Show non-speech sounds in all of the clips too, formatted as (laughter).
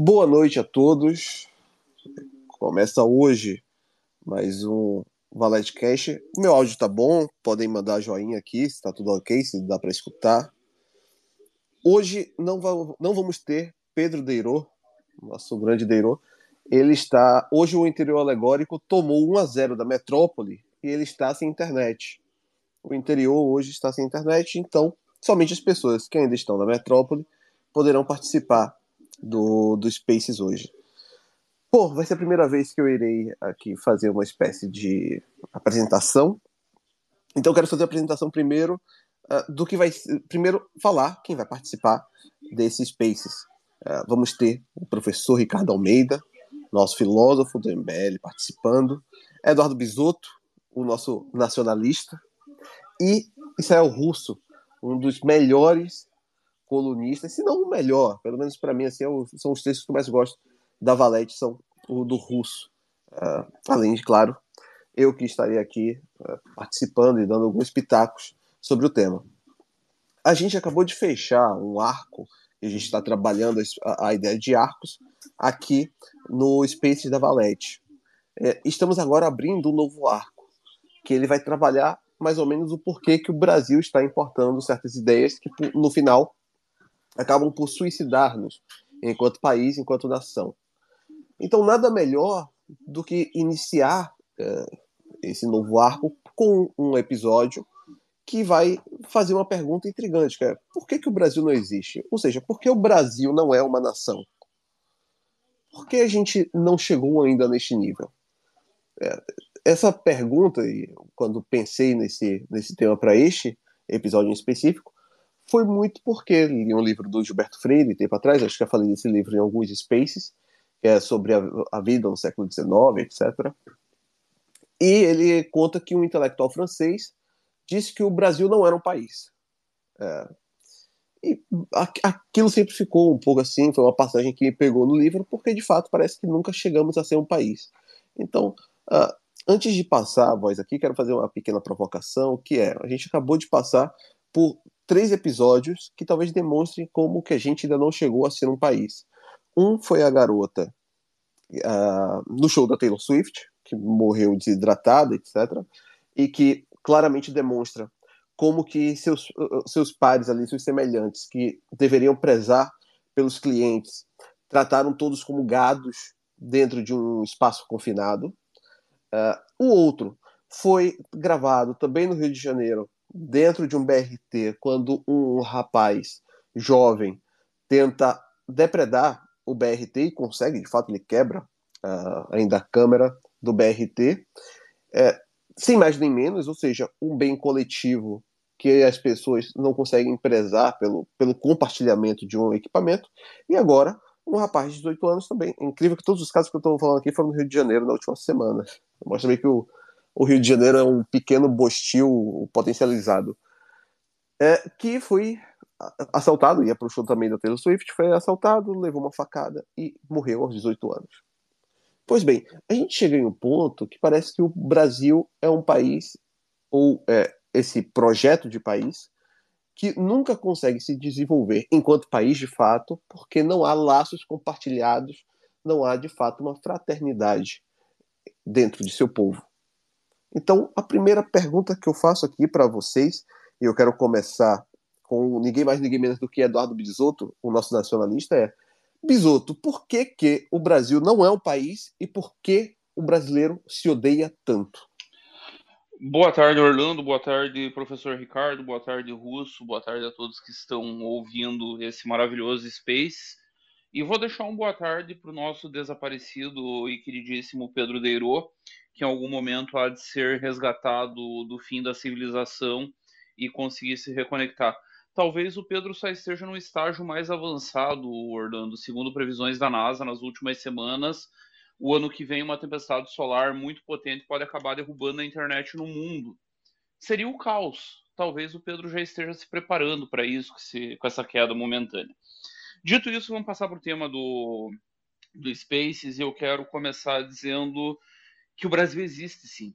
Boa noite a todos. Começa hoje mais um Valete Cash. Meu áudio tá bom, podem mandar joinha aqui se tá tudo ok, se dá para escutar. Hoje não, não vamos ter Pedro Deirô, nosso grande Deirô. Ele está. Hoje o interior alegórico tomou 1 a 0 da metrópole e ele está sem internet. O interior hoje está sem internet, então somente as pessoas que ainda estão na metrópole poderão participar do, do Spaces hoje. Pô, vai ser a primeira vez que eu irei aqui fazer uma espécie de apresentação. Então eu quero fazer a apresentação primeiro uh, do que vai primeiro falar quem vai participar desse Spaces. Uh, vamos ter o professor Ricardo Almeida, nosso filósofo do MBL participando, Eduardo Bisotto, o nosso nacionalista, e Israel Russo, um dos melhores colunistas, se não o melhor, pelo menos para mim, assim, é são os textos que eu mais gosto da Valete, são o do russo. Uh, além de, claro, eu que estaria aqui uh, participando e dando alguns pitacos sobre o tema. A gente acabou de fechar um arco, e a gente está trabalhando a, a, ideia de arcos aqui no Space da Valete. É, estamos agora abrindo um novo arco, que ele vai trabalhar mais ou menos o porquê que o Brasil está importando certas ideias que, no final, acabam por suicidar-nos enquanto país, enquanto nação. Então, nada melhor do que iniciar uh, esse novo arco com um episódio que vai fazer uma pergunta intrigante, que é por que, que o Brasil não existe? Ou seja, por que o Brasil não é uma nação? Por que a gente não chegou ainda neste nível? É, essa pergunta, quando pensei nesse, nesse tema para este episódio em específico, foi muito porque li um livro do Gilberto Freire, tempo atrás, acho que já falei desse livro em alguns spaces, que é sobre a, a vida no século XIX, etc. E ele conta que um intelectual francês disse que o Brasil não era um país. É, e aquilo sempre ficou um pouco assim, foi uma passagem que me pegou no livro, porque de fato parece que nunca chegamos a ser um país. Então, uh, antes de passar a voz aqui, quero fazer uma pequena provocação, que é, a gente acabou de passar por três episódios que talvez demonstrem como que a gente ainda não chegou a ser um país. Um foi a garota uh, no show da Taylor Swift, que morreu desidratada, etc. E que claramente demonstra como que seus, seus pares ali, seus semelhantes, que deveriam prezar pelos clientes, trataram todos como gados dentro de um espaço confinado. Uh, o outro foi gravado também no Rio de Janeiro dentro de um BRT, quando um rapaz jovem tenta depredar o BRT e consegue, de fato, ele quebra uh, ainda a câmera do BRT, é, sem mais nem menos, ou seja, um bem coletivo que as pessoas não conseguem prezar pelo, pelo compartilhamento de um equipamento, e agora um rapaz de 18 anos também. É incrível que todos os casos que eu estou falando aqui foram no Rio de Janeiro na última semana. Mostra bem que o, o Rio de Janeiro é um pequeno bostil potencializado. É, que foi assaltado, ia para o show também da Taylor Swift, foi assaltado, levou uma facada e morreu aos 18 anos. Pois bem, a gente chega em um ponto que parece que o Brasil é um país, ou é, esse projeto de país, que nunca consegue se desenvolver enquanto país de fato, porque não há laços compartilhados, não há de fato uma fraternidade dentro de seu povo. Então, a primeira pergunta que eu faço aqui para vocês, e eu quero começar com ninguém mais, ninguém menos do que Eduardo Bisotto, o nosso nacionalista, é: Bisotto, por que, que o Brasil não é um país e por que o brasileiro se odeia tanto? Boa tarde, Orlando. Boa tarde, professor Ricardo. Boa tarde, Russo. Boa tarde a todos que estão ouvindo esse maravilhoso Space. E vou deixar um boa tarde para o nosso desaparecido e queridíssimo Pedro Deirô, que em algum momento há de ser resgatado do fim da civilização e conseguir se reconectar. Talvez o Pedro só esteja no estágio mais avançado, Orlando. Segundo previsões da NASA nas últimas semanas, o ano que vem uma tempestade solar muito potente pode acabar derrubando a internet no mundo. Seria o caos. Talvez o Pedro já esteja se preparando para isso, com essa queda momentânea. Dito isso, vamos passar para o tema do, do Spaces e eu quero começar dizendo que o Brasil existe sim.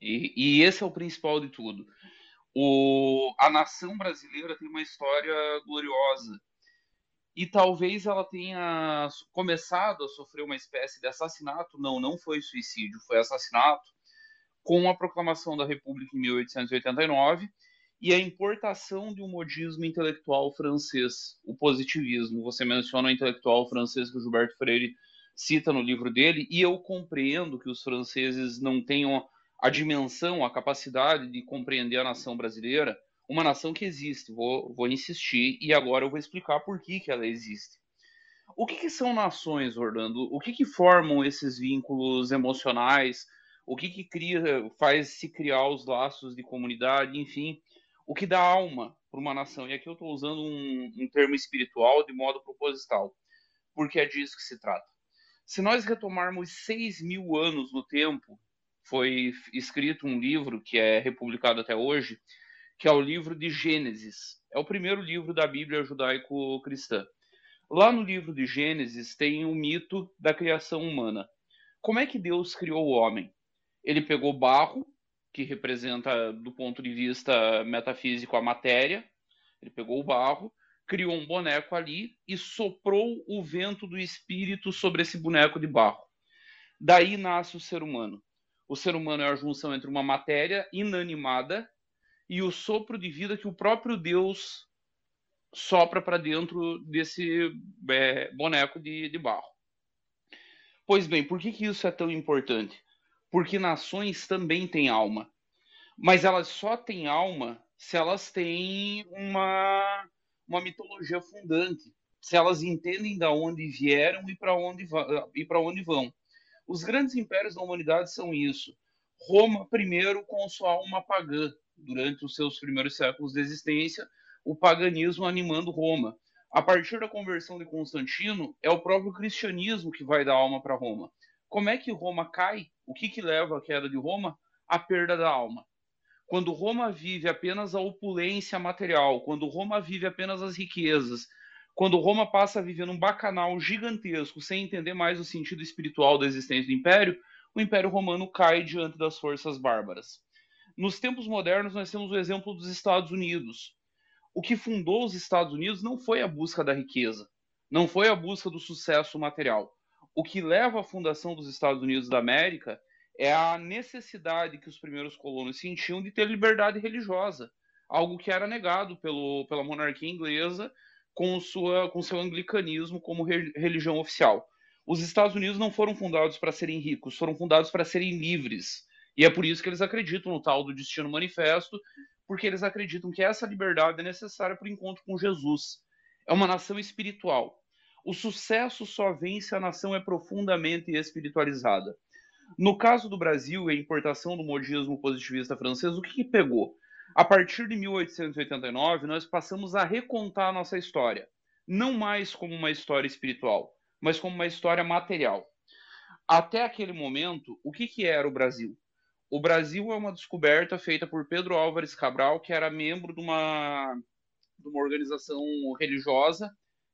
E, e esse é o principal de tudo. O, a nação brasileira tem uma história gloriosa. e talvez ela tenha começado a sofrer uma espécie de assassinato. Não, não foi suicídio, foi assassinato com a proclamação da República em 1889 e a importação de um modismo intelectual francês, o positivismo. Você menciona o intelectual francês que o Gilberto Freire cita no livro dele, e eu compreendo que os franceses não tenham a dimensão, a capacidade de compreender a nação brasileira, uma nação que existe. Vou, vou insistir e agora eu vou explicar por que, que ela existe. O que, que são nações, Orlando? O que, que formam esses vínculos emocionais? O que, que cria, faz se criar os laços de comunidade? Enfim, o que dá alma para uma nação? E aqui eu estou usando um, um termo espiritual de modo proposital, porque é disso que se trata. Se nós retomarmos seis mil anos no tempo, foi escrito um livro que é republicado até hoje, que é o livro de Gênesis. É o primeiro livro da Bíblia judaico-cristã. Lá no livro de Gênesis tem o mito da criação humana. Como é que Deus criou o homem? Ele pegou barro, que representa, do ponto de vista metafísico, a matéria. Ele pegou o barro, criou um boneco ali e soprou o vento do espírito sobre esse boneco de barro. Daí nasce o ser humano. O ser humano é a junção entre uma matéria inanimada e o sopro de vida que o próprio Deus sopra para dentro desse é, boneco de, de, barro. Pois bem, por que, que isso é tão importante? Porque nações também têm alma, mas elas só têm alma se elas têm uma, uma mitologia fundante, se elas entendem de onde vieram e para onde, e onde vão. Os grandes impérios da humanidade são isso. Roma, primeiro, com sua alma pagã, durante os seus primeiros séculos de existência, o paganismo animando Roma. A partir da conversão de Constantino, é o próprio cristianismo que vai dar alma para Roma. Como é que Roma cai? O que, que leva à queda de Roma? A perda da alma. Quando Roma vive apenas a opulência material, quando Roma vive apenas as riquezas, quando Roma passa a viver num bacanal gigantesco, sem entender mais o sentido espiritual da existência do império, o Império Romano cai diante das forças bárbaras. Nos tempos modernos, nós temos o exemplo dos Estados Unidos. O que fundou os Estados Unidos não foi a busca da riqueza, não foi a busca do sucesso material. O que leva à fundação dos Estados Unidos da América é a necessidade que os primeiros colonos sentiam de ter liberdade religiosa, algo que era negado pelo, pela monarquia inglesa com, sua, com seu anglicanismo como re, religião oficial. Os Estados Unidos não foram fundados para serem ricos, foram fundados para serem livres. E é por isso que eles acreditam no tal do destino manifesto, porque eles acreditam que essa liberdade é necessária para o encontro com Jesus. É uma nação espiritual. O sucesso só vem se a nação é profundamente espiritualizada. No caso do Brasil e a importação do modismo positivista francês, o que, que pegou? A partir de 1889, nós passamos a recontar a nossa história, não mais como uma história espiritual, mas como uma história material. Até aquele momento, o que, que era o Brasil? O Brasil é uma descoberta feita por Pedro Álvares Cabral, que era membro de uma, de uma organização religiosa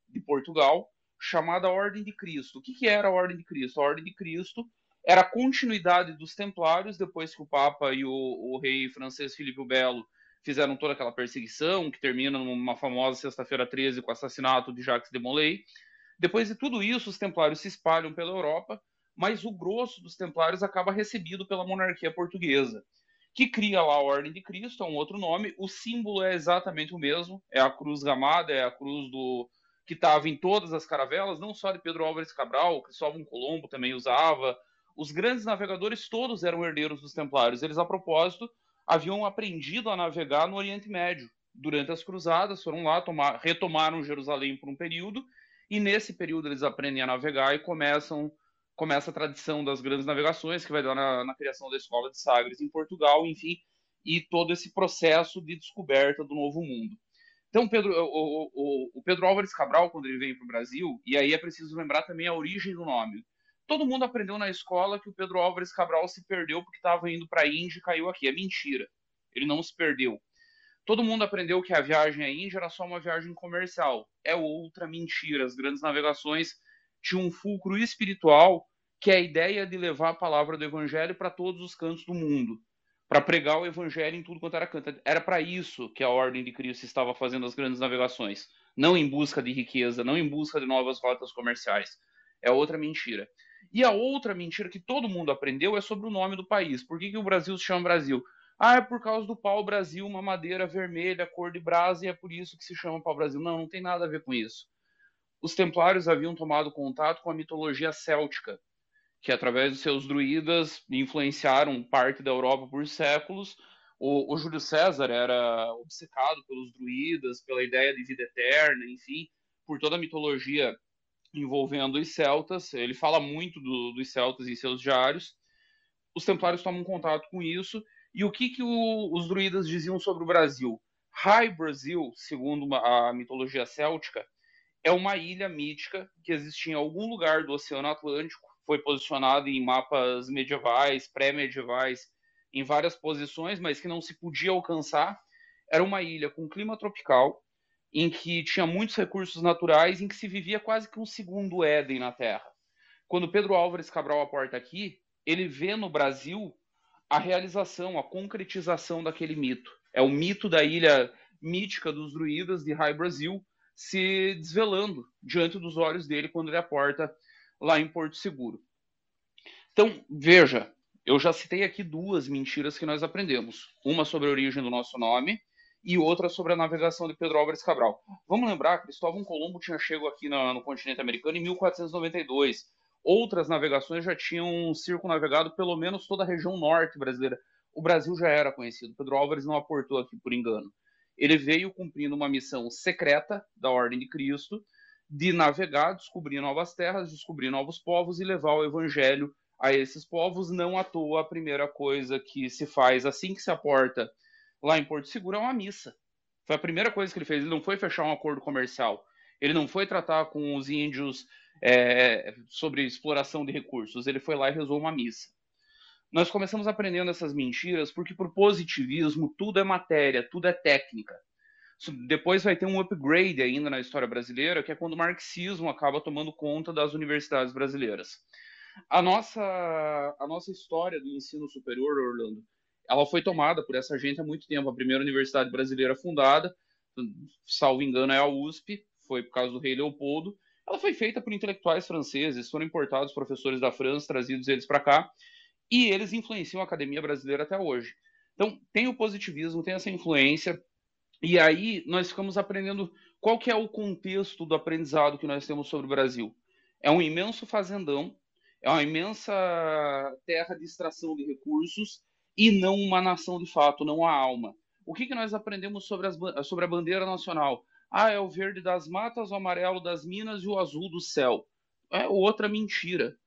de Portugal chamada Ordem de Cristo. O que, que era a Ordem de Cristo? A Ordem de Cristo era a continuidade dos Templários, depois que o Papa e o, o rei francês Filipe o Belo fizeram toda aquela perseguição, que termina numa famosa Sexta-feira 13 com o assassinato de Jacques de Molay. Depois de tudo isso, os Templários se espalham pela Europa mas o grosso dos templários acaba recebido pela monarquia portuguesa, que cria lá a Ordem de Cristo, é um outro nome, o símbolo é exatamente o mesmo, é a cruz gamada, é a cruz do que estava em todas as caravelas, não só de Pedro Álvares Cabral, Cristóvão Colombo também usava, os grandes navegadores todos eram herdeiros dos templários, eles a propósito haviam aprendido a navegar no Oriente Médio, durante as cruzadas, foram lá, tomar, retomaram Jerusalém por um período, e nesse período eles aprendem a navegar e começam começa a tradição das grandes navegações, que vai dar na, na criação da escola de Sagres em Portugal, enfim, e todo esse processo de descoberta do novo mundo. Então, Pedro, o, o, o Pedro Álvares Cabral, quando ele veio para o Brasil, e aí é preciso lembrar também a origem do nome. Todo mundo aprendeu na escola que o Pedro Álvares Cabral se perdeu porque estava indo para a Índia e caiu aqui. É mentira. Ele não se perdeu. Todo mundo aprendeu que a viagem à Índia era só uma viagem comercial. É outra mentira. As grandes navegações tinha um fulcro espiritual que é a ideia de levar a palavra do evangelho para todos os cantos do mundo, para pregar o evangelho em tudo quanto era canto. Era para isso que a ordem de Cristo estava fazendo as grandes navegações, não em busca de riqueza, não em busca de novas rotas comerciais. É outra mentira. E a outra mentira que todo mundo aprendeu é sobre o nome do país. Por que, que o Brasil se chama Brasil? Ah, é por causa do pau-brasil, uma madeira vermelha, cor de brasa, e é por isso que se chama pau-brasil. Não, não tem nada a ver com isso. Os templários haviam tomado contato com a mitologia céltica, que através de seus druidas influenciaram parte da Europa por séculos. O, o Júlio César era obcecado pelos druidas, pela ideia de vida eterna, enfim, por toda a mitologia envolvendo os celtas. Ele fala muito do, dos celtas em seus diários. Os templários tomam contato com isso e o que, que o, os druidas diziam sobre o Brasil? High Brasil, segundo a mitologia céltica, é uma ilha mítica que existia em algum lugar do Oceano Atlântico, foi posicionado em mapas medievais, pré-medievais, em várias posições, mas que não se podia alcançar. Era uma ilha com clima tropical, em que tinha muitos recursos naturais, em que se vivia quase que um segundo Éden na Terra. Quando Pedro Álvares Cabral aporta aqui, ele vê no Brasil a realização, a concretização daquele mito. É o mito da ilha mítica dos druidas de High Brasil se desvelando diante dos olhos dele quando ele aporta lá em Porto Seguro. Então, veja, eu já citei aqui duas mentiras que nós aprendemos. Uma sobre a origem do nosso nome e outra sobre a navegação de Pedro Álvares Cabral. Vamos lembrar, Cristóvão Colombo tinha chegado aqui no, no continente americano em 1492 outras navegações já tinham circunnavegado pelo menos toda a região norte brasileira. O Brasil já era conhecido. Pedro Álvares não aportou aqui por engano. Ele veio cumprindo uma missão secreta da Ordem de Cristo de navegar, descobrir novas terras, descobrir novos povos e levar o evangelho a esses povos. Não à toa, a primeira coisa que se faz assim que se aporta lá em Porto Seguro é uma missa. Foi a primeira coisa que ele fez. Ele não foi fechar um acordo comercial. Ele não foi tratar com os índios é, sobre exploração de recursos. Ele foi lá e rezou uma missa. Nós começamos aprendendo essas mentiras porque, por positivismo, tudo é matéria, tudo é técnica. Depois vai ter um upgrade ainda na história brasileira, que é quando o marxismo acaba tomando conta das universidades brasileiras. A nossa, a nossa história do ensino superior, Orlando, ela foi tomada por essa gente há muito tempo. A primeira universidade brasileira fundada, salvo engano, é a USP, foi por causa do rei Leopoldo, ela foi feita por intelectuais franceses, foram importados professores da França, trazidos eles para cá, e eles influenciam a academia brasileira até hoje. Então, tem o positivismo, tem essa influência, e aí nós ficamos aprendendo qual que é o contexto do aprendizado que nós temos sobre o Brasil. É um imenso fazendão, é uma imensa terra de extração de recursos e não uma nação de fato, não a alma. O que, que nós aprendemos sobre, as, sobre a bandeira nacional? Ah, é o verde das matas, o amarelo das minas e o azul do céu. É outra mentira.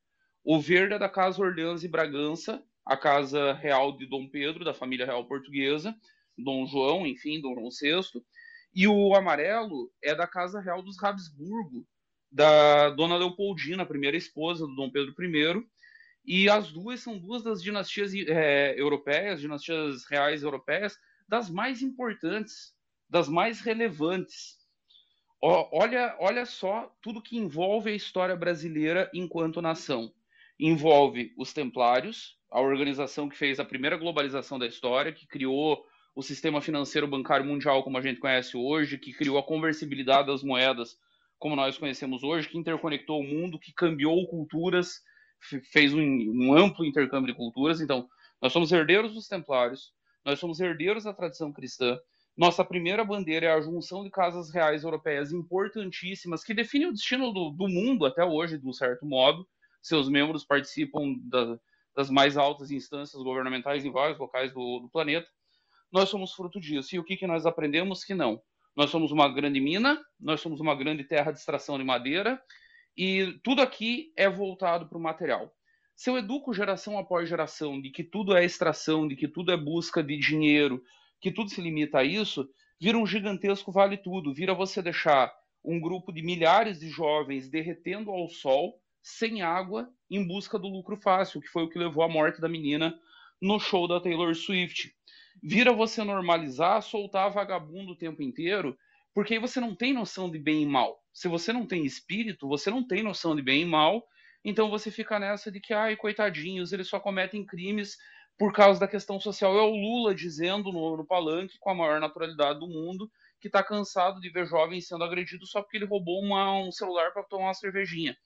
O verde é da Casa Orleans e Bragança, a casa real de Dom Pedro, da família real portuguesa, Dom João, enfim, Dom João VI. E o amarelo é da Casa Real dos Habsburgo, da Dona Leopoldina, primeira esposa do Dom Pedro I. E as duas são duas das dinastias é, europeias, dinastias reais europeias, das mais importantes das mais relevantes. Olha, olha só tudo que envolve a história brasileira enquanto nação. Envolve os Templários, a organização que fez a primeira globalização da história, que criou o sistema financeiro bancário mundial como a gente conhece hoje, que criou a conversibilidade das moedas como nós conhecemos hoje, que interconectou o mundo, que cambiou culturas, fez um, um amplo intercâmbio de culturas. Então, nós somos herdeiros dos Templários, nós somos herdeiros da tradição cristã, nossa primeira bandeira é a junção de casas reais europeias importantíssimas que definem o destino do, do mundo até hoje, de um certo modo. Seus membros participam da, das mais altas instâncias governamentais em vários locais do, do, planeta. Nós somos fruto disso. E o que, que nós aprendemos? Que não. Nós somos uma grande mina, nós somos uma grande terra de extração de madeira, e tudo aqui é voltado para o material. Se eu educo geração após geração de que tudo é extração, de que tudo é busca de dinheiro, que tudo se limita a isso, vira um gigantesco vale tudo, vira você deixar um grupo de milhares de jovens derretendo ao sol, sem água, em busca do lucro fácil, que foi o que levou à morte da menina no show da Taylor Swift. Vira você normalizar, soltar vagabundo o tempo inteiro, porque aí você não tem noção de bem e mal. Se você não tem espírito, você não tem noção de bem e mal, então você fica nessa de que, ai, coitadinhos, eles só cometem crimes por causa da questão social. É o Lula dizendo no, no palanque, com a maior naturalidade do mundo, que está cansado de ver jovens sendo agredidos só porque ele roubou uma, um celular para tomar uma cervejinha.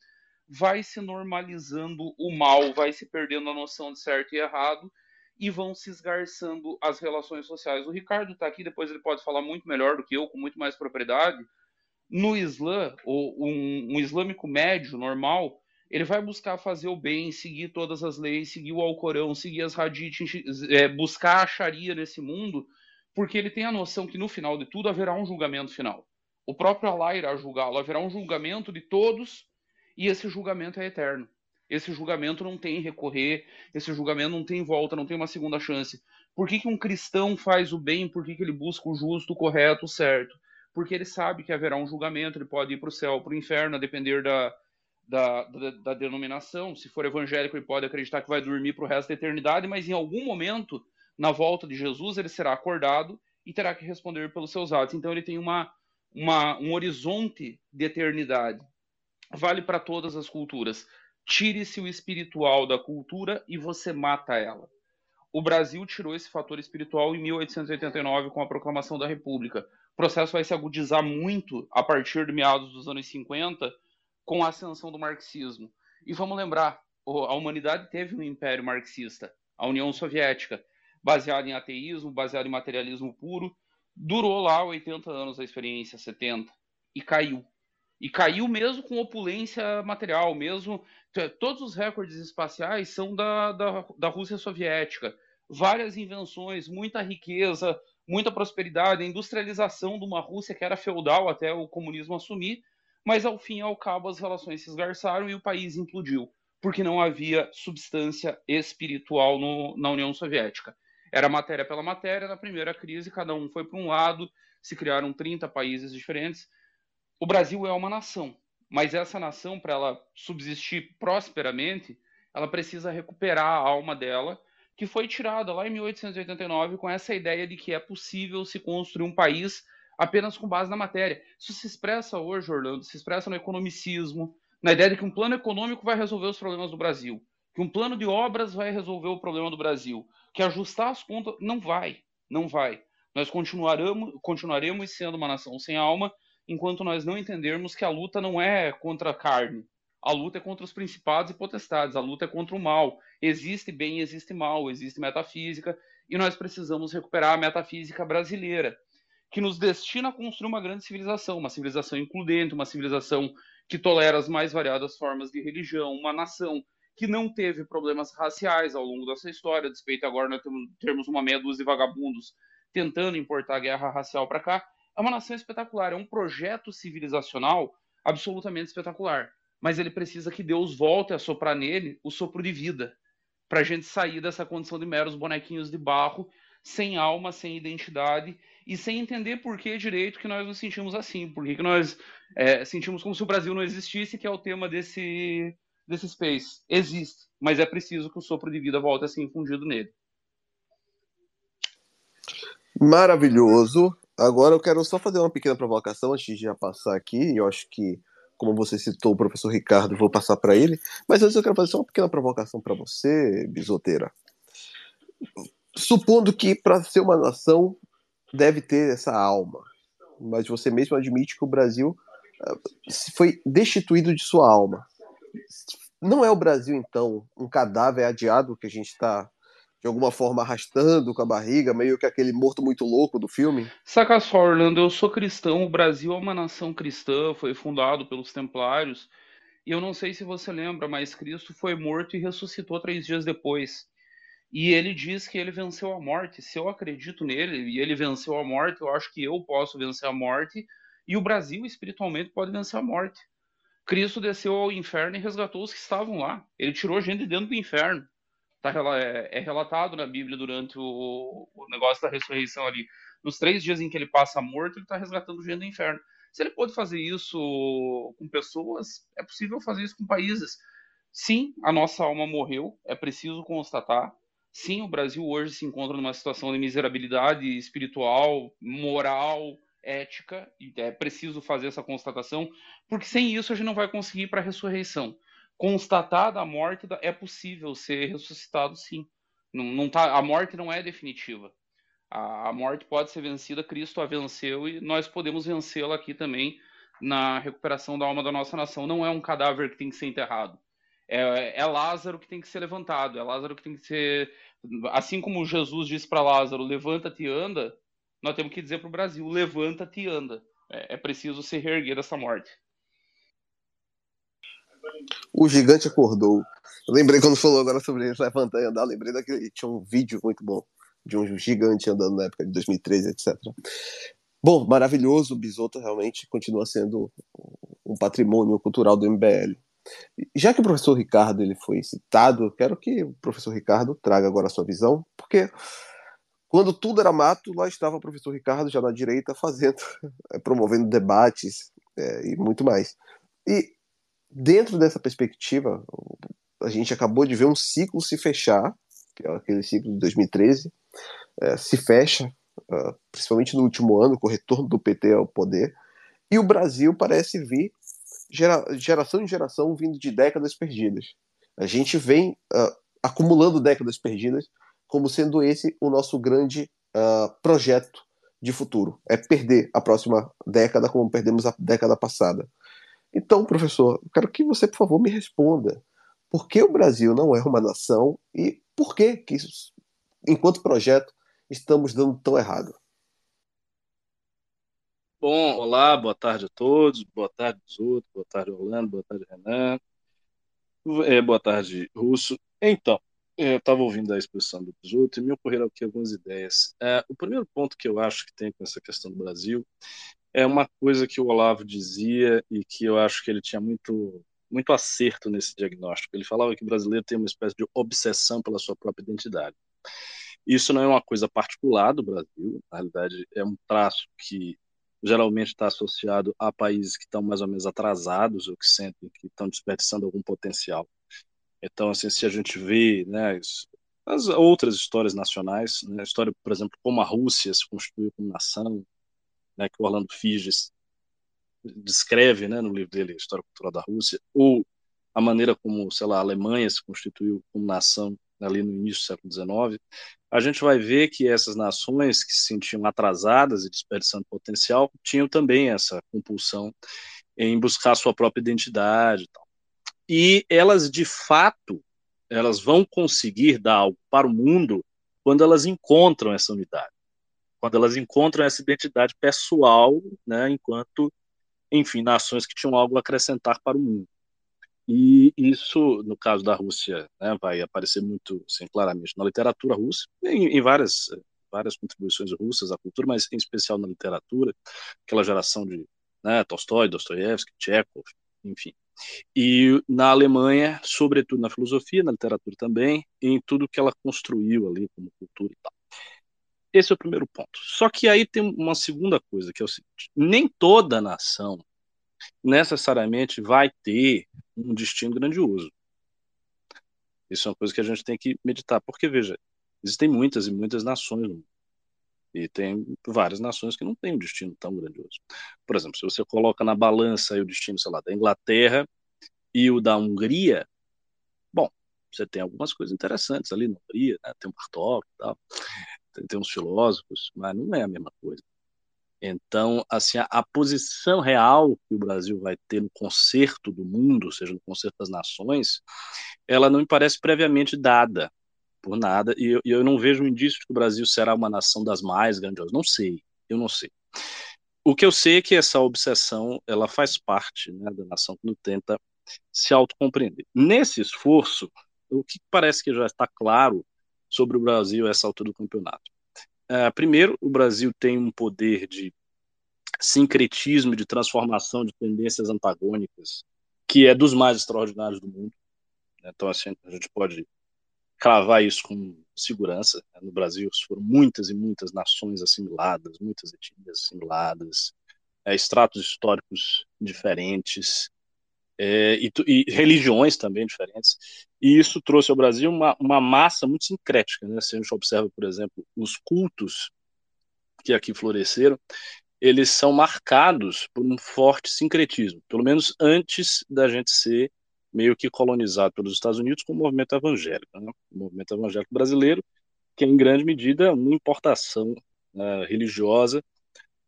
Vai se normalizando o mal, vai se perdendo a noção de certo e errado e vão se esgarçando as relações sociais. O Ricardo está aqui, depois ele pode falar muito melhor do que eu, com muito mais propriedade. No Islã, um, um islâmico médio, normal, ele vai buscar fazer o bem, seguir todas as leis, seguir o Alcorão, seguir as hadiths, é, buscar a Sharia nesse mundo, porque ele tem a noção que no final de tudo haverá um julgamento final. O próprio Allah irá julgá-lo, haverá um julgamento de todos e esse julgamento é eterno. Esse julgamento não tem recorrer, esse julgamento não tem volta, não tem uma segunda chance. Por que, que um cristão faz o bem? Por que, que ele busca o justo, o correto, o certo? Porque ele sabe que haverá um julgamento, ele pode ir para o céu, para o inferno, a depender da, da, da, da, denominação. Se for evangélico, ele pode acreditar que vai dormir para o resto da eternidade, mas em algum momento, na volta de Jesus, ele será acordado e terá que responder pelos seus atos. Então ele tem uma, uma um horizonte de eternidade. Vale para todas as culturas. Tire-se o espiritual da cultura e você mata ela. O Brasil tirou esse fator espiritual em 1889 com a proclamação da República. O processo vai se agudizar muito a partir de meados dos anos 50 com a ascensão do marxismo. E vamos lembrar, a humanidade teve um império marxista, a União Soviética, baseado em ateísmo, baseado em materialismo puro, durou lá 80 anos a experiência, 70, e caiu. E caiu mesmo com opulência material, mesmo. Todos os recordes espaciais são da, da, da Rússia Soviética. Várias invenções, muita riqueza, muita prosperidade, industrialização de uma Rússia que era feudal até o comunismo assumir, mas ao fim e ao cabo as relações se esgarçaram e o país implodiu, porque não havia substância espiritual no, na União Soviética. Era matéria pela matéria, na primeira crise cada um foi para um lado, se criaram 30 países diferentes. O Brasil é uma nação, mas essa nação, para ela subsistir prosperamente, ela precisa recuperar a alma dela, que foi tirada lá em 1889 com essa ideia de que é possível se construir um país apenas com base na matéria. Isso se expressa hoje, Orlando, se expressa no economicismo, na ideia de que um plano econômico vai resolver os problemas do Brasil, que um plano de obras vai resolver o problema do Brasil, que ajustar as contas não vai, não vai. Nós continuaremos, continuaremos sendo uma nação sem alma enquanto nós não entendermos que a luta não é contra a carne, a luta é contra os principados e potestades, a luta é contra o mal. Existe bem, existe mal, existe metafísica, e nós precisamos recuperar a metafísica brasileira que nos destina a construir uma grande civilização, uma civilização includente, uma civilização que tolera as mais variadas formas de religião, uma nação que não teve problemas raciais ao longo dessa história, despeito agora nós termos uma meia dúzia de vagabundos tentando importar a guerra racial para cá. É uma nação espetacular, é um projeto civilizacional absolutamente espetacular. Mas ele precisa que Deus volte a soprar nele o sopro de vida, para a gente sair dessa condição de meros bonequinhos de barro, sem alma, sem identidade e sem entender por que direito que nós nos sentimos assim, por que, que nós é, sentimos como se o Brasil não existisse, que é o tema desse, desse Space. Existe, mas é preciso que o sopro de vida volte a ser infundido nele. Maravilhoso. Agora eu quero só fazer uma pequena provocação antes de já passar aqui. Eu acho que, como você citou o professor Ricardo, vou passar para ele. Mas antes eu quero fazer só uma pequena provocação para você, bisoteira. Supondo que para ser uma nação deve ter essa alma. Mas você mesmo admite que o Brasil ah, foi destituído de sua alma. Não é o Brasil, então, um cadáver adiado que a gente está, de alguma forma, arrastando com a barriga, meio que aquele morto muito louco do filme? Saca só, Orlando, eu sou cristão, o Brasil é uma nação cristã, foi fundado pelos templários, e eu não sei se você lembra, mas Cristo foi morto e ressuscitou três dias depois. E ele diz que ele venceu a morte. Se eu acredito nele e ele venceu a morte, eu acho que eu posso vencer a morte e o Brasil espiritualmente pode vencer a morte. Cristo desceu ao inferno e resgatou os que estavam lá. Ele tirou gente de dentro do inferno. Tá, é, é relatado na Bíblia durante o, o, negócio da ressurreição ali. Nos três dias em que ele passa morto, ele está resgatando gente do inferno. Se ele pode fazer isso com pessoas, é possível fazer isso com países. Sim, a nossa alma morreu, é preciso constatar. Sim, o Brasil hoje se encontra numa situação de miserabilidade espiritual, moral, ética, e é preciso fazer essa constatação, porque sem isso a gente não vai conseguir ir para a ressurreição. Constatada a morte, é possível ser ressuscitado sim. Não, não tá, a morte não é definitiva. A, a morte pode ser vencida, Cristo a venceu e nós podemos vencê-la aqui também na recuperação da alma da nossa nação. Não é um cadáver que tem que ser enterrado. É, é Lázaro que tem que ser levantado. É Lázaro que tem que ser. Assim como Jesus disse para Lázaro: levanta-te e anda, nós temos que dizer para o Brasil: levanta-te e anda. É, é preciso se reerguer dessa morte. O gigante acordou. Eu lembrei quando falou agora sobre ele levantar e andar, lembrei daquele. Tinha um vídeo muito bom de um gigante andando na época de 2013, etc. Bom, maravilhoso. O Bisoto realmente continua sendo um patrimônio cultural do MBL. Já que o professor Ricardo ele foi citado, quero que o professor Ricardo traga agora a sua visão, porque quando tudo era mato, lá estava o professor Ricardo já na direita fazendo, (laughs) promovendo debates é, e muito mais. E dentro dessa perspectiva, a gente acabou de ver um ciclo se fechar, que é aquele ciclo de 2013, é, se fecha, uh, principalmente no último ano, com o retorno do PT ao poder, e o Brasil parece vir gera, geração em geração vindo de décadas perdidas. A gente vem uh, acumulando décadas perdidas como sendo esse o nosso grande uh, projeto de futuro. É perder a próxima década como perdemos a década passada. Então, professor, quero que você, por favor, me responda. Por que o Brasil não é uma nação e por que, que isso, enquanto projeto, estamos dando tão errado? Bom, olá, boa tarde a todos, boa tarde, Zuto, boa tarde, Orlando, boa tarde, Renan, é, boa tarde, Russo. Então, eu estava ouvindo a exposição do Zuto e me ocorreram aqui algumas ideias. É, o primeiro ponto que eu acho que tem com essa questão do Brasil é uma coisa que o Olavo dizia e que eu acho que ele tinha muito, muito acerto nesse diagnóstico. Ele falava que o brasileiro tem uma espécie de obsessão pela sua própria identidade. Isso não é uma coisa particular do Brasil, na realidade é um traço que geralmente está associado a países que estão mais ou menos atrasados ou que sentem que estão desperdiçando algum potencial. Então, assim, se a gente vê né, as outras histórias nacionais, né, a história, por exemplo, como a Rússia se constituiu como nação, né, que o Orlando Figes descreve né, no livro dele, História Cultural da Rússia, ou a maneira como, sei lá, a Alemanha se constituiu como nação ali no início do século XIX, a gente vai ver que essas nações que se sentiam atrasadas e desperdiçando potencial tinham também essa compulsão em buscar sua própria identidade. E elas, de fato, elas vão conseguir dar algo para o mundo quando elas encontram essa unidade, quando elas encontram essa identidade pessoal, né, enquanto, enfim, nações que tinham algo a acrescentar para o mundo. E isso, no caso da Rússia, né, vai aparecer muito assim, claramente na literatura russa, em, em, várias, várias contribuições russas à cultura, mas em especial na literatura, aquela geração de né, Tolstói, Dostoiévski, Chekhov, enfim. E na Alemanha, sobretudo na filosofia, na literatura também, em tudo que ela construiu ali como cultura e tal. Esse é o primeiro ponto. Só que aí tem uma segunda coisa, que é o seguinte: nem toda nação necessariamente vai ter um destino grandioso. Isso é uma coisa que a gente tem que meditar, porque, veja, existem muitas e muitas nações no mundo. E tem várias nações que não têm um destino tão grandioso. Por exemplo, se você coloca na balança o destino, sei lá, da Inglaterra e o da Hungria, bom, você tem algumas coisas interessantes ali na Hungria, né? tem um Bartók e tal, tem, uns filósofos, mas não é a mesma coisa. Então, assim, a, a, posição real que o Brasil vai ter no concerto do mundo, ou seja, no concerto das nações, ela não me parece previamente dada por nada, e eu, eu não vejo um indício de que o Brasil será uma nação das mais grandiosas. Não sei, eu não sei. O que eu sei é que essa obsessão, ela faz parte né, da nação quando tenta se autocompreender. Nesse esforço, o que parece que já está claro sobre o Brasil a essa altura do campeonato? Uh, primeiro, o Brasil tem um poder de sincretismo, de transformação de tendências antagônicas, que é dos mais extraordinários do mundo. Então, assim, a gente pode cravar isso com segurança. No Brasil foram muitas e muitas nações assimiladas, muitas etnias assimiladas, é, históricos diferentes, é, e, e, religiões também diferentes. E isso trouxe ao Brasil uma, uma massa muito sincrética. Né? Se a gente observa, por exemplo, os cultos que aqui floresceram, eles são marcados por um forte sincretismo, pelo menos antes da gente ser meio que colonizado pelos Estados Unidos com o movimento evangélico. Né? O movimento evangélico brasileiro que é em grande medida uma importação uh, religiosa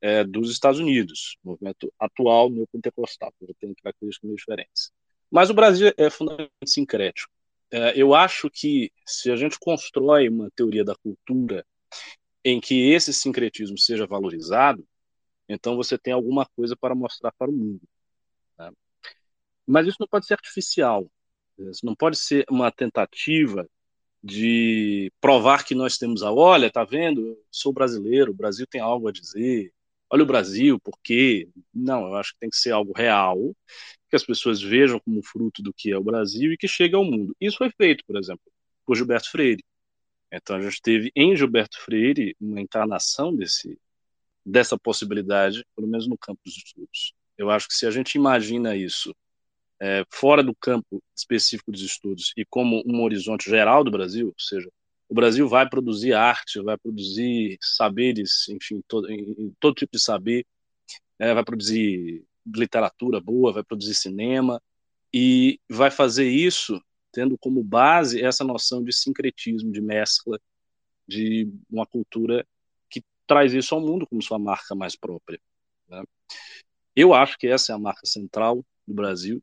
é, dos Estados Unidos, movimento atual neopentecostal, que tem características meio diferentes. Mas o Brasil é fundamentalmente sincrético. É, eu acho que se a gente constrói uma teoria da cultura em que esse sincretismo seja valorizado, então você tem alguma coisa para mostrar para o mundo. Né? Mas isso não pode ser artificial. Isso não pode ser uma tentativa de provar que nós temos a olha, tá vendo? Eu sou brasileiro, o Brasil tem algo a dizer. Olha o Brasil, por quê? Não, eu acho que tem que ser algo real, que as pessoas vejam como fruto do que é o Brasil e que chegue ao mundo. Isso foi feito, por exemplo, por Gilberto Freire. Então a gente teve em Gilberto Freire uma encarnação desse dessa possibilidade, pelo menos no campo dos estudos. Eu acho que se a gente imagina isso é, fora do campo específico dos estudos e como um horizonte geral do Brasil, ou seja, o Brasil vai produzir arte, vai produzir saberes, enfim, todo, todo tipo de saber, é, vai produzir literatura boa, vai produzir cinema, e vai fazer isso tendo como base essa noção de sincretismo, de mescla, de uma cultura que traz isso ao mundo como sua marca mais própria. Né? Eu acho que essa é a marca central do Brasil.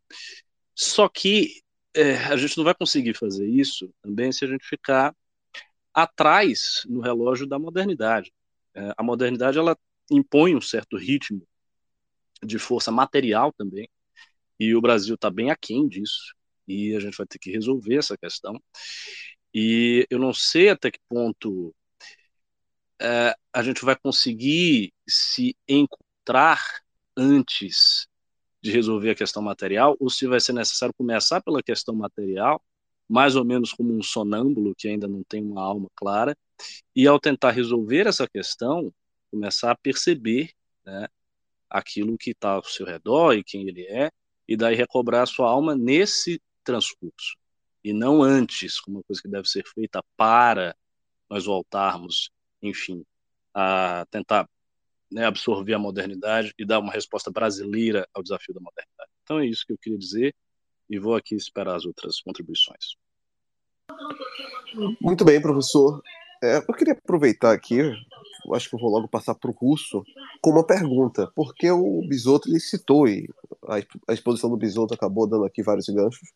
Só que é, a gente não vai conseguir fazer isso também se a gente ficar atrás no relógio da modernidade. É, a modernidade ela impõe um certo ritmo de força material também, e o Brasil está bem aquém disso, e a gente vai ter que resolver essa questão. E eu não sei até que ponto é, a gente vai conseguir se encontrar antes de resolver a questão material, ou se vai ser necessário começar pela questão material, mais ou menos como um sonâmbulo que ainda não tem uma alma clara, e ao tentar resolver essa questão, começar a perceber né, aquilo que está ao seu redor e quem ele é, e daí recobrar a sua alma nesse transcurso, e não antes, como uma coisa que deve ser feita para nós voltarmos, enfim, a tentar né, absorver a modernidade e dar uma resposta brasileira ao desafio da modernidade. Então é isso que eu queria dizer e vou aqui esperar as outras contribuições. Muito bem, professor. É, eu queria aproveitar aqui, acho que eu vou logo passar para o Russo, com uma pergunta, porque o Bisotto ele citou, e a exposição do Bisotto acabou dando aqui vários ganchos,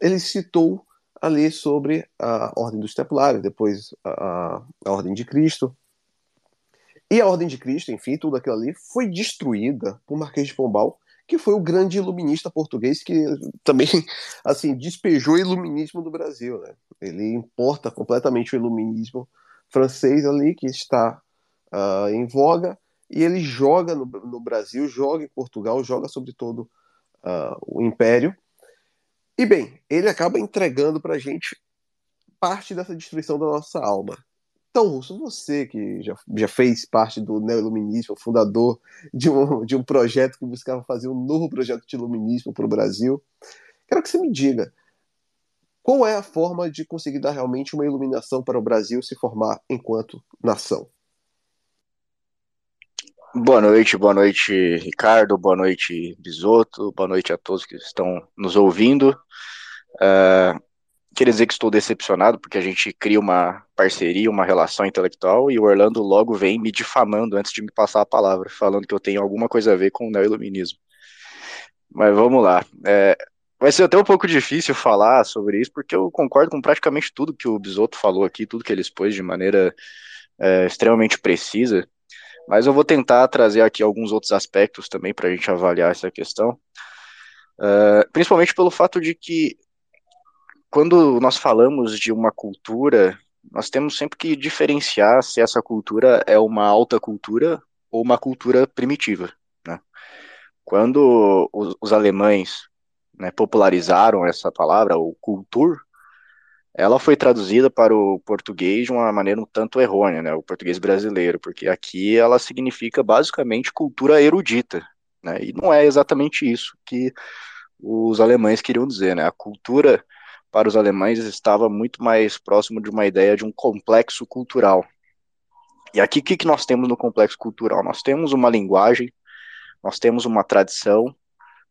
ele citou ali sobre a Ordem dos Templários, depois a, a Ordem de Cristo, e a Ordem de Cristo, enfim, tudo aquilo ali, foi destruída por Marquês de Pombal, que foi o grande iluminista português que também, (laughs) assim, despejou o iluminismo do Brasil, né? Ele importa completamente o iluminismo francês ali, que está uh, em voga, e ele joga no, no, Brasil, joga em Portugal, joga sobre todo uh, o Império. E bem, ele acaba entregando para a gente parte dessa destruição da nossa alma. Então, Russo, você que já, já fez parte do neoiluminismo, fundador de um, de um projeto que buscava fazer um novo projeto de iluminismo para o Brasil, quero que você me diga qual é a forma de conseguir dar realmente uma iluminação para o Brasil se formar enquanto nação. Boa noite, boa noite, Ricardo, boa noite, Bisoto, boa noite a todos que estão nos ouvindo. Uh, queria dizer que estou decepcionado, porque a gente cria uma parceria, uma relação intelectual, e o Orlando logo vem me difamando antes de me passar a palavra, falando que eu tenho alguma coisa a ver com o neoiluminismo. Mas vamos lá. É, vai ser até um pouco difícil falar sobre isso, porque eu concordo com praticamente tudo que o Bisotto falou aqui, tudo que ele expôs de maneira é, extremamente precisa, mas eu vou tentar trazer aqui alguns outros aspectos também para a gente avaliar essa questão. Uh, principalmente pelo fato de que quando nós falamos de uma cultura, nós temos sempre que diferenciar se essa cultura é uma alta cultura ou uma cultura primitiva. Né? Quando os, os alemães né, popularizaram essa palavra, o cultur, ela foi traduzida para o português de uma maneira um tanto errônea, né, o português brasileiro, porque aqui ela significa basicamente cultura erudita, né, e não é exatamente isso que os alemães queriam dizer, né, a cultura para os alemães estava muito mais próximo de uma ideia de um complexo cultural. E aqui o que, que nós temos no complexo cultural? Nós temos uma linguagem, nós temos uma tradição,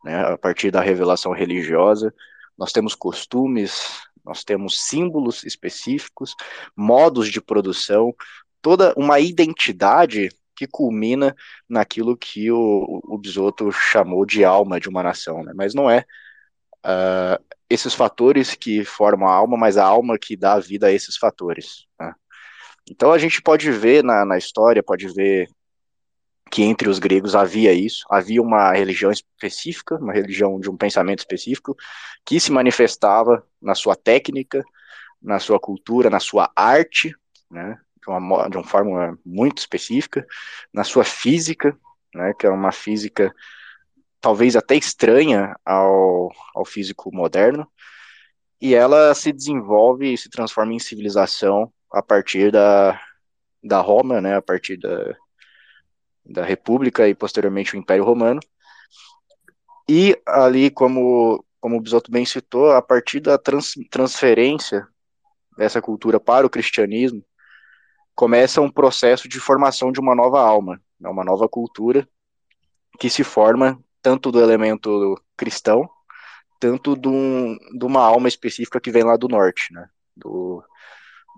né, a partir da revelação religiosa, nós temos costumes, nós temos símbolos específicos, modos de produção, toda uma identidade que culmina naquilo que o, o Bisotto chamou de alma de uma nação, né? mas não é uh, esses fatores que formam a alma, mas a alma que dá vida a esses fatores. Né? Então a gente pode ver na, na história, pode ver que entre os gregos havia isso, havia uma religião específica, uma religião de um pensamento específico, que se manifestava na sua técnica, na sua cultura, na sua arte, né, de uma, de uma forma muito específica, na sua física, né, que é uma física talvez até estranha ao, ao físico moderno, e ela se desenvolve e se transforma em civilização a partir da, da Roma, né, a partir da, da República e posteriormente o Império Romano. E ali, como, como o Bisotto bem citou, a partir da trans, transferência dessa cultura para o cristianismo, começa um processo de formação de uma nova alma, né, uma nova cultura que se forma tanto do elemento cristão, tanto de, um, de uma alma específica que vem lá do norte, né, do,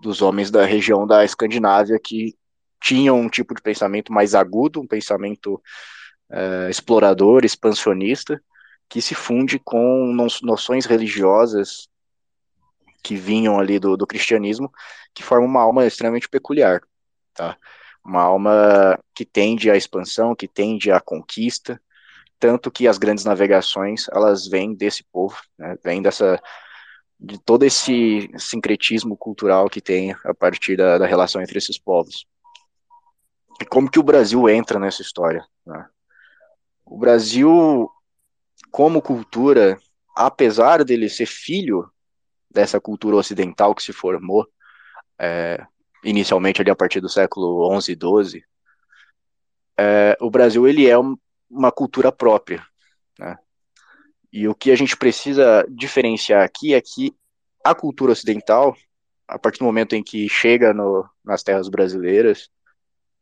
dos homens da região da Escandinávia que tinham um tipo de pensamento mais agudo, um pensamento uh, explorador, expansionista, que se funde com noções religiosas que vinham ali do, do cristianismo, que formam uma alma extremamente peculiar, tá? Uma alma que tende à expansão, que tende à conquista, tanto que as grandes navegações, elas vêm desse povo, né? vêm dessa de todo esse sincretismo cultural que tem a partir da, da relação entre esses povos como que o Brasil entra nessa história. Né? O Brasil, como cultura, apesar dele ser filho dessa cultura ocidental que se formou é, inicialmente ali a partir do século XI e XII, é, o Brasil ele é uma cultura própria. Né? E o que a gente precisa diferenciar aqui é que a cultura ocidental, a partir do momento em que chega no, nas terras brasileiras,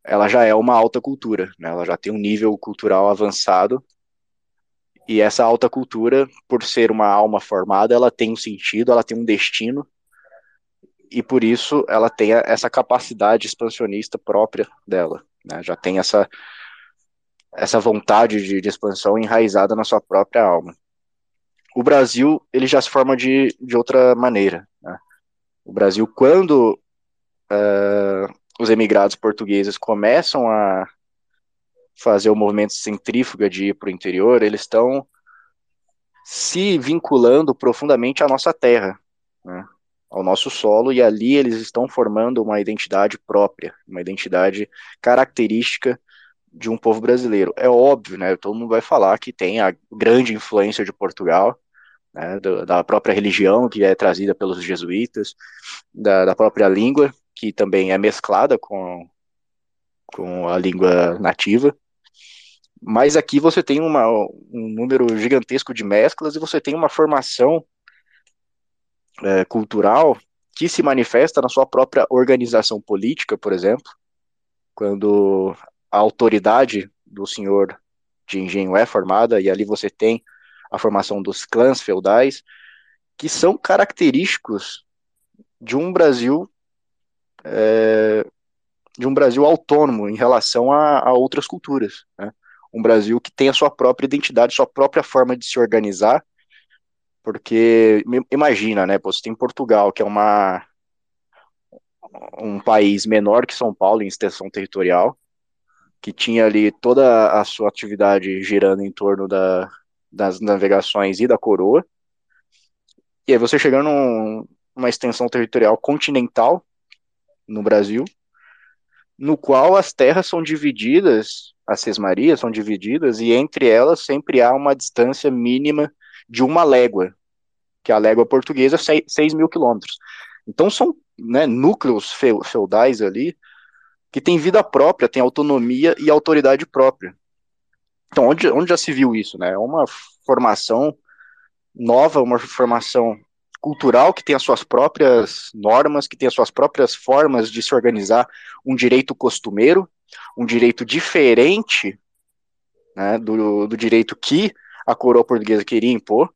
ela já é uma alta cultura, né? Ela já tem um nível cultural avançado. E essa alta cultura, por ser uma alma formada, ela tem um sentido, ela tem um destino. E por isso ela tem essa capacidade expansionista própria dela, né? Já tem essa essa vontade de, de expansão enraizada na sua própria alma. O Brasil, ele já se forma de, de outra maneira, né? O Brasil, quando uh, os emigrados portugueses começam a fazer o movimento centrífuga de ir para o interior, eles estão se vinculando profundamente à nossa terra, né, ao nosso solo, e ali eles estão formando uma identidade própria, uma identidade característica de um povo brasileiro. É óbvio, né, todo mundo vai falar que tem a grande influência de Portugal, né, da própria religião que é trazida pelos jesuítas, da, da própria língua, que também é mesclada com, com a língua nativa. Mas aqui você tem uma, um número gigantesco de mesclas e você tem uma formação é, cultural que se manifesta na sua própria organização política, por exemplo, quando a autoridade do senhor de engenho é formada, e ali você tem a formação dos clãs feudais, que são característicos de um Brasil é, de um Brasil autônomo em relação a, a outras culturas. Né? Um Brasil que tem a sua própria identidade, sua própria forma de se organizar, porque imagina, né? Você tem Portugal, que é uma um país menor que São Paulo em extensão territorial, que tinha ali toda a sua atividade girando em torno da, das navegações e da coroa. E aí você chegando num, numa extensão territorial continental, no Brasil, no qual as terras são divididas, as sesmarias são divididas, e entre elas sempre há uma distância mínima de uma légua, que a légua portuguesa é 6 mil quilômetros. Então são né, núcleos feudais ali que têm vida própria, têm autonomia e autoridade própria. Então, onde, onde já se viu isso? Né? É uma formação nova, uma formação cultural que tem as suas próprias normas, que tem as suas próprias formas de se organizar, um direito costumeiro, um direito diferente né, do, do direito que a coroa portuguesa queria impor.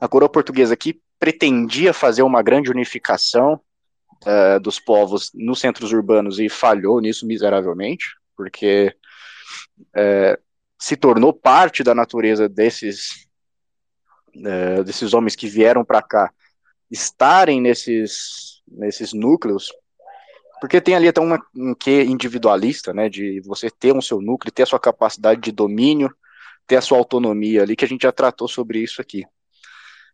A coroa portuguesa que pretendia fazer uma grande unificação uh, dos povos nos centros urbanos e falhou nisso miseravelmente, porque uh, se tornou parte da natureza desses, uh, desses homens que vieram para cá estarem nesses, nesses núcleos, porque tem ali até uma, um que individualista, né, de você ter um seu núcleo, ter a sua capacidade de domínio, ter a sua autonomia ali, que a gente já tratou sobre isso aqui.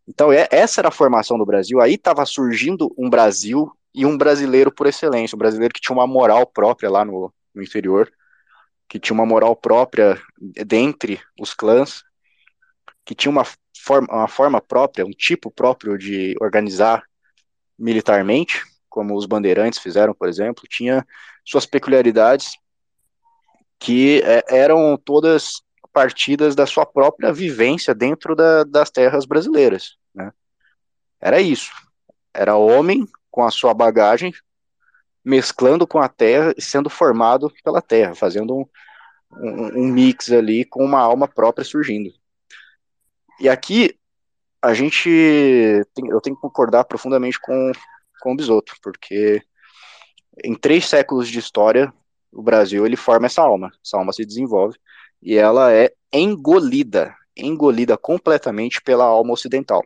Então, é, essa era a formação do Brasil. Aí estava surgindo um Brasil e um brasileiro por excelência, um brasileiro que tinha uma moral própria lá no, no interior, que tinha uma moral própria dentre os clãs, que tinha uma forma, uma forma própria, um tipo próprio de organizar militarmente, como os bandeirantes fizeram, por exemplo, tinha suas peculiaridades que é, eram todas partidas da sua própria vivência dentro da, das terras brasileiras. Né? Era isso. Era homem com a sua bagagem, mesclando com a terra e sendo formado pela terra, fazendo um, um, um mix ali com uma alma própria surgindo. E aqui a gente tem, eu tenho que concordar profundamente com, com o Bisoto, porque em três séculos de história o Brasil ele forma essa alma, essa alma se desenvolve e ela é engolida, engolida completamente pela alma ocidental.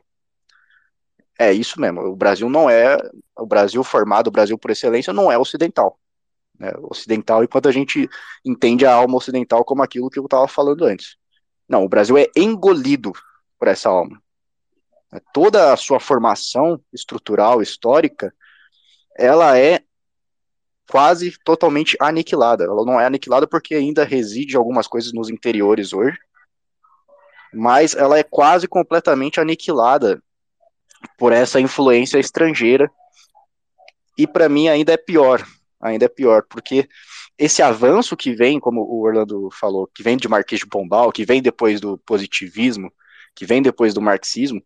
É isso mesmo. O Brasil não é o Brasil formado, o Brasil por excelência não é ocidental. Né? Ocidental, enquanto a gente entende a alma ocidental como aquilo que eu estava falando antes. Não, o Brasil é engolido por essa alma. Toda a sua formação estrutural, histórica, ela é quase totalmente aniquilada. Ela não é aniquilada porque ainda reside algumas coisas nos interiores hoje, mas ela é quase completamente aniquilada por essa influência estrangeira. E para mim ainda é pior, ainda é pior, porque esse avanço que vem, como o Orlando falou, que vem de Marquês de Pombal, que vem depois do positivismo, que vem depois do marxismo,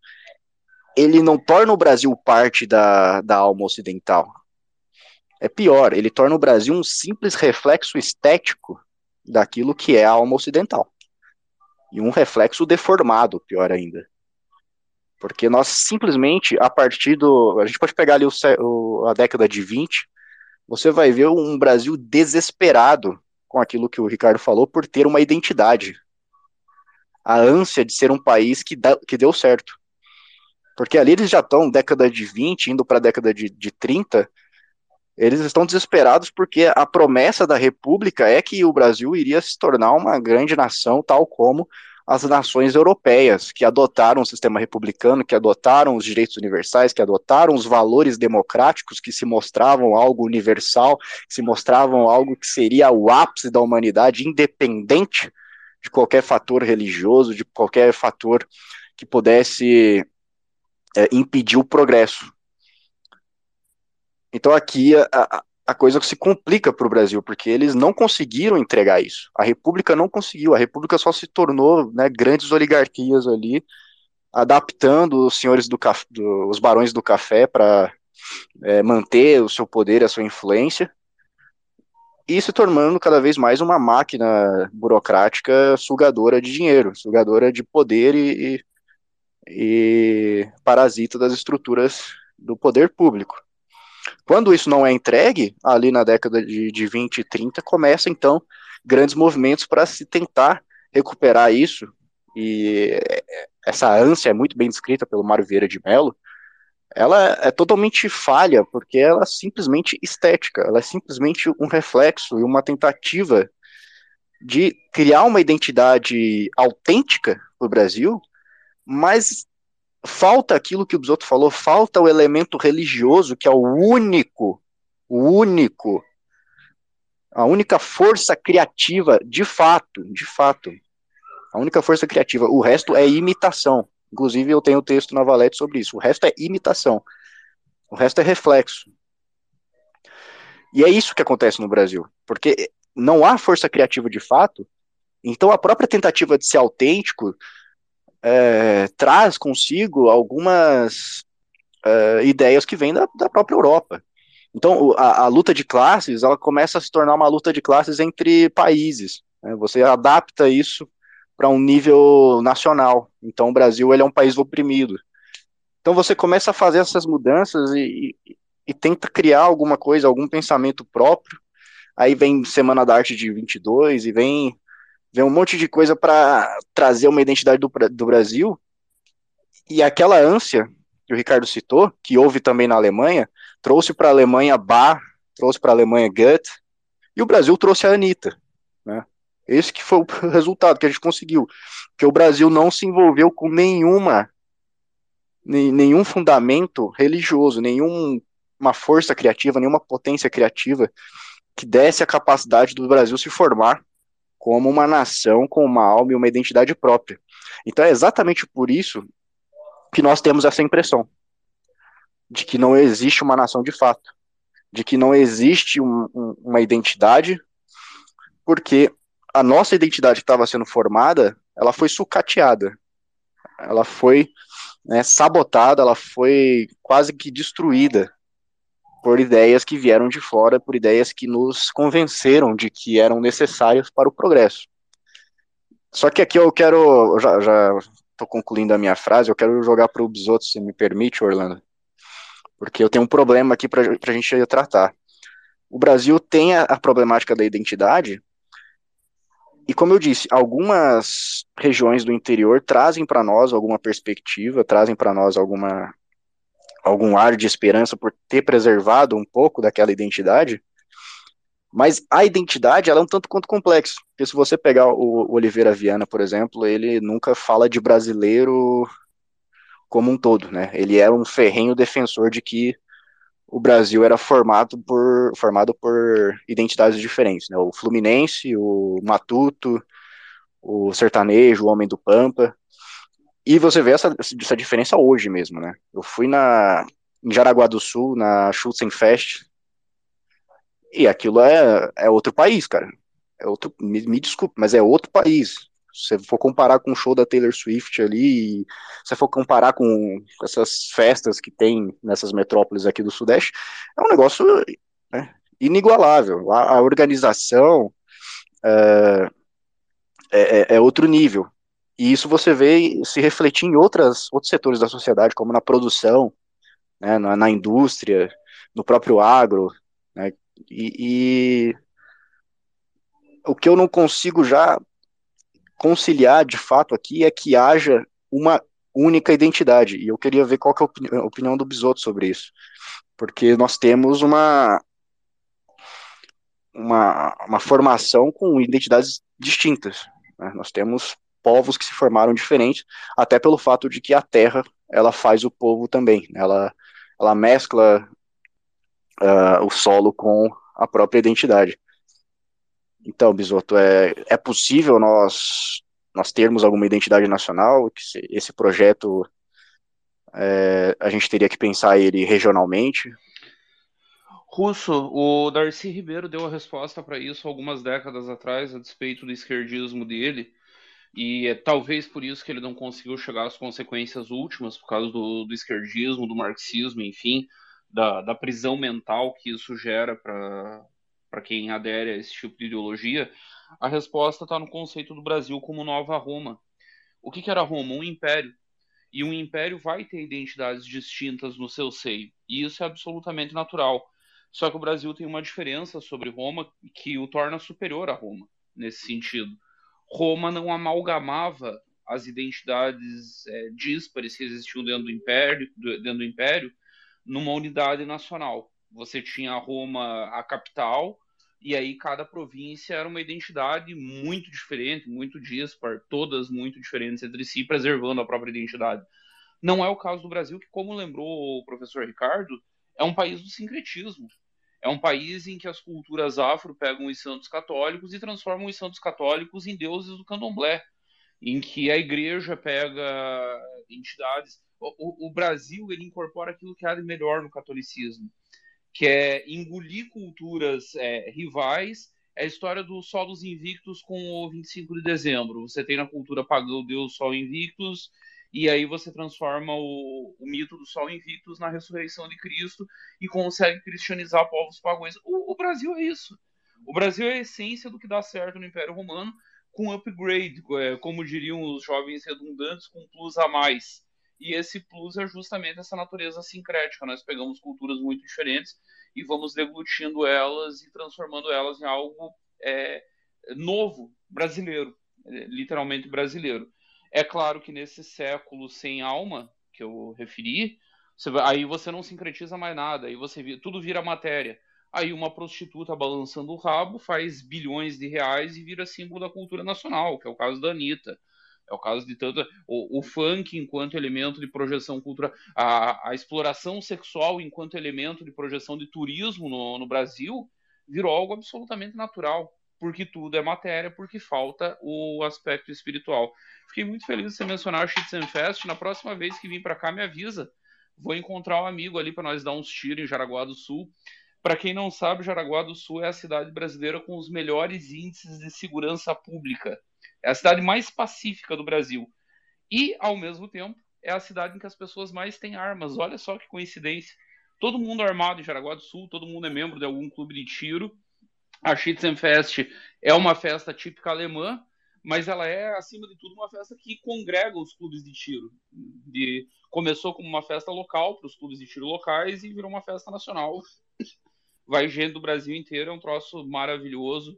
ele não torna o Brasil parte da, da alma ocidental. É pior, ele torna o Brasil um simples reflexo estético daquilo que é a alma ocidental. E um reflexo deformado, pior ainda. Porque nós simplesmente, a partir do. A gente pode pegar ali o, o, a década de 20, você vai ver um Brasil desesperado com aquilo que o Ricardo falou, por ter uma identidade. A ânsia de ser um país que, dá, que deu certo. Porque ali eles já estão, década de 20, indo para a década de, de 30, eles estão desesperados porque a promessa da República é que o Brasil iria se tornar uma grande nação, tal como as nações europeias, que adotaram o sistema republicano, que adotaram os direitos universais, que adotaram os valores democráticos, que se mostravam algo universal, que se mostravam algo que seria o ápice da humanidade, independente de qualquer fator religioso, de qualquer fator que pudesse é, impedir o progresso. Então aqui a, a coisa se complica para o Brasil, porque eles não conseguiram entregar isso. A República não conseguiu, a República só se tornou né, grandes oligarquias ali, adaptando os senhores do, do os barões do café para é, manter o seu poder, a sua influência, e se tornando cada vez mais uma máquina burocrática sugadora de dinheiro, sugadora de poder e, e parasita das estruturas do poder público. Quando isso não é entregue, ali na década de, de 20 e 30, começa então grandes movimentos para se tentar recuperar isso. E essa ânsia é muito bem descrita pelo Mário Vieira de Mello. Ela é totalmente falha, porque ela é simplesmente estética, ela é simplesmente um reflexo e uma tentativa de criar uma identidade autêntica para o Brasil, mas falta aquilo que o Bisoto falou, falta o elemento religioso, que é o único, o único, a única força criativa, de fato, de fato, a única força criativa. O resto é imitação. Inclusive, eu tenho texto na Valete sobre isso. O resto é imitação. O resto é reflexo. E é isso que acontece no Brasil. Porque não há força criativa de fato. Então, a própria tentativa de ser autêntico, é, traz consigo algumas é, ideias que vêm da, da, própria Europa. Então, a, a, luta de classes, ela começa a se tornar uma luta de classes entre países. Né? Você adapta isso para um nível nacional. Então, o Brasil ele é um país oprimido. Então você começa a fazer essas mudanças e, e, e tenta criar alguma coisa, algum pensamento próprio. Aí vem Semana da Arte de 22 e vem, vem um monte de coisa para trazer uma identidade do, do Brasil. E aquela ânsia que o Ricardo citou, que houve também na Alemanha, trouxe para a Alemanha Bach, trouxe para a Alemanha Goethe, e o Brasil trouxe a Anitta. Né? Esse que foi o (laughs) resultado que a gente conseguiu. Que o Brasil não se envolveu com nenhuma nenhum fundamento religioso, nenhuma força criativa, nenhuma potência criativa que desse a capacidade do Brasil se formar como uma nação com uma alma e uma identidade própria. Então é exatamente por isso que nós temos essa impressão de que não existe uma nação de fato, de que não existe um, um, uma identidade, porque a nossa identidade que estava sendo formada, ela foi sucateada, ela foi né, sabotada, ela foi quase que destruída por ideias que vieram de fora, por ideias que nos convenceram de que eram necessárias para o progresso. Só que aqui eu quero, já estou concluindo a minha frase, eu quero jogar para o Bisoto, se me permite, Orlando, porque eu tenho um problema aqui para a gente tratar. O Brasil tem a, a problemática da identidade, e como eu disse, algumas regiões do interior trazem para nós alguma perspectiva, trazem para nós alguma algum ar de esperança por ter preservado um pouco daquela identidade. Mas a identidade ela é um tanto quanto complexa. Porque se você pegar o Oliveira Viana, por exemplo, ele nunca fala de brasileiro como um todo, né? Ele era um ferrenho defensor de que o Brasil era formado por, formado por identidades diferentes, né? O Fluminense, o Matuto, o sertanejo, o Homem do Pampa. E você vê essa, essa diferença hoje mesmo, né? Eu fui na, em Jaraguá do Sul, na Schutzenfest, e aquilo é, é outro país, cara. É outro, me, me desculpe, mas é outro país. Se você for comparar com o show da Taylor Swift ali, se você for comparar com essas festas que tem nessas metrópoles aqui do Sudeste, é um negócio né, inigualável. A, a organização é, é, é, outro nível. E isso você vê se refletir em outras, outros setores da sociedade, como na produção, né, na, na indústria, no próprio agro. Né, e, e o que eu não consigo já conciliar de fato aqui é que haja uma única identidade. E eu queria ver qual que é a opinião do Bisotto sobre isso. Porque nós temos uma, uma, uma formação com identidades distintas. Né? Nós temos povos que se formaram diferentes, até pelo fato de que a terra ela faz o povo também. Né? Ela, ela mescla uh, o solo com a própria identidade. Então, Bisoto, é, é possível nós, nós termos alguma identidade nacional? Que esse projeto é, a gente teria que pensar ele regionalmente? Russo, o Darcy Ribeiro deu a resposta para isso algumas décadas atrás, a despeito do esquerdismo dele, e é talvez por isso que ele não conseguiu chegar às consequências últimas, por causa do, do esquerdismo, do marxismo, enfim, da, da prisão mental que isso gera para quem adere a esse tipo de ideologia, a resposta está no conceito do Brasil como nova Roma. O que, que era Roma? Um império. E um império vai ter identidades distintas no seu seio. E isso é absolutamente natural. Só que o Brasil tem uma diferença sobre Roma que o torna superior a Roma, nesse sentido. Roma não amalgamava as identidades é, díspares que existiam dentro do império, dentro do império numa unidade nacional você tinha Roma, a capital, e aí cada província era uma identidade muito diferente, muito dispar, todas muito diferentes entre si, preservando a própria identidade. Não é o caso do Brasil, que, como lembrou o professor Ricardo, é um país do sincretismo. É um país em que as culturas afro pegam os santos católicos e transformam os santos católicos em deuses do candomblé, em que a igreja pega entidades. O, o, o Brasil ele incorpora aquilo que há de melhor no catolicismo que é engolir culturas é, rivais. É a história dos solos invictos com o 25 de dezembro. Você tem na cultura pagã o deus Sol Invictus, e aí você transforma o, o, mito do Sol Invictus na ressurreição de Cristo e consegue cristianizar povos pagãos. O, o, Brasil é isso. O Brasil é a essência do que dá certo no Império Romano, com upgrade, é, como diriam os jovens redundantes, com plus a mais. e esse plus é justamente essa natureza sincrética. Nós pegamos culturas muito diferentes e vamos deglutindo elas e transformando elas em algo é, novo, brasileiro, literalmente brasileiro. É claro que nesse século sem alma que eu referi, você, aí você não sincretiza mais nada, aí você tudo vira matéria. Aí uma prostituta balançando o rabo faz bilhões de reais e vira símbolo da cultura nacional, que é o caso da Anitta. É o caso de tanto. O, o funk enquanto elemento de projeção cultural. A, a, exploração sexual enquanto elemento de projeção de turismo no, no Brasil virou algo absolutamente natural. Porque tudo é matéria, porque falta o aspecto espiritual. Fiquei muito feliz de você mencionar o Fest. Na próxima vez que vim para cá, me avisa. Vou encontrar um amigo ali para nós dar uns tiros em Jaraguá do Sul. Para quem não sabe, Jaraguá do Sul é a cidade brasileira com os melhores índices de segurança pública. É a cidade mais pacífica do Brasil. E, ao mesmo tempo, é a cidade em que as pessoas mais têm armas. Olha só que coincidência. Todo mundo armado em Jaraguá do Sul, todo mundo é membro de algum clube de tiro. A Schützenfest é uma festa típica alemã, mas ela é, acima de tudo, uma festa que congrega os clubes de tiro. De, começou como uma festa local para os clubes de tiro locais e virou uma festa nacional vai gente do Brasil inteiro, é um troço maravilhoso,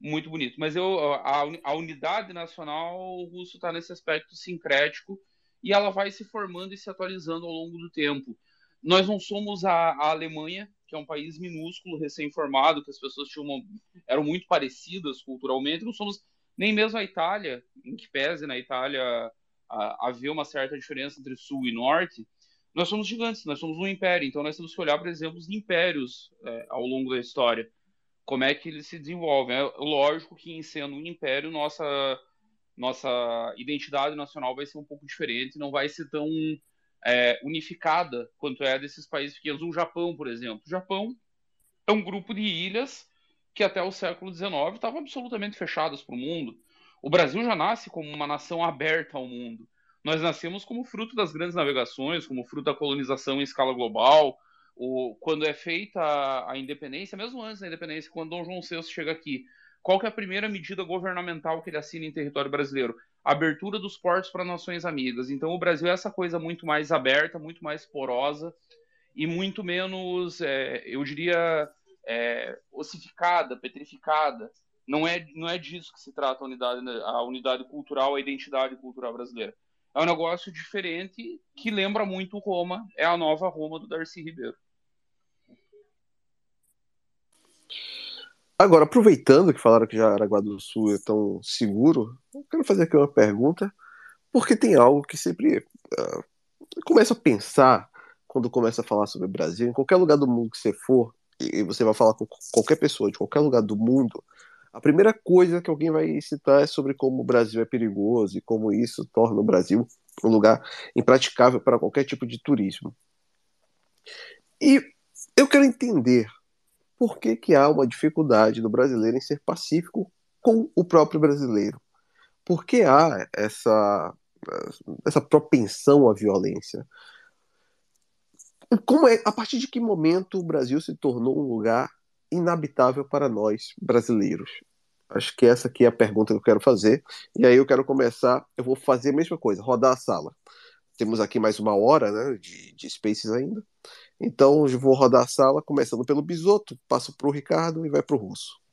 muito bonito. Mas eu, a, a unidade nacional russo está nesse aspecto sincrético e ela vai se formando e se atualizando ao longo do tempo. Nós não somos a, a Alemanha, que é um país minúsculo, recém-formado, que as pessoas tinham uma, eram muito parecidas culturalmente, não somos nem mesmo a Itália, em que pese na Itália haver uma certa diferença entre sul e norte, nós somos gigantes, nós somos um império, então nós temos que olhar, por exemplo, os impérios é, ao longo da história, como é que eles se desenvolvem. É lógico que em sendo um império, nossa, nossa identidade nacional vai ser um pouco diferente, não vai ser tão é, unificada quanto é desses países pequenos. O Japão, por exemplo. O Japão é um grupo de ilhas que até o século XIX estavam absolutamente fechadas para o mundo. O Brasil já nasce como uma nação aberta ao mundo nós nascemos como fruto das grandes navegações, como fruto da colonização em escala global. O, quando é feita a, a independência, mesmo antes da independência, quando Dom João VI chega aqui, qual é a primeira medida governamental que ele assina em território brasileiro? Abertura dos portos para nações amigas. Então o Brasil é essa coisa muito mais aberta, muito mais porosa e muito menos, é, eu diria, é, ossificada, petrificada. Não é, não é disso que se trata a unidade, a unidade cultural, a identidade cultural brasileira. É um negócio diferente que lembra muito Roma, é a nova Roma do Darcy Ribeiro. Agora, aproveitando que falaram que Jaraguá do Sul é tão seguro, eu quero fazer aqui uma pergunta, porque tem algo que sempre uh, começa a pensar quando começa a falar sobre o Brasil. Em qualquer lugar do mundo que você for, e você vai falar com qualquer pessoa de qualquer lugar do mundo, a primeira coisa que alguém vai citar é sobre como o Brasil é perigoso e como isso torna o Brasil um lugar impraticável para qualquer tipo de turismo. E eu quero entender por que, que há uma dificuldade do brasileiro em ser pacífico com o próprio brasileiro. Por que há essa, essa propensão à violência? Como é, a partir de que momento o Brasil se tornou um lugar inabitável para nós brasileiros? Acho que essa aqui é a pergunta que eu quero fazer. E aí eu quero começar. Eu vou fazer a mesma coisa, rodar a sala. Temos aqui mais uma hora né, de, de Spaces ainda. Então vou rodar a sala, começando pelo Bisoto, passo para o Ricardo e vai para o Russo.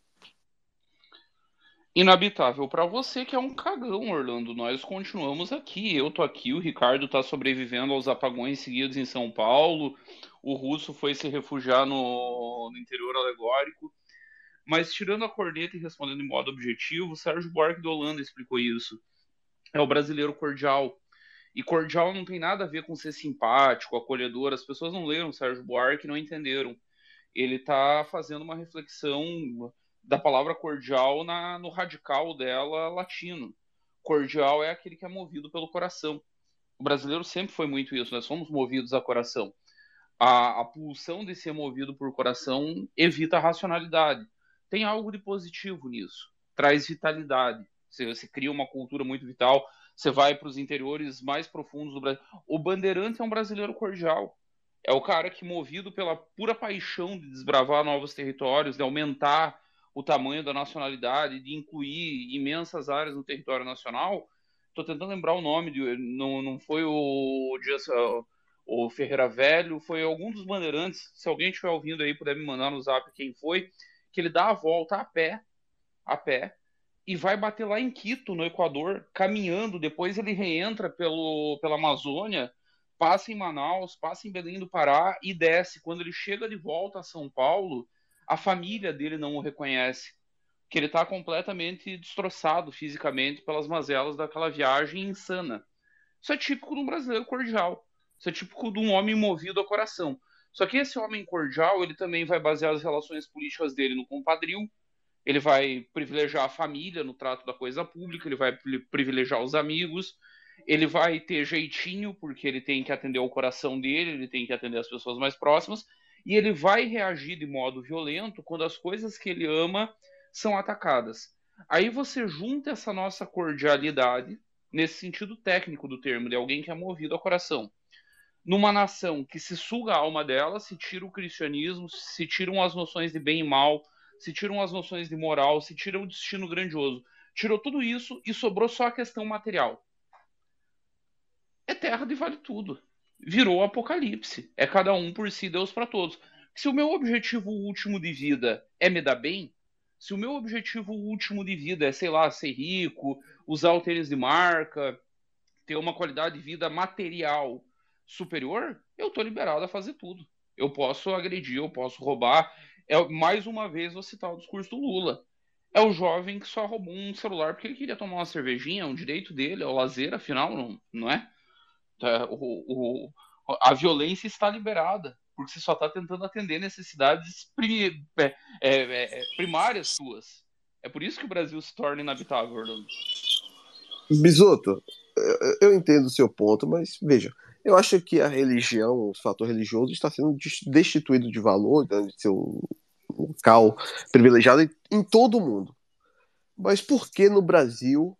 Inabitável para você que é um cagão, Orlando. Nós continuamos aqui. Eu tô aqui, o Ricardo tá sobrevivendo aos apagões seguidos em São Paulo. O Russo foi se refugiar no, no interior alegórico. Mas tirando a corneta e respondendo em modo objetivo, Sérgio Buarque do Holanda explicou isso. É o brasileiro cordial. E cordial não tem nada a ver com ser simpático, acolhedor. As pessoas não leram Sérgio Buarque não entenderam. Ele está fazendo uma reflexão da palavra cordial na, no radical dela latino. Cordial é aquele que é movido pelo coração. O brasileiro sempre foi muito isso, nós somos movidos a coração. A, a pulsão de ser movido por coração evita a racionalidade. Tem algo de positivo nisso, traz vitalidade. Você, você cria uma cultura muito vital, você vai para os interiores mais profundos do Brasil. O Bandeirante é um brasileiro cordial. É o cara que, movido pela pura paixão de desbravar novos territórios, de aumentar o tamanho da nacionalidade, de incluir imensas áreas no território nacional, Tô tentando lembrar o nome, de, não, não foi o o Ferreira Velho, foi algum dos bandeirantes. Se alguém estiver ouvindo aí, puder me mandar no zap quem foi, que ele dá a volta a pé, a pé, e vai bater lá em Quito, no Equador, caminhando. Depois ele reentra pelo, pela Amazônia, passa em Manaus, passa em Belém do Pará e desce. Quando ele chega de volta a São Paulo, a família dele não o reconhece que ele está completamente destroçado fisicamente pelas mazelas daquela viagem insana. Isso é típico de um brasileiro cordial. Isso é típico de um homem movido a coração. Só que esse homem cordial, ele também vai basear as relações políticas dele no compadril, ele vai privilegiar a família no trato da coisa pública, ele vai privilegiar os amigos, ele vai ter jeitinho, porque ele tem que atender o coração dele, ele tem que atender as pessoas mais próximas, e ele vai reagir de modo violento quando as coisas que ele ama são atacadas. Aí você junta essa nossa cordialidade, nesse sentido técnico do termo, de alguém que é movido ao coração, numa nação que se suga a alma dela, se tira o cristianismo, se tiram as noções de bem e mal, se tiram as noções de moral, se tira o destino grandioso. Tirou tudo isso e sobrou só a questão material. É terra de vale tudo. Virou apocalipse. É cada um por si, Deus para todos. Se o meu objetivo último de vida é me dar bem, se o meu objetivo último de vida é, sei lá, ser rico, usar o tênis de marca, ter uma qualidade de vida material superior, eu estou liberado a fazer tudo. Eu posso agredir, eu posso roubar. É, mais uma vez, vou citar o discurso do Lula. É o jovem que só roubou um celular porque ele queria tomar uma cervejinha, é um direito dele, é o lazer, afinal, não, não é? é o, o, a violência está liberada porque você só está tentando atender necessidades prim é, é, é, primárias suas. É por isso que o Brasil se torna inabitável, Orlando. Bisoto, eu entendo o seu ponto, mas veja, eu acho que a religião, o fator religioso, está sendo destituído de valor, né, de seu local privilegiado em todo o mundo. Mas por que no Brasil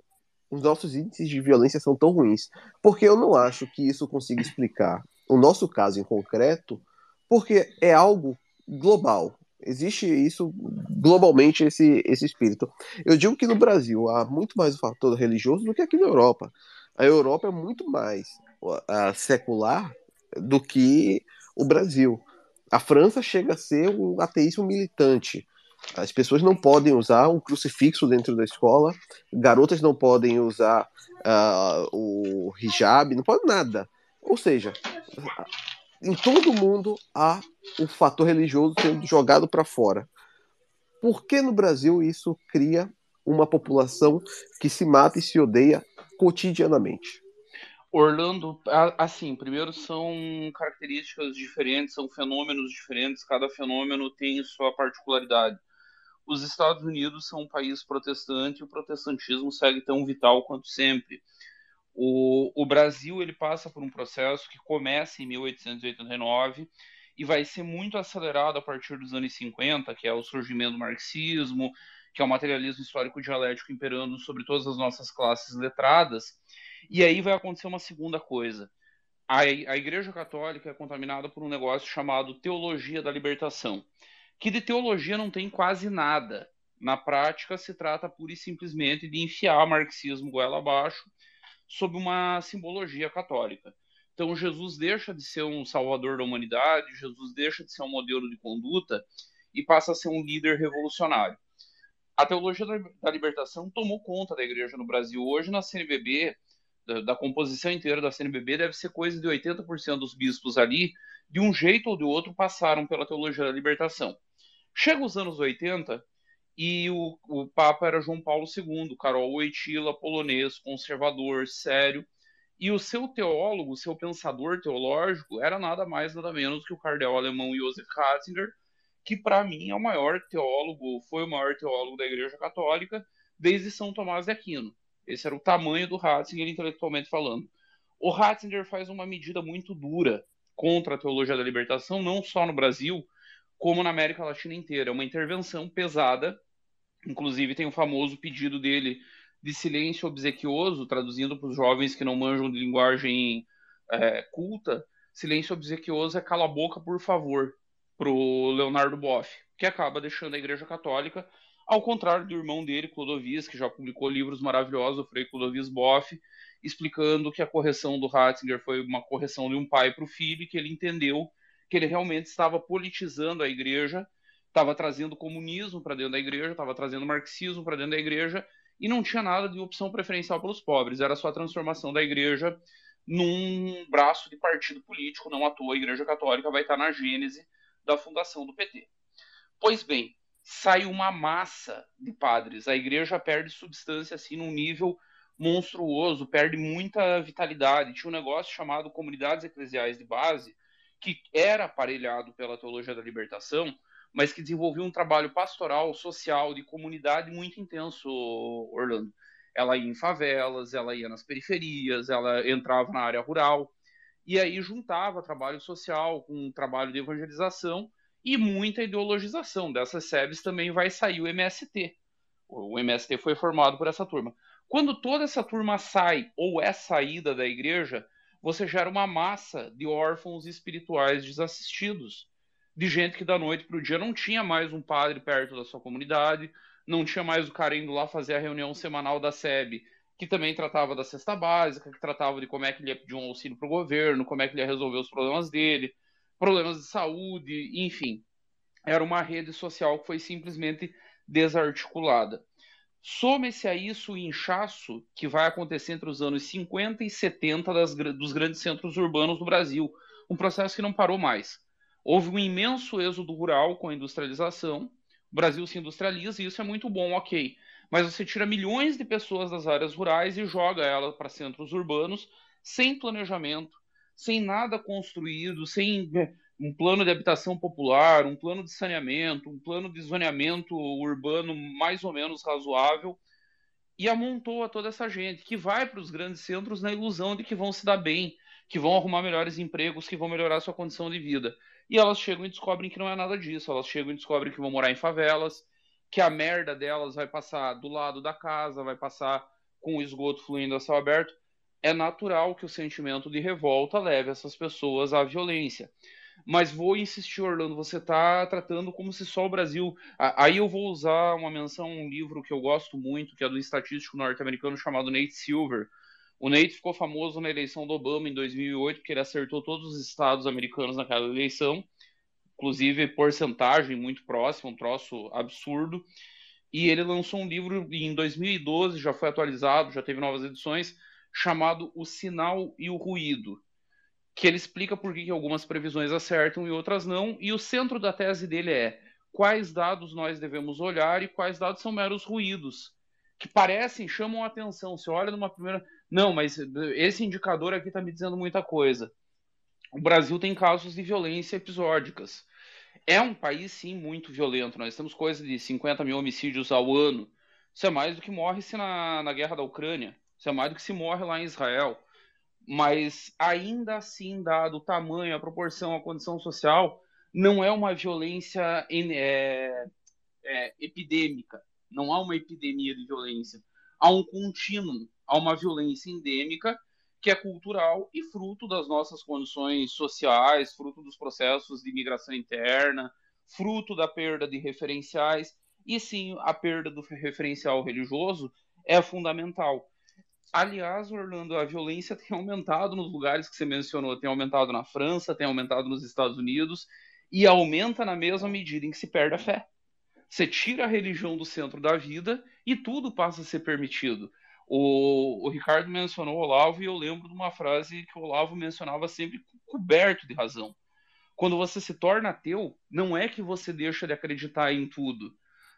os nossos índices de violência são tão ruins? Porque eu não acho que isso consiga explicar o nosso caso em concreto porque é algo global. Existe isso globalmente, esse, esse espírito. Eu digo que no Brasil há muito mais o fator religioso do que aqui na Europa. A Europa é muito mais uh, secular do que o Brasil. A França chega a ser um ateísmo militante. As pessoas não podem usar um crucifixo dentro da escola, garotas não podem usar uh, o hijab, não pode nada. Ou seja, em todo mundo há o fator religioso sendo jogado para fora. Por que no Brasil isso cria uma população que se mata e se odeia cotidianamente? Orlando, assim, primeiro são características diferentes, são fenômenos diferentes, cada fenômeno tem sua particularidade. Os Estados Unidos são um país protestante e o protestantismo segue tão vital quanto sempre. O, o Brasil ele passa por um processo que começa em 1889 e vai ser muito acelerado a partir dos anos 50, que é o surgimento do marxismo, que é o materialismo histórico dialético imperando sobre todas as nossas classes letradas. E aí vai acontecer uma segunda coisa. A, a Igreja Católica é contaminada por um negócio chamado teologia da libertação, que de teologia não tem quase nada. Na prática, se trata pura e simplesmente de enfiar marxismo goela abaixo sob uma simbologia católica. Então, Jesus deixa de ser um salvador da humanidade, Jesus deixa de ser um modelo de conduta e passa a ser um líder revolucionário. A teologia da libertação tomou conta da igreja no Brasil. Hoje, na CNBB, da, composição inteira da CNBB, deve ser coisa de 80% dos bispos ali, de um jeito ou de outro, passaram pela teologia da libertação. Chega os anos 80, e o, o Papa era João Paulo II, Carol Wojtyla, polonês, conservador, sério, e o seu teólogo, o seu pensador teológico, era nada mais, nada menos que o cardeal alemão Josef Ratzinger, que para mim é o maior teólogo, foi o maior teólogo da Igreja Católica desde São Tomás de Aquino. Esse era o tamanho do Ratzinger intelectualmente falando. O Ratzinger faz uma medida muito dura contra a teologia da libertação, não só no Brasil, como na América Latina inteira. É uma intervenção pesada. Inclusive, tem o famoso pedido dele de silêncio obsequioso, traduzindo para os jovens que não manjam de linguagem é, culta. Silêncio obsequioso é cala a boca, por favor, para o Leonardo Boff, que acaba deixando a Igreja Católica ao contrário do irmão dele, Clodovis, que já publicou livros maravilhosos, o Frei Clodovis Boff, explicando que a correção do Ratzinger foi uma correção de um pai para o filho, e que ele entendeu que ele realmente estava politizando a igreja, estava trazendo comunismo para dentro da igreja, estava trazendo marxismo para dentro da igreja, e não tinha nada de opção preferencial pelos pobres, era só a transformação da igreja num braço de partido político, não à toa a Igreja Católica vai estar na gênese da fundação do PT. Pois bem, sai uma massa de padres, a igreja perde substância assim num nível monstruoso, perde muita vitalidade. Tinha um negócio chamado comunidades eclesiais de base, que era aparelhado pela teologia da libertação, mas que desenvolvia um trabalho pastoral, social, de comunidade muito intenso, Orlando. Ela ia em favelas, ela ia nas periferias, ela entrava na área rural, e aí juntava trabalho social com trabalho de evangelização e muita ideologização. Dessas SEBs também vai sair o MST. O MST foi formado por essa turma. Quando toda essa turma sai ou é saída da igreja, você gera uma massa de órfãos espirituais desassistidos, de gente que da noite para o dia não tinha mais um padre perto da sua comunidade, não tinha mais o cara indo lá fazer a reunião semanal da SEB, que também tratava da cesta básica, que tratava de como é que ele ia pedir um auxílio para o governo, como é que ele ia resolver os problemas dele, problemas de saúde, enfim. Era uma rede social que foi simplesmente desarticulada. Some-se a isso o inchaço que vai acontecer entre os anos 50 e 70 das, dos grandes centros urbanos do Brasil, um processo que não parou mais. Houve um imenso êxodo rural com a industrialização, o Brasil se industrializa e isso é muito bom, ok. Mas você tira milhões de pessoas das áreas rurais e joga elas para centros urbanos sem planejamento, sem nada construído, sem um plano de habitação popular, um plano de saneamento, um plano de zoneamento urbano mais ou menos razoável, e amontou a toda essa gente que vai para os grandes centros na ilusão de que vão se dar bem, que vão arrumar melhores empregos, que vão melhorar sua condição de vida. E elas chegam e descobrem que não é nada disso, elas chegam e descobrem que vão morar em favelas, que a merda delas vai passar do lado da casa, vai passar com o esgoto fluindo a céu aberto. É natural que o sentimento de revolta leve essas pessoas à violência. Mas vou insistir, Orlando, você está tratando como se só o Brasil. Aí eu vou usar uma menção a um livro que eu gosto muito, que é do estatístico norte-americano chamado Nate Silver. O Nate ficou famoso na eleição do Obama em 2008, porque ele acertou todos os estados americanos naquela eleição, inclusive porcentagem muito próxima, um troço absurdo. E ele lançou um livro em 2012, já foi atualizado, já teve novas edições, chamado O Sinal e o Ruído que ele explica por que algumas previsões acertam e outras não, e o centro da tese dele é quais dados nós devemos olhar e quais dados são meros ruídos, que parecem, chamam a atenção. Você olha numa primeira. Não, mas esse indicador aqui está me dizendo muita coisa. O Brasil tem casos de violência episódicas. É um país, sim, muito violento. Nós temos coisa de 50 mil homicídios ao ano. Isso é mais do que morre-se na, na guerra da Ucrânia. É mais do que se morre lá em Israel. Mas ainda assim, dado o tamanho, a proporção, a condição social, não é uma violência é, é, epidêmica, não há uma epidemia de violência, há um contínuo, há uma violência endêmica que é cultural e fruto das nossas condições sociais, fruto dos processos de migração interna, fruto da perda de referenciais, e sim, a perda do referencial religioso é fundamental. Aliás, Orlando, a violência tem aumentado nos lugares que você mencionou. Tem aumentado na França, tem aumentado nos Estados Unidos e aumenta na mesma medida em que se perde a fé. Você tira a religião do centro da vida e tudo passa a ser permitido. O, o Ricardo mencionou o Olavo e eu lembro de uma frase que o Olavo mencionava sempre coberto de razão. Quando você se torna ateu, não é que você deixa de acreditar em tudo.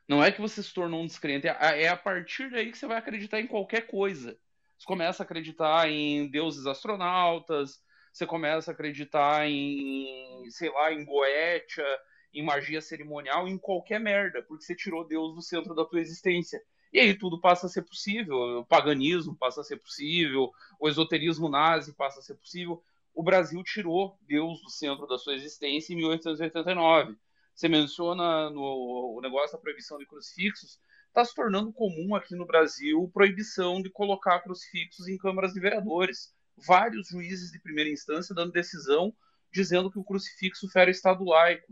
Não é que você se tornou um descrente. É, é a partir daí que você vai acreditar em qualquer coisa. Você começa a acreditar em deuses astronautas, você começa a acreditar em, sei lá, em Goetia, em magia cerimonial, em qualquer merda, porque você tirou Deus do centro da tua existência. E aí tudo passa a ser possível, o paganismo passa a ser possível, o esoterismo nazi passa a ser possível. O Brasil tirou Deus do centro da sua existência em 1889. Você menciona no o negócio da proibição de crucifixos, está se tornando comum aqui no Brasil proibição de colocar crucifixos em câmaras de vereadores. Vários juízes de primeira instância dando decisão dizendo que o crucifixo fere o Estado laico.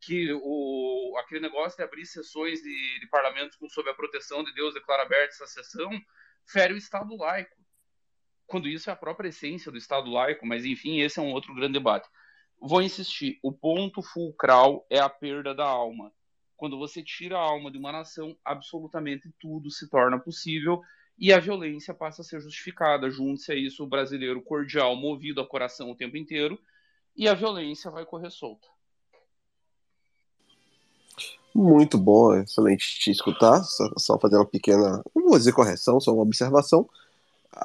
que o, aquele negócio de abrir sessões de, de parlamentos sob a proteção de Deus declara aberta essa sessão fere o Estado laico. Quando isso é a própria essência do Estado laico, mas enfim, esse é um outro grande debate. Vou insistir, o ponto fulcral é a perda da alma. Quando você tira a alma de uma nação, absolutamente tudo se torna possível e a violência passa a ser justificada. Junte-se a isso o brasileiro cordial, movido a coração o tempo inteiro, e a violência vai correr solta. Muito bom, excelente te escutar. Só, só fazer uma pequena, não vou dizer correção, só uma observação.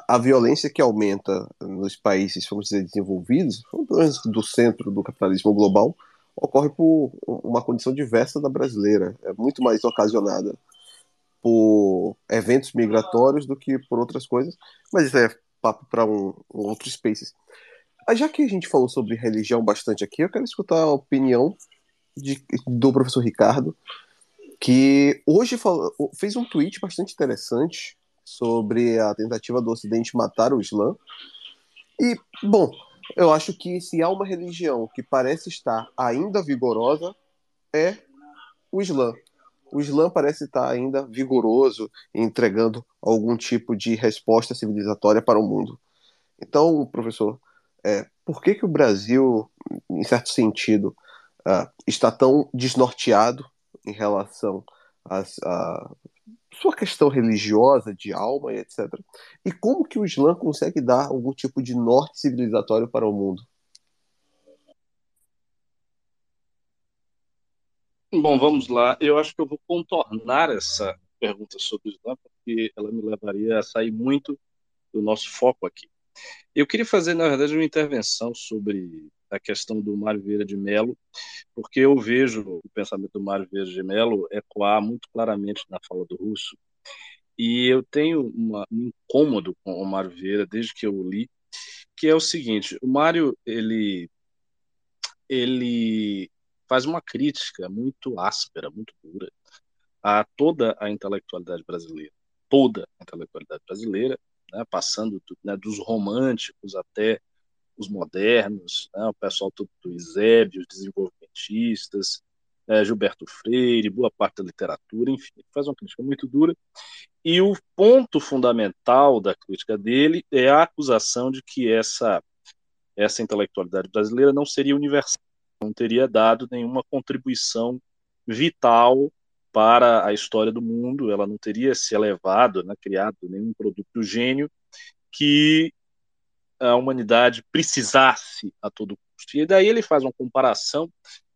A violência que aumenta nos países, vamos dizer, desenvolvidos, do centro do capitalismo global, ocorre por uma condição diversa da brasileira. É muito mais ocasionada por eventos migratórios do que por outras coisas, mas isso é papo para um, um, outro Spaces. Ah, já que a gente falou sobre religião bastante aqui, eu quero escutar a opinião de, do professor Ricardo, que hoje falou, fez um tweet bastante interessante sobre a tentativa do Ocidente matar o Islã. E, bom, eu acho que se há uma religião que parece estar ainda vigorosa, é o Islã o Islã parece estar ainda vigoroso, entregando algum tipo de resposta civilizatória para o mundo. Então, professor, é, por que, que o Brasil, em certo sentido, uh, está tão desnorteado em relação à sua questão religiosa, de alma e etc. E como que o Islã consegue dar algum tipo de norte civilizatório para o mundo? Bom, vamos lá. Eu acho que eu vou contornar essa pergunta sobre o Islã, porque ela me levaria a sair muito do nosso foco aqui. Eu queria fazer, na verdade, uma intervenção sobre a questão do Mário Vieira de Mello, porque eu vejo o pensamento do Mário Vieira de Mello ecoar muito claramente na fala do Russo, e eu tenho uma, um incômodo com o Mário Vieira desde que eu li, que é o seguinte: o Mário ele ele faz uma crítica muito áspera, muito dura a toda a intelectualidade brasileira, toda a intelectualidade brasileira, né, passando né, dos românticos até os modernos, né, o pessoal todo do Isébio, os desenvolvimentistas, é, Gilberto Freire, boa parte da literatura, enfim, faz uma crítica muito dura. E o ponto fundamental da crítica dele é a acusação de que essa essa intelectualidade brasileira não seria universal não teria dado nenhuma contribuição vital para a história do mundo, ela não teria se elevado, né, criado nenhum produto do gênio que a humanidade precisasse a todo custo. E daí ele faz uma comparação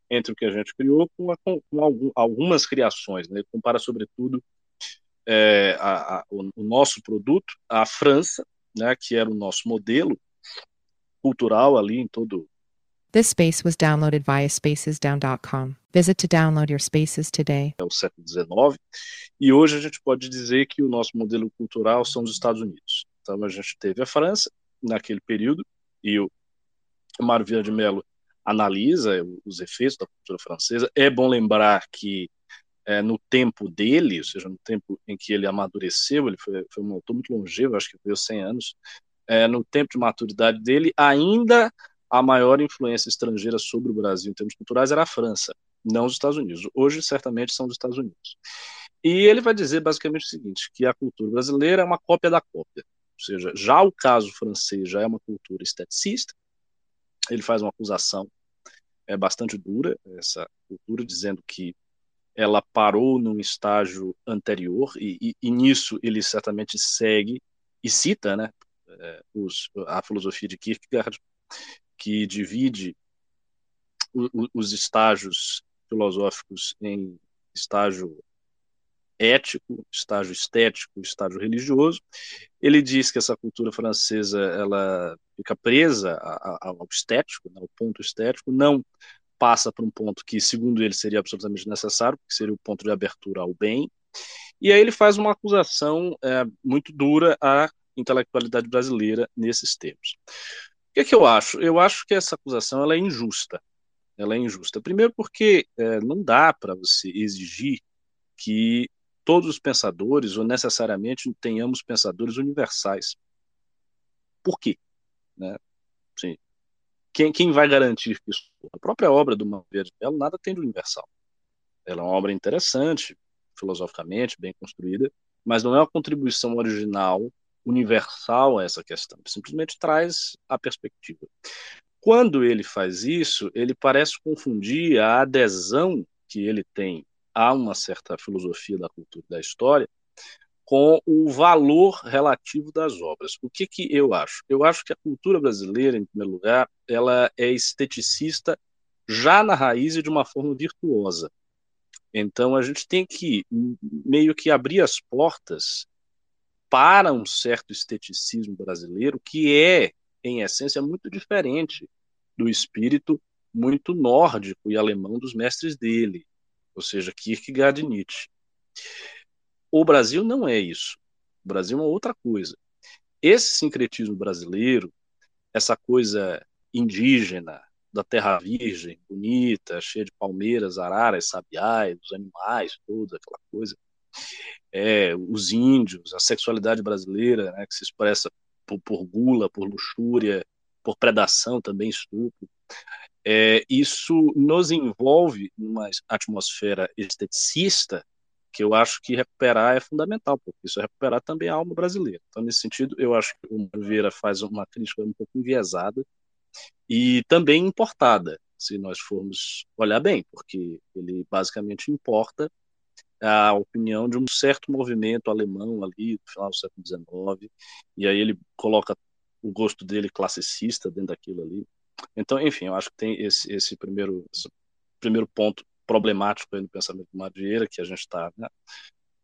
entre o que a gente criou com, a, com algum, algumas criações. Né? Ele compara, sobretudo, é, a, a, o, o, nosso produto, a França, né, que era o nosso modelo cultural ali em todo This space was downloaded via spacesdown.com. Visit to download your spaces today. É o século XIX, e hoje a gente pode dizer que o nosso modelo cultural são os Estados Unidos. Então a gente teve a França naquele período, e o Mário Vieira de Mello analisa os efeitos da cultura francesa. É bom lembrar que é, no tempo dele, ou seja, no tempo em que ele amadureceu, ele foi, foi um autor muito longevo, acho que veio 100 anos, é, no tempo de maturidade dele, ainda a maior influência estrangeira sobre o Brasil em termos culturais era a França, não os Estados Unidos. Hoje, certamente, são os Estados Unidos. E ele vai dizer basicamente o seguinte: que a cultura brasileira é uma cópia da cópia. Ou seja, já o caso francês já é uma cultura esteticista. Ele faz uma acusação é bastante dura, essa cultura, dizendo que ela parou num estágio anterior, e, e, e nisso ele certamente segue e cita né, é, os, a filosofia de Kierkegaard, que divide o, os estágios filosóficos em estágio ético, estágio estético, estágio religioso. Ele diz que essa cultura francesa ela fica presa ao estético, né, ao ponto estético, não passa para um ponto que, segundo ele, seria absolutamente necessário, que seria o ponto de abertura ao bem. E aí ele faz uma acusação é, muito dura à intelectualidade brasileira nesses termos. O que, é que eu acho? Eu acho que essa acusação ela é injusta. Ela é injusta. Primeiro, porque é, não dá para você exigir que todos os pensadores, ou necessariamente tenhamos pensadores universais. Por quê? Né? Quem, quem vai garantir que isso A própria obra do Manuel de Mello nada tem de universal. Ela é uma obra interessante, filosoficamente, bem construída, mas não é uma contribuição original, universal a essa questão. Simplesmente traz a perspectiva. Quando ele faz isso, ele parece confundir a adesão que ele tem a uma certa filosofia da cultura e da história com o valor relativo das obras. O que, que eu acho? Eu acho que a cultura brasileira, em primeiro lugar, ela é esteticista já na raiz e de uma forma virtuosa. Então a gente tem que meio que abrir as portas para um certo esteticismo brasileiro que é, em essência, muito diferente do espírito muito nórdico e alemão dos mestres dele, ou seja, Kierkegaard e Nietzsche. O Brasil não é isso. O Brasil é uma outra coisa. Esse sincretismo brasileiro, essa coisa indígena, da terra virgem, bonita, cheia de palmeiras, araras, sabiás, os animais, toda aquela coisa. É, os índios, a sexualidade brasileira, né, que se expressa por, por, gula, por luxúria, por predação também, estupro. É, isso nos envolve numa atmosfera esteticista que eu acho que recuperar é fundamental, porque isso é recuperar também a alma brasileira. Então, nesse sentido, eu acho que o Vieira faz uma crítica um pouco enviesada e também importada, se nós formos olhar bem, porque ele basicamente importa a opinião de um certo movimento alemão ali do final do século XIX, e aí ele coloca o gosto dele classicista dentro daquilo ali. Então, enfim, eu acho que tem esse, esse primeiro esse primeiro ponto problemático aí no pensamento do Madureira, que a gente está né,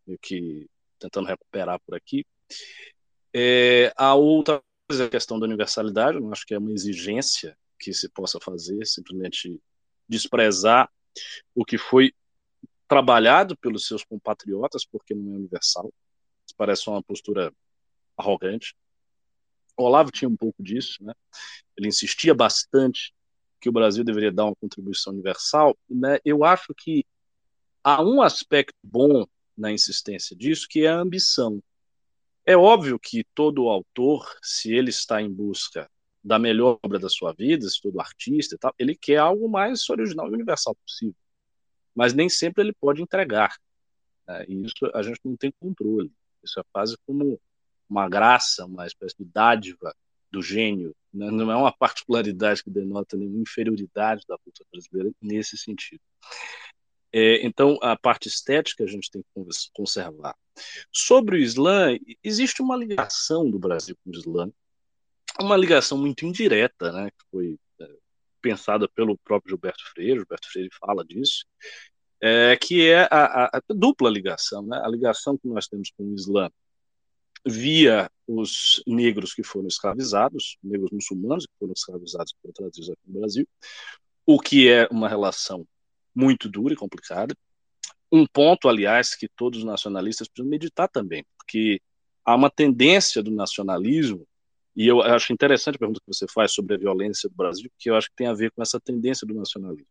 meio que tentando recuperar por aqui. É, a outra coisa é a questão da universalidade, eu acho que é uma exigência que se possa fazer, simplesmente desprezar o que foi trabalhado pelos seus compatriotas, porque não é universal. Parece uma postura arrogante. O Olavo tinha um pouco disso, né? Ele insistia bastante que o Brasil deveria dar uma contribuição universal, né, eu acho que há um aspecto bom na insistência disso, que é a ambição. É óbvio que todo autor, se ele está em busca da melhor obra da sua vida, se todo artista e tal, ele quer algo mais original e universal possível. Mas nem sempre ele pode entregar. Né? E isso a gente não tem controle. Isso é quase como uma graça, uma espécie de dádiva do gênio, né? não é uma particularidade que denota nenhuma inferioridade da cultura brasileira nesse sentido. É, então, a parte estética a gente tem que conservar. Sobre o Islã, existe uma ligação do Brasil com o Islã, uma ligação muito indireta, né, que foi é, pensada pelo próprio Gilberto Freire, Gilberto Freire fala disso, é, que é a, a, a, dupla ligação, né, a ligação que nós temos com o Islã via os negros que foram escravizados, negros muçulmanos que foram escravizados por trazidos aqui no Brasil, o que é uma relação muito dura e complicada. Um ponto, aliás, que todos os nacionalistas precisam meditar também, porque há uma tendência do nacionalismo, e eu acho interessante a pergunta que você faz sobre a violência do Brasil, porque eu acho que tem a ver com essa tendência do nacionalismo,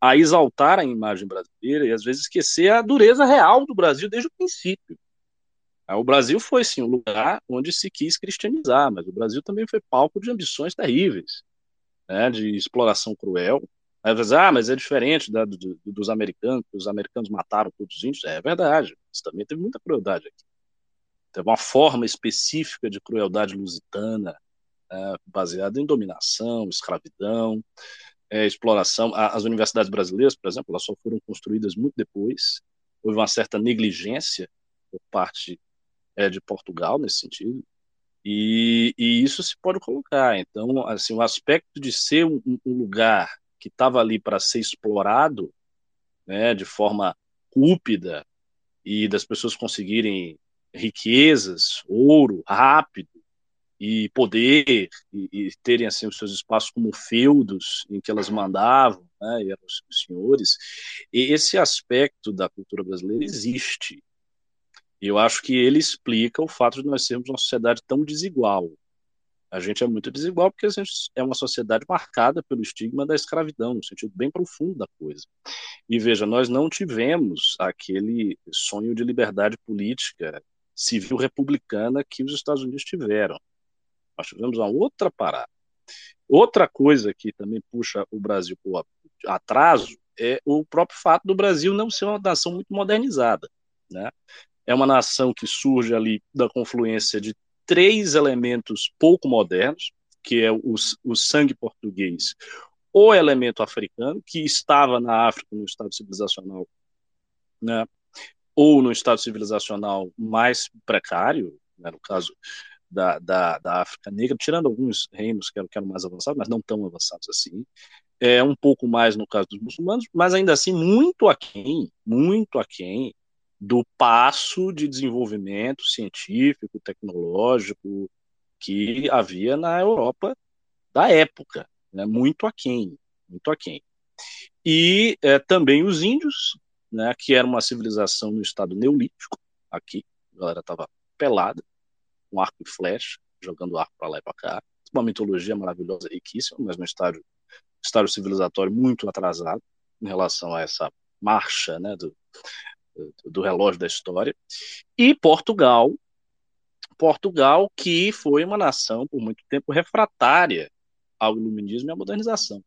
a exaltar a imagem brasileira e às vezes esquecer a dureza real do Brasil desde o princípio. O Brasil foi sim um lugar onde se quis cristianizar, mas o Brasil também foi palco de ambições terríveis, né, de exploração cruel. Aí você ah, mas é diferente da, do, dos americanos, os americanos mataram todos os índios. É verdade, mas também teve muita crueldade aqui. Teve uma forma específica de crueldade lusitana, né, baseada em dominação, escravidão, é, exploração. As universidades brasileiras, por exemplo, elas só foram construídas muito depois. Houve uma certa negligência por parte é, de Portugal nesse sentido. E, e, isso se pode colocar. Então, assim, o aspecto de ser um, um lugar que estava ali para ser explorado, né, de forma cúpida e das pessoas conseguirem riquezas, ouro, rápido e poder e, e terem assim os seus espaços como feudos em que elas mandavam, né, e eram os senhores. E esse aspecto da cultura brasileira existe eu acho que ele explica o fato de nós sermos uma sociedade tão desigual. A gente é muito desigual porque a gente é uma sociedade marcada pelo estigma da escravidão, no sentido bem profundo da coisa. E veja, nós não tivemos aquele sonho de liberdade política civil republicana que os Estados Unidos tiveram. Nós tivemos uma outra parada. Outra coisa que também puxa o Brasil para o atraso é o próprio fato do Brasil não ser uma nação muito modernizada. Né? É uma nação que surge ali da confluência de três elementos pouco modernos, que é o, o sangue português, o elemento africano, que estava na África no estado civilizacional, né, ou no estado civilizacional mais precário, né, no caso da, da, da, África Negra, tirando alguns reinos que eram, que eram mais avançados, mas não tão avançados assim, é um pouco mais no caso dos muçulmanos, mas ainda assim muito aquém, muito aquém do passo de desenvolvimento científico, tecnológico que havia na Europa da época, né, muito aquém, muito aquém. E é, também os índios, né, que era uma civilização no estado neolítico, aqui, a galera estava pelada, com arco e flecha, jogando arco para lá e para cá, uma mitologia maravilhosa, riquíssima, mas no estágio, estágio civilizatório muito atrasado em relação a essa marcha né, do, do relógio da história, e Portugal, Portugal que foi uma nação por muito tempo refratária ao iluminismo e à modernização.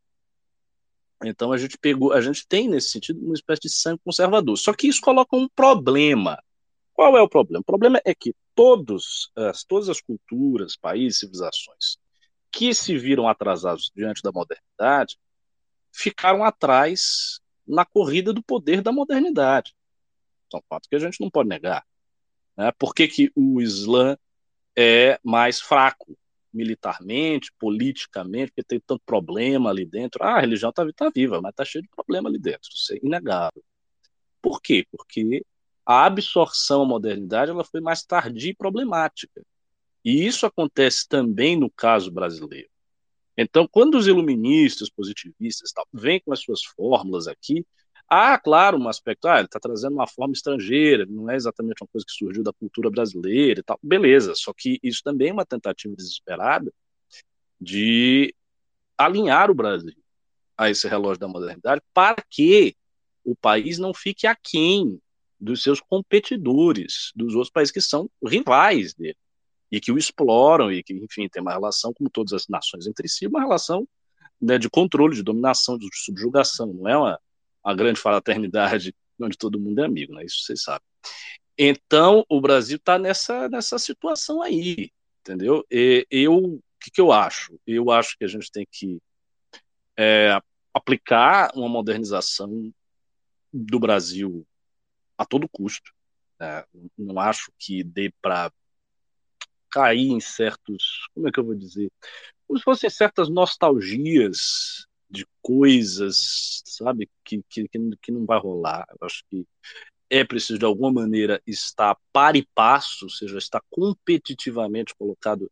Então a gente pegou, a gente tem nesse sentido uma espécie de sangue conservador. Só que isso coloca um problema. Qual é o problema? O problema é que todos, as, todas as culturas, países, civilizações que se viram atrasados diante da modernidade ficaram atrás na corrida do poder da modernidade. São fatos que a gente não pode negar. Né? Por que, que o Islã é mais fraco militarmente, politicamente, porque tem tanto problema ali dentro? Ah, a religião está tá viva, mas está cheia de problema ali dentro, isso é inegável. Por quê? Porque a absorção à modernidade ela foi mais tardia e problemática. E isso acontece também no caso brasileiro. Então, quando os iluministas, positivistas, tal, vêm com as suas fórmulas aqui, Há, claro, um aspecto, ah, ele está trazendo uma forma estrangeira, não é exatamente uma coisa que surgiu da cultura brasileira e tal. Beleza, só que isso também é uma tentativa desesperada de alinhar o Brasil a esse relógio da modernidade para que o país não fique aquém dos seus competidores, dos outros países que são rivais dele e que o exploram e que, enfim, tem uma relação, como todas as nações entre si, uma relação né, de controle, de dominação, de subjugação, não é uma a grande fraternidade onde todo mundo é amigo, né? Isso vocês sabem. Então, o Brasil está nessa, nessa situação aí, entendeu? E, eu, o que, que eu acho? Eu acho que a gente tem que é, aplicar uma modernização do Brasil a todo custo. Né? Não acho que dê para cair em certos, como é que eu vou dizer, como se fossem certas nostalgias de coisas, sabe, que, que, que não vai rolar. Eu acho que é preciso, de alguma maneira, estar par e passo, ou seja, estar competitivamente colocado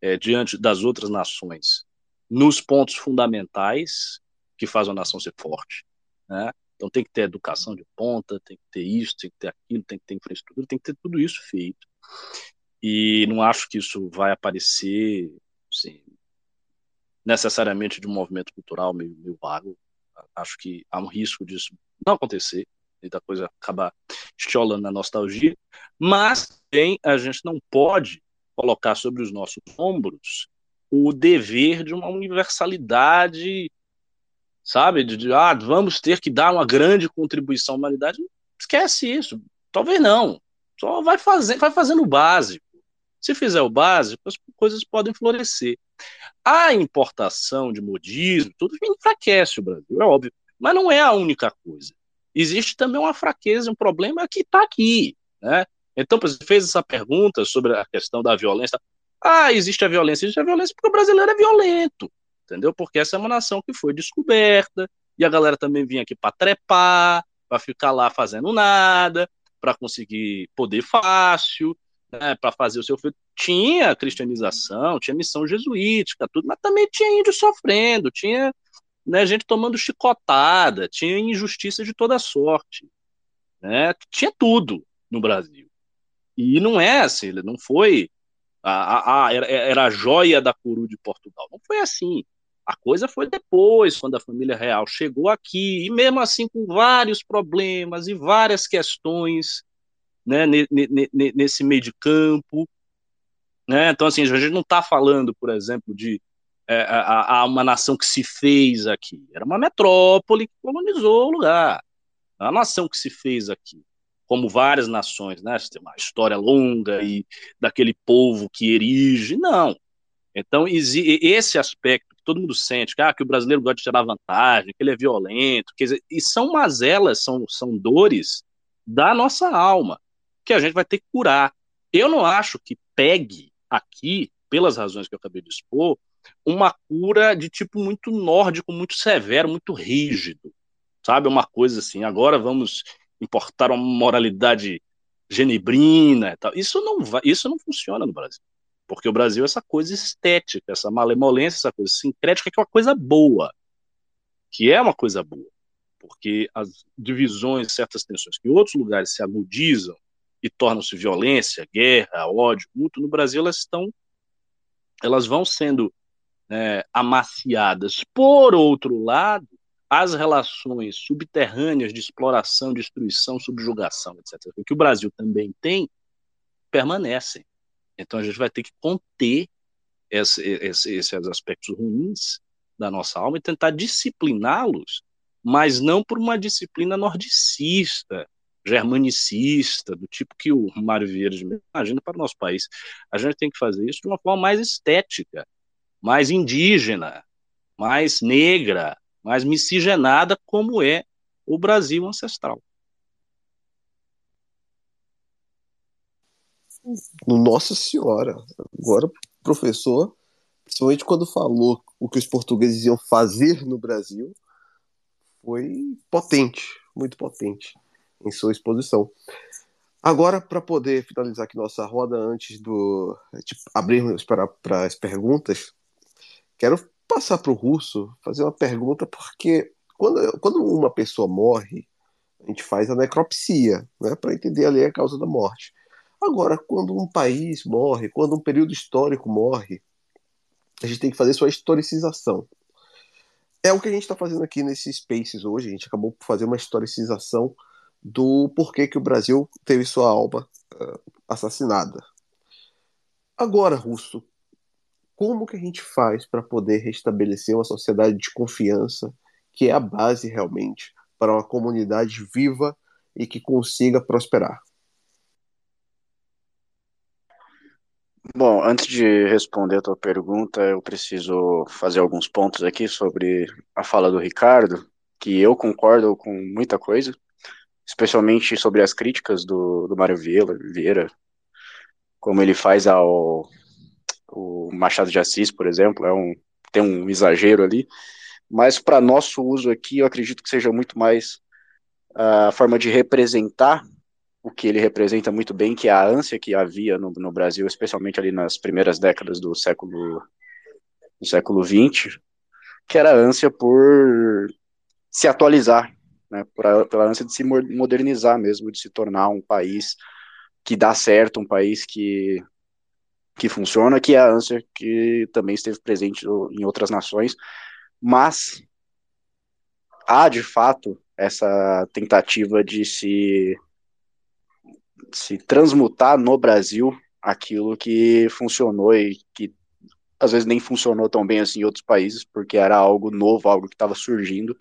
é, diante das outras nações nos pontos fundamentais que fazem a nação ser forte. Né? Então tem que ter educação de ponta, tem que ter isso, tem que ter aquilo, tem que ter infraestrutura, tem que ter tudo isso feito. E não acho que isso vai aparecer assim, necessariamente de um movimento cultural meio, meio vago. Acho que há um risco disso não acontecer e da coisa acabar estiolando na nostalgia, mas também a gente não pode colocar sobre os nossos ombros o dever de uma universalidade, sabe? De, de ah, vamos ter que dar uma grande contribuição à humanidade. Esquece isso. Talvez não. Só vai, vai fazendo o básico. Se fizer o básico, as coisas podem florescer. A importação de modismo, tudo enfraquece o Brasil, é óbvio, mas não é a única coisa. Existe também uma fraqueza, um problema que está aqui. Né? Então, você fez essa pergunta sobre a questão da violência. Ah, existe a violência, existe a violência porque o brasileiro é violento, entendeu? Porque essa é uma nação que foi descoberta, e a galera também vinha aqui para trepar, para ficar lá fazendo nada, para conseguir poder fácil, né, para fazer o seu filho. Tinha cristianização, tinha missão jesuítica, tudo, mas também tinha índio sofrendo, tinha né, gente tomando chicotada, tinha injustiça de toda sorte. Né, tinha tudo no Brasil. E não é assim, não foi. A, a, a, era, era a joia da coroa de Portugal. Não foi assim. A coisa foi depois, quando a família real chegou aqui, e mesmo assim com vários problemas e várias questões né, nesse meio de campo. Né? Então, assim, a gente não está falando, por exemplo, de é, a, a, uma nação que se fez aqui. Era uma metrópole que colonizou o lugar. A nação que se fez aqui, como várias nações, né? Tem uma história longa e daquele povo que erige. Não. Então, esse aspecto que todo mundo sente, que, ah, que o brasileiro gosta de tirar vantagem, que ele é violento, quer dizer, e são mazelas, são, são dores da nossa alma, que a gente vai ter que curar. Eu não acho que pegue aqui, pelas razões que eu acabei de expor, uma cura de tipo muito nórdico, muito severo, muito rígido, sabe? Uma coisa assim, agora vamos importar uma moralidade genebrina e tal. Isso não vai, isso não funciona no Brasil. Porque o Brasil é essa coisa estética, essa malemolência, essa coisa sincrética, que é uma coisa boa. Que é uma coisa boa. Porque as divisões, certas tensões que em outros lugares se agudizam e tornam-se violência, guerra, ódio, muito no Brasil elas estão elas vão sendo né, amaciadas. Por outro lado, as relações subterrâneas de exploração, destruição, subjugação, etc., que o Brasil também tem, permanecem. Então a gente vai ter que conter esse, esse, esses aspectos ruins da nossa alma e tentar discipliná-los, mas não por uma disciplina nordicista, germanicista, do tipo que o Mário Vieira imagina para o nosso país. A gente tem que fazer isso de uma forma mais estética, mais indígena, mais negra, mais miscigenada, como é o Brasil ancestral. Nossa Senhora! Agora, professor, principalmente quando falou o que os portugueses iam fazer no Brasil, foi potente, muito potente em sua exposição. Agora, para poder finalizar aqui nossa roda, antes do de abrirmos para, para as perguntas, Quero passar para o Russo fazer uma pergunta, porque quando, quando uma pessoa morre, a gente faz a necropsia, né, para entender ali a causa da morte. Agora, quando um país morre, quando um período histórico morre, a gente tem que fazer sua historicização. É o que a gente está fazendo aqui nesses Spaces hoje. A gente acabou por fazer uma historicização do porquê que o Brasil teve sua alma uh, assassinada. Agora, Russo, como que a gente faz para poder restabelecer uma sociedade de confiança, que é a base realmente para uma comunidade viva e que consiga prosperar? Bom, antes de responder a tua pergunta, eu preciso fazer alguns pontos aqui sobre a fala do Ricardo, que eu concordo com muita coisa, especialmente sobre as críticas do, do Mário Vieira, como ele faz ao, o Machado de Assis, por exemplo, é um, tem um exagero ali, mas para nosso uso aqui, eu acredito que seja muito mais a forma de representar o que ele representa muito bem, que é a ânsia que havia no, no Brasil, especialmente ali nas primeiras décadas do século do século XX, que era a ânsia por se atualizar, né, por, pela ânsia de se modernizar mesmo, de se tornar um país que dá certo, um país que que funciona, que é a ânsia que também esteve presente em outras nações, mas há de fato essa tentativa de se se transmutar no Brasil aquilo que funcionou e que às vezes nem funcionou tão bem assim em outros países, porque era algo novo, algo que estava surgindo,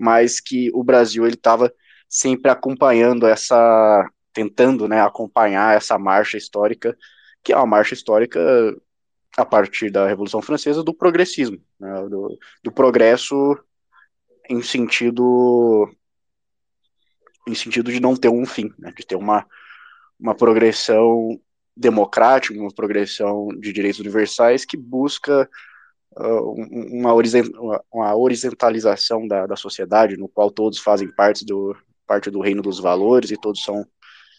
mas que o Brasil ele estava sempre acompanhando essa, tentando, né, acompanhar essa marcha histórica que é uma marcha histórica a partir da Revolução Francesa do progressismo, né, do, do, progresso em sentido em sentido de não ter um fim, né, de ter uma, uma progressão democrática, uma progressão de direitos universais que busca uma, uma horizontalização da, da sociedade, no qual todos fazem parte do, parte do reino dos valores e todos são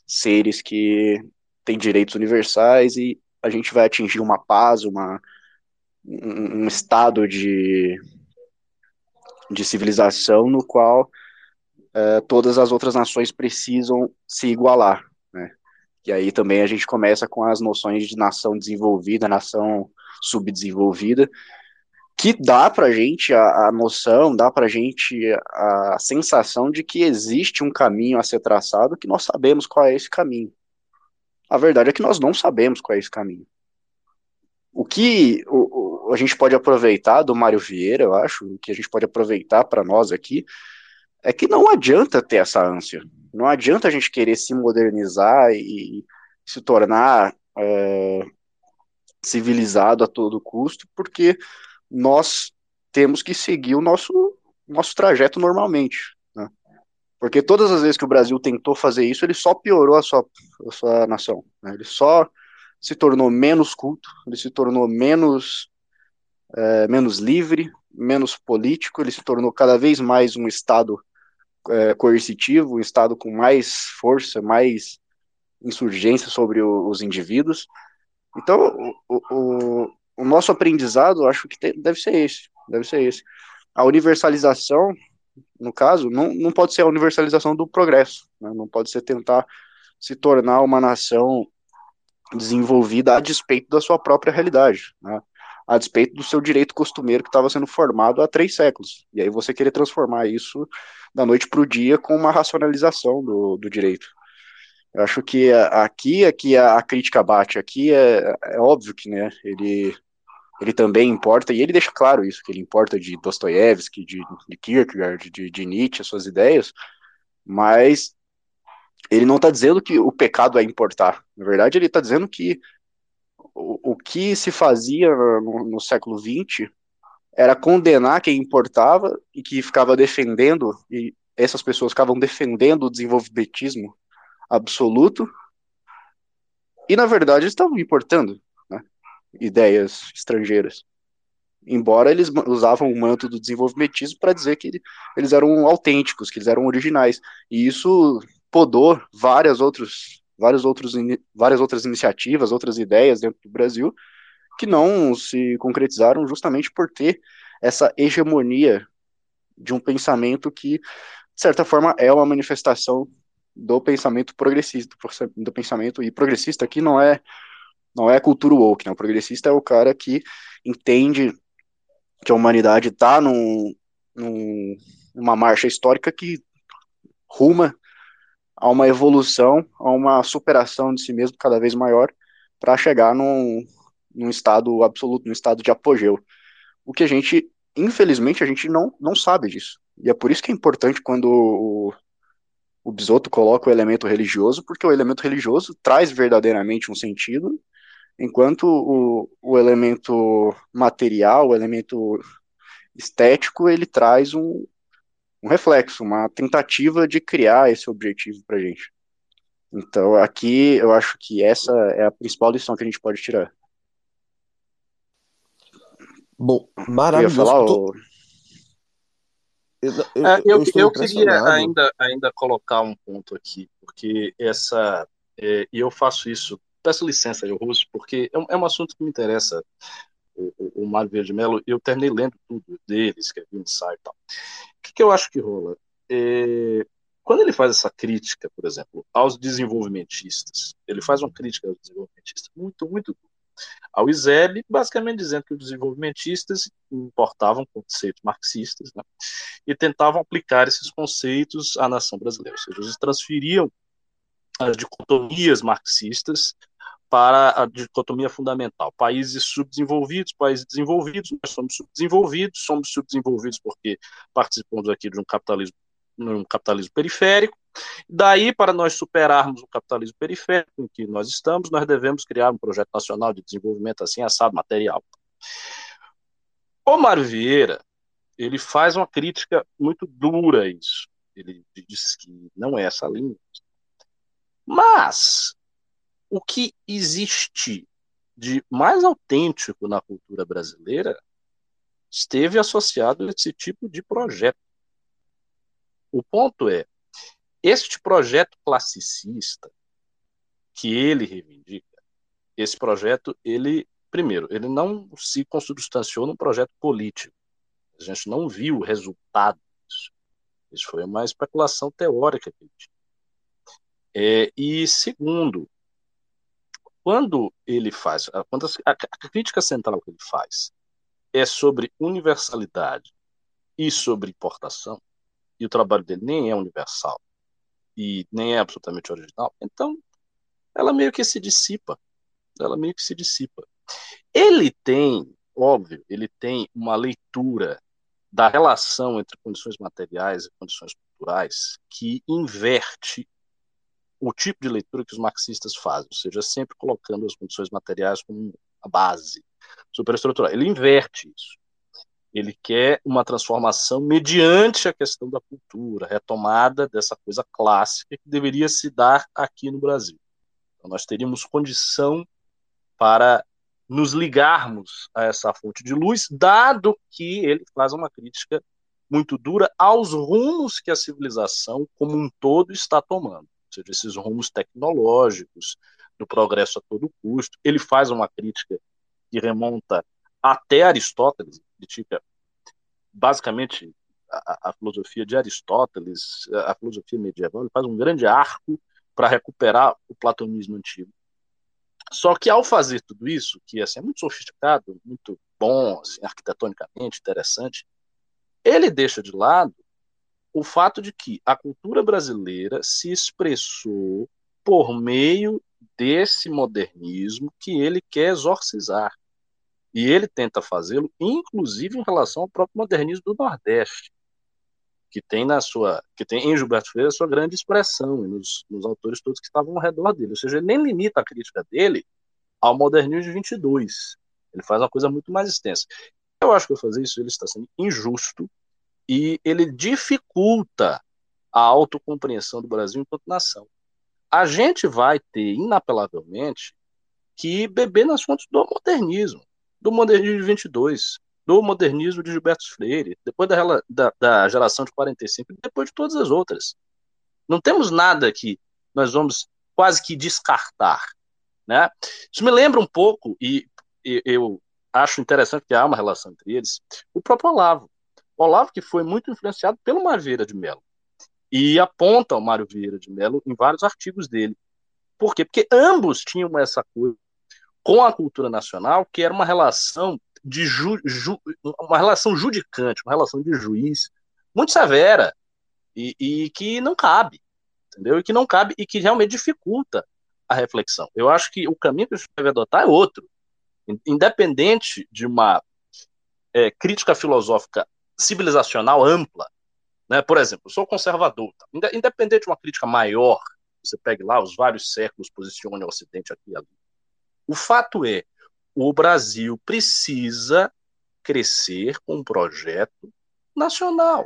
seres que tem direitos universais e a gente vai atingir uma paz, uma, um, um estado de, de civilização no qual uh, todas as outras nações precisam se igualar, né? E aí também a gente começa com as noções de nação desenvolvida, nação subdesenvolvida, que dá para gente a, a, noção, dá para gente a, a sensação de que existe um caminho a ser traçado, que nós sabemos qual é esse caminho. A verdade é que nós não sabemos qual é esse caminho. O que o, o, a gente pode aproveitar do Mário Vieira, eu acho, o que a gente pode aproveitar para nós aqui, é que não adianta ter essa ânsia. Não adianta a gente querer se modernizar e se tornar é, civilizado a todo custo, porque nós temos que seguir o nosso, nosso trajeto normalmente. Né? Porque todas as vezes que o Brasil tentou fazer isso, ele só piorou a sua, a sua nação. Né? Ele só se tornou menos culto, ele se tornou menos, é, menos livre, menos político, ele se tornou cada vez mais um Estado é, coercitivo, um Estado com mais força, mais insurgência sobre o, os indivíduos. Então, o, o, o, nosso aprendizado, acho que deve ser esse, deve ser esse. A universalização, no caso, não, não pode ser a universalização do progresso, né? não pode ser tentar se tornar uma nação desenvolvida a despeito da sua própria realidade, né? a despeito do seu direito costumeiro que estava sendo formado há três séculos. E aí você querer transformar isso da noite para o dia com uma racionalização do, do direito. Eu acho que aqui é que a, crítica bate, aqui é, é óbvio que né, ele, ele também importa, e ele deixa claro isso, que ele importa de Dostoiévski, de, de Kierkegaard, de, de Nietzsche, as suas ideias, mas ele não está dizendo que o pecado é importar. Na verdade, ele está dizendo que o, o que se fazia no, no século XX era condenar quem importava e que ficava defendendo, e essas pessoas ficavam defendendo o desenvolvimentismo absoluto, e na verdade estavam importando ideias estrangeiras. Embora eles usavam o manto do desenvolvimentismo para dizer que eles eram autênticos, que eles eram originais. E isso podou várias, outros, vários outros, várias outras iniciativas, outras ideias dentro do Brasil, que não se concretizaram justamente por ter essa hegemonia de um pensamento que, de certa forma, é uma manifestação do pensamento progressista, do pensamento e progressista aqui não é não é cultura woke, né? O progressista é o cara que entende que a humanidade está num, num, numa marcha histórica que ruma a uma evolução, a uma superação de si mesmo cada vez maior para chegar num, num estado absoluto, num estado de apogeu. O que a gente, infelizmente, a gente não, não sabe disso. E é por isso que é importante quando o, o Bisoto coloca o elemento religioso, porque o elemento religioso traz verdadeiramente um sentido, enquanto o, o elemento material, o elemento estético, ele traz um, um reflexo, uma tentativa de criar esse objetivo para gente. Então, aqui eu acho que essa é a principal lição que a gente pode tirar. Bom, maravilhoso. Eu, falar, tô... eu, eu, eu, eu queria ainda, ainda colocar um ponto aqui, porque essa. É, e eu faço isso, peço licença aí, Russo, porque é, é, um assunto que me interessa, o, o, o Mário Verde Mello, eu terminei lendo tudo dele, escrevi um ensaio e tal. O que, que eu acho que rola? É, quando ele faz essa crítica, por exemplo, aos desenvolvimentistas, ele faz uma crítica aos desenvolvimentistas muito, muito ao ISEB, basicamente dizendo que os desenvolvimentistas importavam conceitos marxistas né, e tentavam aplicar esses conceitos à nação brasileira, ou seja, eles transferiam as dicotomias marxistas para a dicotomia fundamental. Países subdesenvolvidos, países desenvolvidos, nós somos subdesenvolvidos, somos subdesenvolvidos porque participamos aqui de um capitalismo, um capitalismo periférico, Daí, para nós superarmos o capitalismo periférico em que nós estamos, nós devemos criar um projeto nacional de desenvolvimento assim, assado, material. O Mário Vieira, ele faz uma crítica muito dura a isso. Ele diz que não é essa linha. Mas, o que existe de mais autêntico na cultura brasileira esteve associado a esse tipo de projeto. O ponto é, este projeto classicista que ele reivindica, esse projeto, ele, primeiro, ele não se consubstanciou num projeto político. A gente não viu o resultado disso. Isso foi uma especulação teórica que ele tinha. É, e segundo, quando ele faz, quando a, a crítica central que ele faz é sobre universalidade e sobre importação, e o trabalho dele nem é universal, e nem é absolutamente original, então ela meio que se dissipa. Ela meio que se dissipa. Ele tem óbvio, ele tem uma leitura da relação entre condições materiais e condições culturais que inverte o tipo de leitura que os marxistas fazem, ou seja, sempre colocando as condições materiais como a base superestrutural. Ele inverte isso. Ele quer uma transformação mediante a questão da cultura, retomada dessa coisa clássica que deveria se dar aqui no Brasil. Então, nós teríamos condição para nos ligarmos a essa fonte de luz, dado que ele faz uma crítica muito dura aos rumos que a civilização como um todo está tomando, seja, esses rumos tecnológicos, do progresso a todo custo. Ele faz uma crítica que remonta até Aristóteles, critica basicamente a, a, filosofia de Aristóteles, a filosofia medieval, ele faz um grande arco para recuperar o platonismo antigo. Só que ao fazer tudo isso, que assim, é muito sofisticado, muito bom, assim, arquitetonicamente interessante, ele deixa de lado o fato de que a cultura brasileira se expressou por meio desse modernismo que ele quer exorcizar. E ele tenta fazê-lo, inclusive em relação ao próprio modernismo do Nordeste, que tem na sua, que tem em Gilberto Freire a sua grande expressão, nos, nos autores todos que estavam ao redor dele. Ou seja, ele nem limita a crítica dele ao modernismo de 22. Ele faz uma coisa muito mais extensa. Eu acho que ao fazer isso ele está sendo injusto e ele dificulta a autocompreensão do Brasil enquanto nação. A gente vai ter, inapelavelmente, que beber nas fontes do modernismo do modernismo de 22, do modernismo de Gilberto Freire, depois da, da, da geração de 45 e depois de todas as outras. Não temos nada que nós vamos quase que descartar. Né? Isso me lembra um pouco, e, e eu acho interessante que há uma relação entre eles, o próprio Olavo. Olavo que foi muito influenciado pelo Mário Vieira de Mello. E aponta o Mário Vieira de Mello em vários artigos dele. Por quê? Porque ambos tinham essa coisa com a cultura nacional, que era uma relação de ju, ju, uma relação judicante, uma relação de juiz muito severa e, e, que não cabe, entendeu? E que não cabe e que realmente dificulta a reflexão. Eu acho que o caminho que a gente deve adotar é outro, independente de uma é, crítica filosófica civilizacional ampla, né? Por exemplo, eu sou conservador, tá? independente de uma crítica maior, você pegue lá os vários séculos, posicione o Ocidente aqui e ali o fato é, o Brasil precisa crescer com um projeto nacional.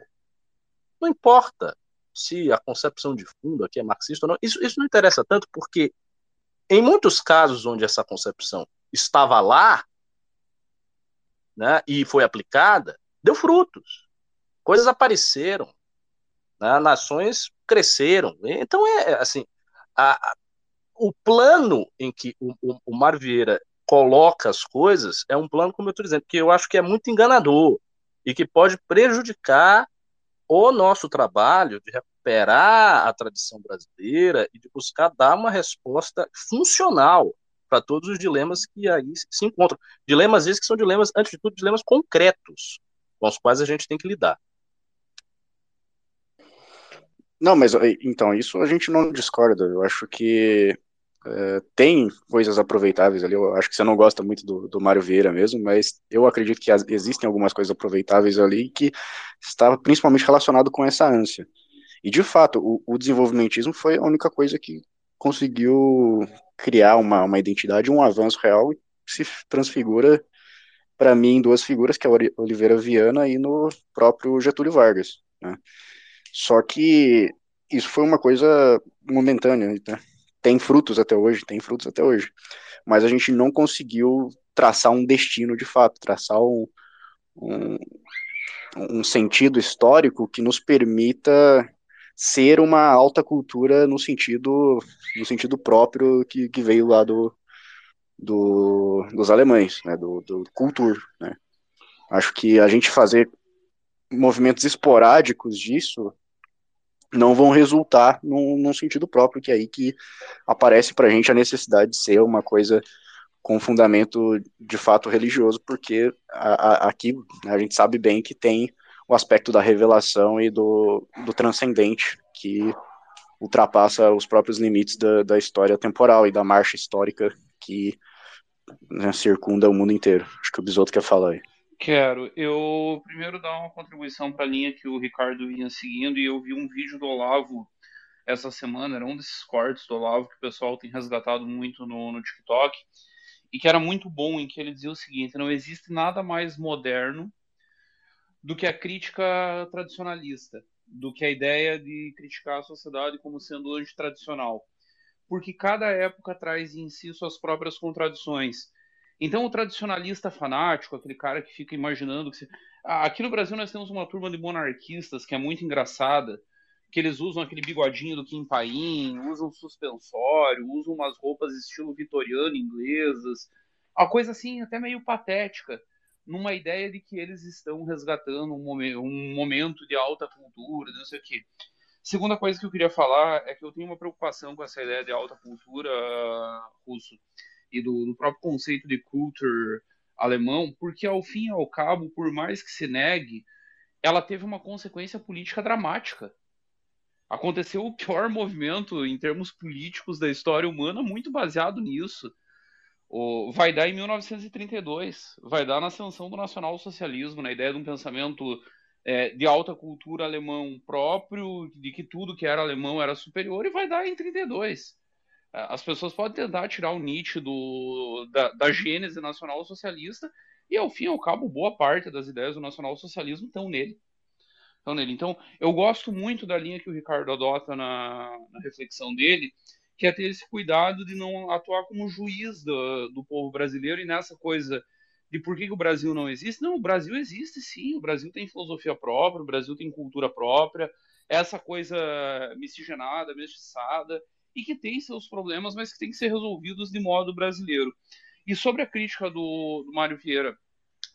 Não importa se a concepção de fundo aqui é marxista ou não, isso, isso não interessa tanto, porque em muitos casos onde essa concepção estava lá né, e foi aplicada, deu frutos. Coisas apareceram, né, nações cresceram. Então, é assim, a, o plano em que o, o, o Mar Vieira coloca as coisas é um plano, como eu estou dizendo, que eu acho que é muito enganador e que pode prejudicar o nosso trabalho de recuperar a tradição brasileira e de buscar dar uma resposta funcional para todos os dilemas que aí se encontram. Dilemas esses que são dilemas, antes de tudo, dilemas concretos com os quais a gente tem que lidar. Não, mas então, isso a gente não discorda. Eu acho que é, tem coisas aproveitáveis ali. Eu acho que você não gosta muito do, do Mário Vieira mesmo, mas eu acredito que as, existem algumas coisas aproveitáveis ali que está principalmente relacionado com essa ânsia. E de fato, o, o desenvolvimentismo foi a única coisa que conseguiu criar uma, uma identidade, um avanço real que se transfigura para mim em duas figuras, que é Oliveira Viana e no próprio Getúlio Vargas. Né? Só que isso foi uma coisa momentânea, né? tem frutos até hoje, tem frutos até hoje. Mas a gente não conseguiu traçar um destino de fato, traçar um, um, um sentido histórico que nos permita ser uma alta cultura no sentido no sentido próprio que, que veio lá do, do dos alemães, né, do, do cultur, né. Acho que a gente fazer movimentos esporádicos disso não vão resultar num, num sentido próprio, que é aí que aparece para a gente a necessidade de ser uma coisa com fundamento de fato religioso, porque a, a, aqui a gente sabe bem que tem o aspecto da revelação e do, do transcendente, que ultrapassa os próprios limites da, da história temporal e da marcha histórica que né, circunda o mundo inteiro. Acho que o Bisoto quer falar aí. Quero. Eu primeiro dar uma contribuição para a linha que o Ricardo vinha seguindo e eu vi um vídeo do Olavo essa semana, era um desses cortes do Olavo que o pessoal tem resgatado muito no, no TikTok e que era muito bom em que ele dizia o seguinte: não existe nada mais moderno do que a crítica tradicionalista, do que a ideia de criticar a sociedade como sendo antitradicional. Porque cada época traz em si suas próprias contradições. Então, o tradicionalista fanático, aquele cara que fica imaginando que. Se... Aqui no Brasil nós temos uma turma de monarquistas que é muito engraçada, que eles usam aquele bigodinho do Kim Paim, usam suspensório, usam umas roupas estilo vitoriano inglesas, uma coisa assim até meio patética numa ideia de que eles estão resgatando um momento de alta cultura, não sei o quê. Segunda coisa que eu queria falar é que eu tenho uma preocupação com essa ideia de alta cultura uh, russo e do, do, próprio conceito de culture alemão, porque ao fim e ao cabo, por mais que se negue, ela teve uma consequência política dramática. Aconteceu o pior (laughs) movimento em termos políticos da história humana, muito baseado nisso o, vai dar em 1932, vai dar na ascensão do nacionalsocialismo, na ideia de um pensamento é, de alta cultura alemão próprio, de que tudo que era alemão era superior, e vai dar em 32. É, as pessoas podem tentar tirar o Nietzsche do, da, da gênese nacional-socialista, e ao fim e ao cabo, boa parte das ideias do nacional-socialismo estão nele. Estão nele. Então, eu gosto muito da linha que o Ricardo adota na, na reflexão dele, que é ter esse cuidado de não atuar como juiz do, do povo brasileiro e nessa coisa de por que, que, o Brasil não existe. Não, o Brasil existe sim, o Brasil tem filosofia própria, o Brasil tem cultura própria, essa coisa miscigenada, mestiçada, e que tem seus problemas, mas que tem que ser resolvidos de modo brasileiro. E sobre a crítica do, do Mário Vieira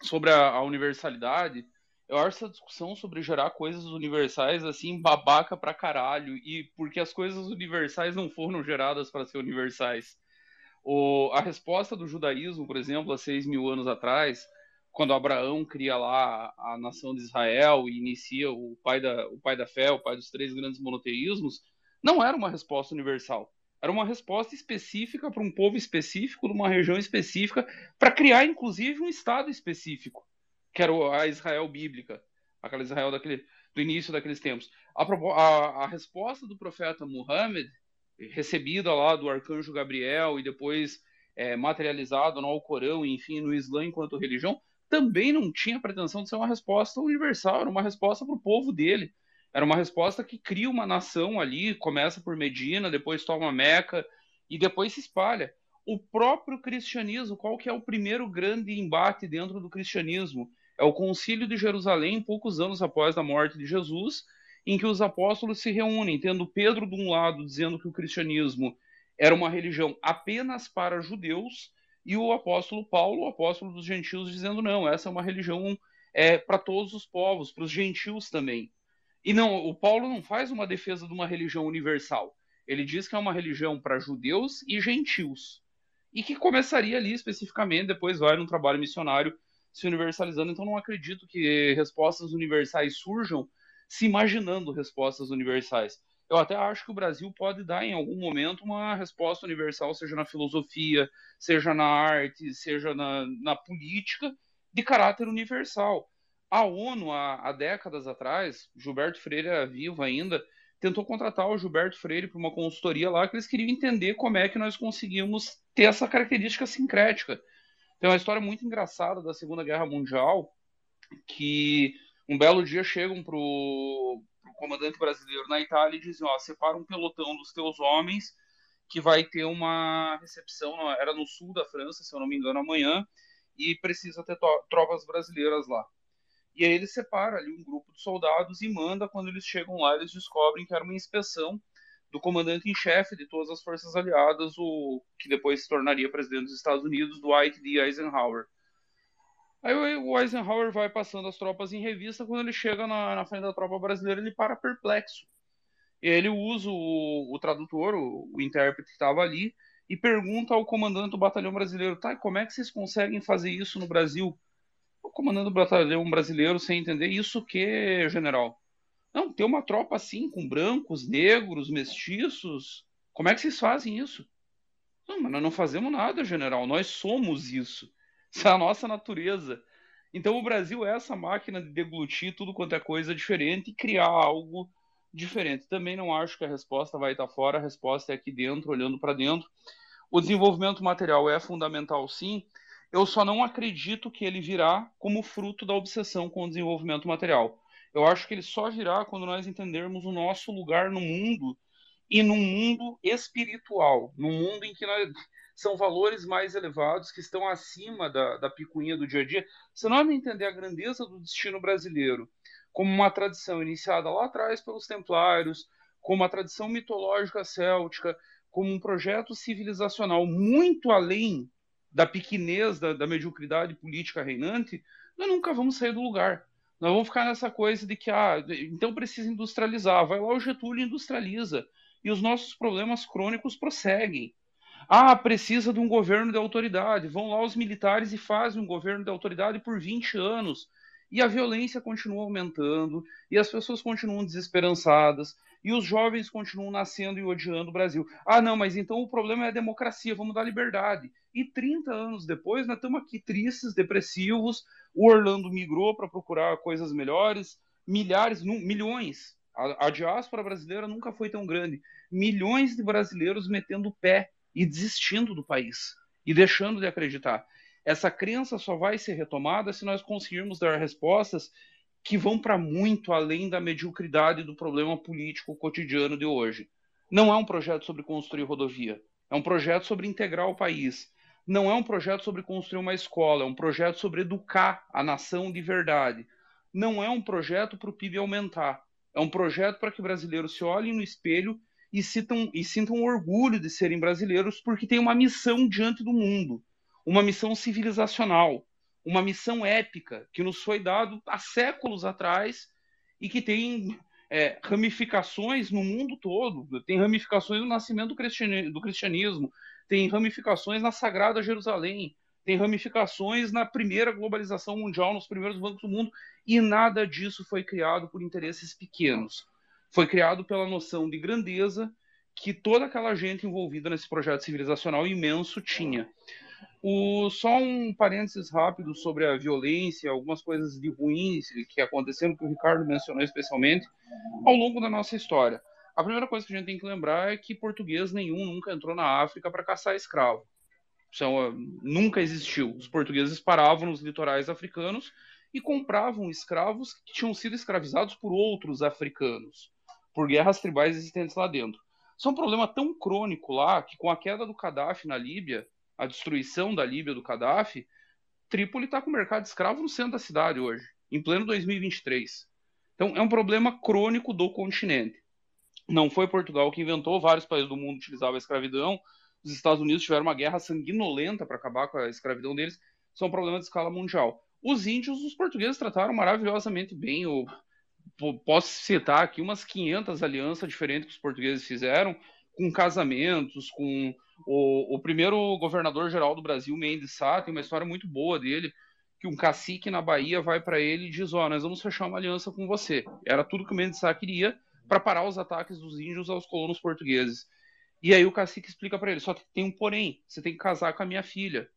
sobre a, a universalidade, eu acho essa discussão sobre gerar coisas universais assim babaca pra caralho e porque as coisas universais não foram geradas para ser universais. O, a resposta do judaísmo, por exemplo, há seis mil anos atrás, quando Abraão cria lá a nação de Israel e inicia o pai da, o pai da fé, o pai dos três grandes monoteísmos, não era uma resposta universal. Era uma resposta específica para um povo específico, de uma região específica, para criar, inclusive, um Estado específico que era a Israel bíblica, aquela Israel daquele, do início daqueles tempos. A, a, a resposta do profeta Muhammad, recebida lá do arcanjo Gabriel e depois é, no Alcorão, enfim, no Islã enquanto religião, também não tinha pretensão de ser uma resposta universal, era uma resposta para o povo dele. Era uma resposta que cria uma nação ali, começa por Medina, depois toma Meca e depois se espalha. O próprio cristianismo, qual que é o primeiro grande embate dentro do cristianismo? é o Concílio de Jerusalém, poucos anos após a morte de Jesus, em que os apóstolos se reúnem, tendo Pedro de um lado dizendo que o cristianismo era uma religião apenas para judeus, e o apóstolo Paulo, o apóstolo dos gentios, dizendo não, essa é uma religião é, para todos os povos, para os gentios também. E não, o Paulo não faz uma defesa de uma religião universal. Ele diz que é uma religião para judeus e gentios. E que começaria ali especificamente, depois vai num trabalho missionário se universalizando, então não acredito que respostas universais surjam se imaginando respostas universais. Eu até acho que o Brasil pode dar em algum momento uma resposta universal, seja na filosofia, seja na arte, seja na, na política, de caráter universal. A ONU, há, há décadas atrás, Gilberto Freire era vivo ainda, tentou contratar o Gilberto Freire para uma consultoria lá, que eles queriam entender como é que nós conseguimos ter essa característica sincrética tem uma história muito engraçada da Segunda Guerra Mundial, que um belo dia chegam pro, o comandante brasileiro na Itália e dizem, ó, separa um pelotão dos teus homens que vai ter uma recepção, era no sul da França, se eu não me engano, amanhã, e precisa ter tropas brasileiras lá. E aí ele separa ali um grupo de soldados e manda, quando eles chegam lá, eles descobrem que era uma inspeção do comandante em chefe de todas as forças aliadas, o que depois se tornaria presidente dos Estados Unidos, Dwight D. Eisenhower. Aí o Eisenhower vai passando as tropas em revista, quando ele chega na, na frente da tropa brasileira, ele para perplexo. Ele usa o, o tradutor, o, o intérprete que estava ali, e pergunta ao comandante do batalhão brasileiro, tá, como é que vocês conseguem fazer isso no Brasil? O comandante do batalhão brasileiro, sem entender, isso que, general? Não, ter uma tropa assim, com brancos, negros, mestiços. Como é que vocês fazem isso? Não, mas nós não fazemos nada, general. Nós somos isso. Isso é a nossa natureza. Então o Brasil é essa máquina de deglutir tudo quanto é coisa diferente e criar algo diferente. Também não acho que a resposta vai estar fora, a resposta é aqui dentro, olhando para dentro. O desenvolvimento material é fundamental, sim. Eu só não acredito que ele virá como fruto da obsessão com o desenvolvimento material. Eu acho que ele só virá quando nós entendermos o nosso lugar no mundo e num mundo espiritual, num mundo em que nós, são valores mais elevados que estão acima da, da picuinha do dia a dia. Se não entender a grandeza do destino brasileiro como uma tradição iniciada lá atrás pelos templários, como uma tradição mitológica céltica, como um projeto civilizacional muito além da pequenez, da, da mediocridade política reinante, nós nunca vamos sair do lugar. Nós vamos ficar nessa coisa de que, ah, então precisa industrializar. Vai lá o Getúlio industrializa. E os nossos problemas crônicos prosseguem. Ah, precisa de um governo de autoridade. Vão lá os militares e fazem um governo de autoridade por 20 anos. E a violência continua aumentando, e as pessoas continuam desesperançadas, e os jovens continuam nascendo e odiando o Brasil. Ah, não, mas então o problema é a democracia, vamos dar liberdade. E 30 anos depois, nós estamos aqui tristes, depressivos. O Orlando migrou para procurar coisas melhores, milhares, milhões. A, a diáspora brasileira nunca foi tão grande. Milhões de brasileiros metendo o pé e desistindo do país e deixando de acreditar. Essa crença só vai ser retomada se nós conseguirmos dar respostas que vão para muito além da mediocridade do problema político cotidiano de hoje. Não é um projeto sobre construir rodovia, é um projeto sobre integrar o país. Não é um projeto sobre construir uma escola, é um projeto sobre educar a nação de verdade. Não é um projeto para o PIB aumentar, é um projeto para que brasileiros se olhem no espelho e, sintam, e sintam orgulho de serem brasileiros porque têm uma missão diante do mundo uma missão civilizacional, uma missão épica que nos foi dado há séculos atrás e que tem é, ramificações no mundo todo. Tem ramificações no nascimento do cristianismo, tem ramificações na Sagrada Jerusalém, tem ramificações na primeira globalização mundial, nos primeiros bancos do mundo, e nada disso foi criado por interesses pequenos. Foi criado pela noção de grandeza que toda aquela gente envolvida nesse projeto civilizacional imenso tinha. O, só um parênteses rápido sobre a violência, algumas coisas de ruins que aconteceram, que o Ricardo mencionou especialmente, ao longo da nossa história. A primeira coisa que a gente tem que lembrar é que português nenhum nunca entrou na África para caçar escravo. Isso é nunca existiu. Os portugueses paravam nos litorais africanos e compravam escravos que tinham sido escravizados por outros africanos, por guerras tribais existentes lá dentro. Isso é um problema tão crônico lá que, com a queda do Gaddafi na Líbia, a destruição da Líbia do Gaddafi, Trípoli está com o mercado escravo no centro da cidade hoje, em pleno 2023. Então é um problema crônico do continente. Não foi Portugal que inventou, vários países do mundo utilizavam a escravidão. Os Estados Unidos tiveram uma guerra sanguinolenta para acabar com a escravidão deles. São é problemas de escala mundial. Os índios, os portugueses trataram maravilhosamente bem. Eu posso citar aqui umas 500 alianças diferentes que os portugueses fizeram, com casamentos, com o, o primeiro governador-geral do Brasil, Mendes Sá, tem uma história muito boa dele, que um cacique na Bahia vai para ele e diz, ó, oh, nós vamos fechar uma aliança com você. Era tudo que o Mendes Sá queria para parar os ataques dos índios aos colonos portugueses. E aí o cacique explica para ele, só que tem um porém, você tem que casar com a minha filha.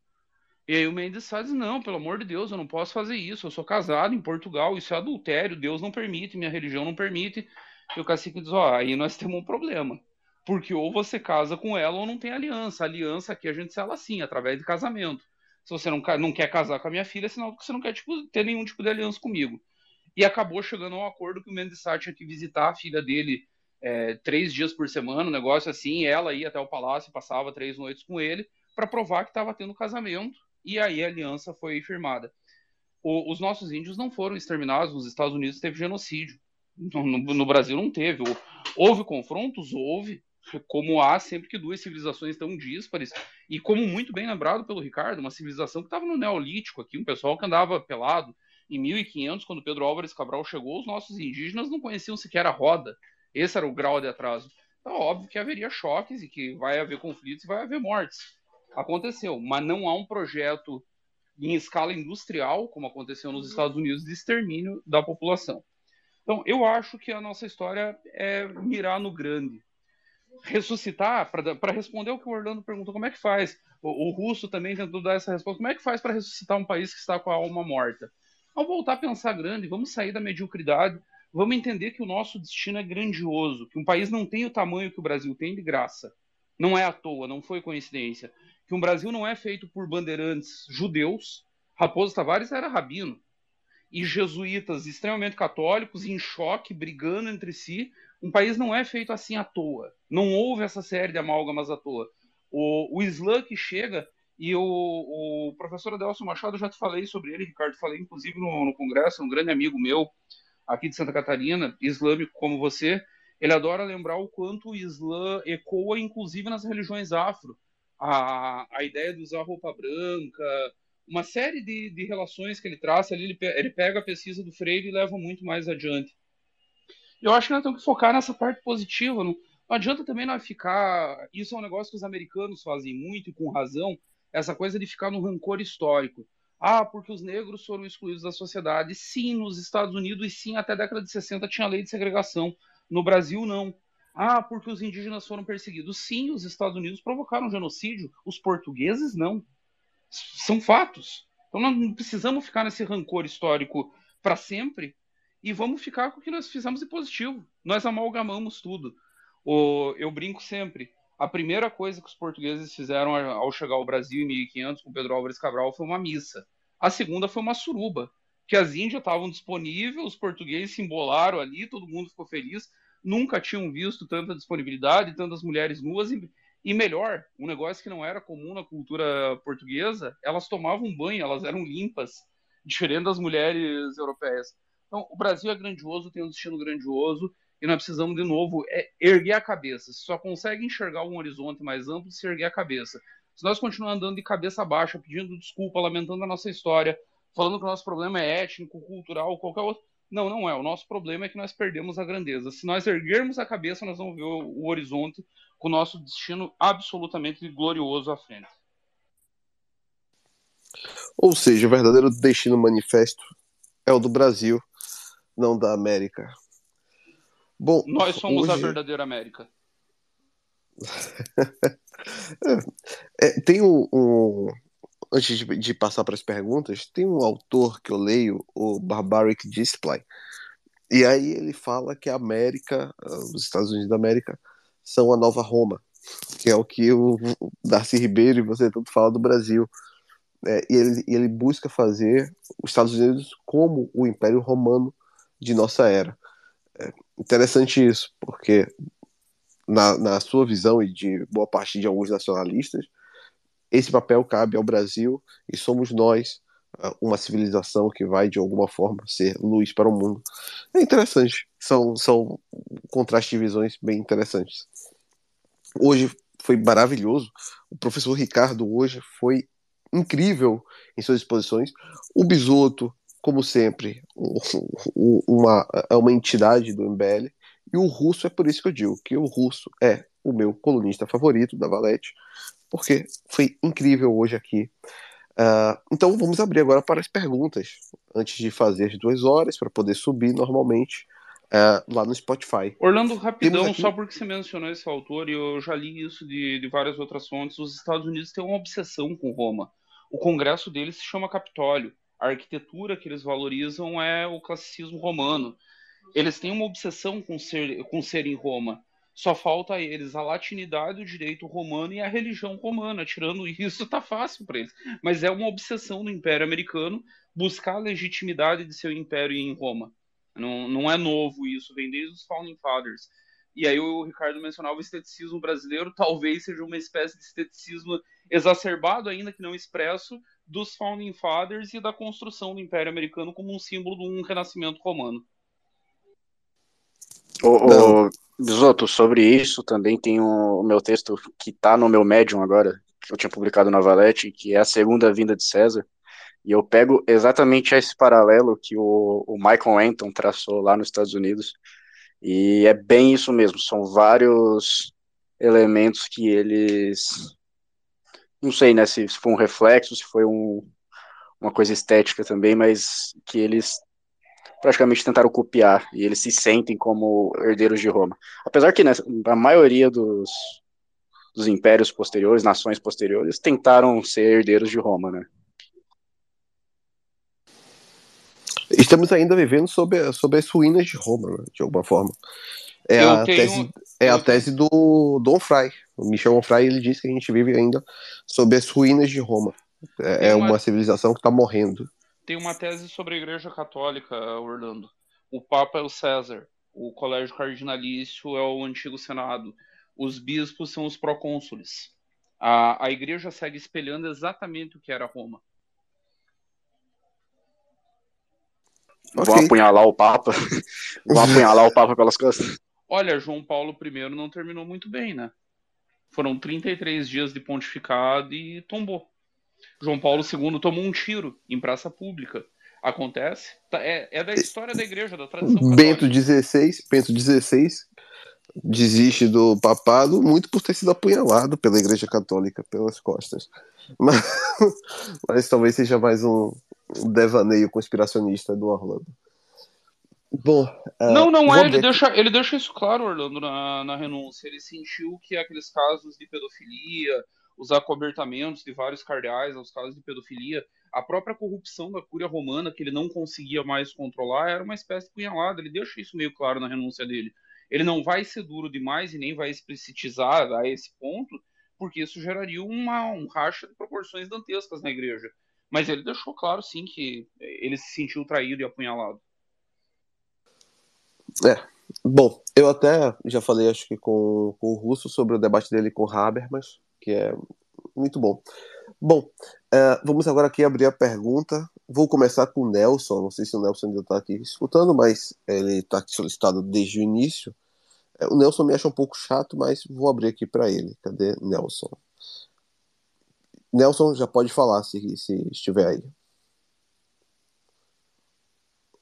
E aí o Mendes diz, não, pelo amor de Deus, eu não posso fazer isso, eu sou casado em Portugal, isso é adultério, Deus não permite, minha religião não permite. E o cacique diz, ó, oh, aí nós temos um problema. Porque ou você casa com ela ou não tem aliança. A aliança aqui a gente sela assim, através de casamento. Se você não, não quer casar com a minha filha, é que você não quer tipo, ter nenhum tipo de aliança comigo. E acabou chegando a um acordo que o Mendes Sá tinha que visitar a filha dele é, três dias por semana, um negócio assim. ela ia até o palácio, passava três noites com ele, para provar que estava tendo casamento. E aí a aliança foi firmada. O, os nossos índios não foram exterminados, nos Estados Unidos teve genocídio. No, no, Brasil não teve. Houve confrontos? Houve como há sempre que duas civilizações estão díspares, e como muito bem lembrado pelo Ricardo, uma civilização que estava no Neolítico aqui, um pessoal que andava pelado. Em 1500, quando Pedro Álvares Cabral chegou, os nossos indígenas não conheciam sequer a roda. Esse era o grau de atraso. Então, óbvio que haveria choques e que vai haver conflitos e vai haver mortes. Aconteceu, mas não há um projeto em escala industrial, como aconteceu nos Estados Unidos, de extermínio da população. Então, eu acho que a nossa história é mirar no grande ressuscitar, para responder o que o Orlando perguntou, como é que faz? O, o Russo também tentou dar essa resposta, como é que faz para ressuscitar um país que está com a alma morta? Vamos voltar a pensar grande, vamos sair da mediocridade, vamos entender que o nosso destino é grandioso, que um país não tem o tamanho que o Brasil tem de graça. Não é à toa, não foi coincidência. Que um Brasil não é feito por bandeirantes judeus. Raposo Tavares era rabino. E jesuítas extremamente católicos, em choque, brigando entre si. Um país não é feito assim à toa. Não houve essa série de amálgamas à toa. O, o Islã que chega e o, o professor Adelson Machado, já te falei sobre ele, Ricardo, falei inclusive no, no congresso, um grande amigo meu aqui de Santa Catarina, islâmico como você, ele adora lembrar o quanto o Islã ecoa inclusive nas religiões afro. A, a ideia de usar roupa branca, uma série de, de relações que ele traça ali, ele, ele pega a pesquisa do Freire e leva muito mais adiante. Eu acho que nós temos que focar nessa parte positiva, não, não adianta também não ficar. Isso é um negócio que os americanos fazem muito e com razão, essa coisa de ficar no rancor histórico. Ah, porque os negros foram excluídos da sociedade. Sim, nos Estados Unidos, e sim, até a década de 60 tinha lei de segregação. No Brasil, não. Ah, porque os indígenas foram perseguidos. Sim, os Estados Unidos provocaram genocídio. Os portugueses, não. São fatos. Então, nós não precisamos ficar nesse rancor histórico para sempre e vamos ficar com o que nós fizemos de positivo. Nós amalgamamos tudo. O, eu brinco sempre a primeira coisa que os portugueses fizeram ao chegar ao Brasil em 1500 com Pedro Álvares Cabral foi uma missa. A segunda foi uma suruba, que as índias estavam disponíveis, os portugueses se embolaram ali, todo mundo ficou feliz. Nunca tinham visto tanta disponibilidade, tantas mulheres nuas e, e melhor, um negócio que não era comum na cultura portuguesa, elas tomavam banho, elas eram limpas, (laughs) diferente das mulheres europeias. Então, o Brasil é grandioso, tem um destino grandioso, e nós precisamos, de novo, é erguer a cabeça. Você só consegue enxergar um horizonte mais amplo se erguer a cabeça. Se nós continuarmos andando de cabeça baixa, pedindo desculpa, lamentando a nossa história, falando que o nosso problema é étnico, cultural, qualquer outro. Não, não é. O nosso problema é que nós perdemos a grandeza. Se nós erguermos a cabeça, nós vamos ver o, o horizonte com o nosso destino absolutamente glorioso à frente. Ou seja, o verdadeiro destino manifesto é o do Brasil, não da América. Bom, Nós somos hoje... a verdadeira América. (laughs) é, tem um, um antes de, de passar para as perguntas, tem um autor que eu leio, o Barbaric Display, e aí ele fala que a América, ah, os Estados Unidos da América, são a nova Roma, que é o que o Darcy Ribeiro e você tanto fala do Brasil. É, e ele, ele busca fazer os Estados Unidos como o Império Romano de nossa era. É interessante isso, porque na, na sua visão e de boa parte de alguns nacionalistas, esse papel cabe ao Brasil e somos nós ah, uma civilização que vai de alguma forma ser luz para o mundo. É interessante, são, são contrastes de visões bem interessantes. Hoje foi maravilhoso, o professor Ricardo hoje foi incrível em suas exposições. O Bisoto, como sempre, uma, é uma entidade do MBL, e o russo é por isso que eu digo que o russo é o meu colunista favorito da Valete, porque foi incrível hoje aqui. Uh, então vamos abrir agora para as perguntas, antes de fazer as duas horas, para poder subir normalmente uh, lá no Spotify. Orlando, rapidão, aqui... só porque você mencionou esse autor, e eu já li isso de, de várias outras fontes, os Estados Unidos têm uma obsessão com Roma. O congresso deles se chama Capitólio a arquitetura que eles valorizam é o classicismo romano. Eles têm uma obsessão com ser, com ser em Roma. Só falta a eles a latinidade, o direito romano e a religião romana. Tirando isso, (laughs) tá fácil para eles. Mas é uma obsessão do Império Americano buscar a legitimidade de seu império em Roma. Não, não é novo isso, vem desde os Founding Fathers. E aí o Ricardo mencionava o esteticismo brasileiro, talvez seja uma espécie de esteticismo exacerbado, ainda que não expresso, dos Founding Fathers e da construção do Império Americano como um símbolo de um renascimento romano. O Bisoto, sobre isso também tem o meu texto que está no meu Medium agora, que eu tinha publicado na Valete, que é a segunda vinda de César. E eu pego exatamente esse paralelo que o, o Michael Anton traçou lá nos Estados Unidos. E é bem isso mesmo, são vários elementos que eles não sei, né, se, se foi um reflexo, se foi um, uma coisa estética também, mas que eles praticamente tentaram copiar e eles se sentem como herdeiros de Roma. Apesar que né, a maioria dos, dos impérios posteriores, nações posteriores, tentaram ser herdeiros de Roma, né? Estamos ainda vivendo sobre, sobre as ruínas de Roma, né, de alguma forma. É a, tenho... tese, é a tese do Dom Fry. O Michel Onfray ele diz que a gente vive ainda sobre as ruínas de Roma. É, é uma... uma civilização que está morrendo. Tem uma tese sobre a Igreja Católica, Orlando. O Papa é o César, o Colégio Cardinalício é o antigo Senado, os bispos são os procônsules. A, a Igreja segue espelhando exatamente o que era Roma. Okay. Vão apunhalar o Papa. (laughs) Vão apunhalar o Papa pelas costas. Olha, João Paulo I não terminou muito bem, né? Foram 33 dias de pontificado e tombou. João Paulo II tomou um tiro em praça pública. Acontece. Tá, é, é da história da igreja, da tradição católica. Bento XVI, Bento XVI desiste do papado muito por ter sido apunhalado pela igreja católica pelas costas. (laughs) Mas, mas talvez seja mais um devaneio conspiracionista do Orlando. Bom, uh, não, não é. Ele deixa, ele deixa isso claro, Orlando, na, na renúncia. Ele sentiu que aqueles casos de pedofilia, os acobertamentos de vários cardeais aos casos de pedofilia, a própria corrupção da cúria romana, que ele não conseguia mais controlar, era uma espécie de punhalada. Ele deixa isso meio claro na renúncia dele. Ele não vai ser duro demais e nem vai explicitizar a esse ponto, porque isso geraria uma, um racha de proporções dantescas na igreja. Mas ele deixou claro, sim, que ele se sentiu traído e apunhalado. É. Bom, eu até já falei, acho que com, com o Russo, sobre o debate dele com Habermas, que é muito bom. Bom, uh, vamos agora aqui abrir a pergunta. Vou começar com o Nelson. Não sei se o Nelson ainda está aqui escutando, mas ele está aqui solicitado desde o início. É, o Nelson me acha um pouco chato, mas vou abrir aqui para ele. Cadê Nelson? Nelson já pode falar se, se estiver aí.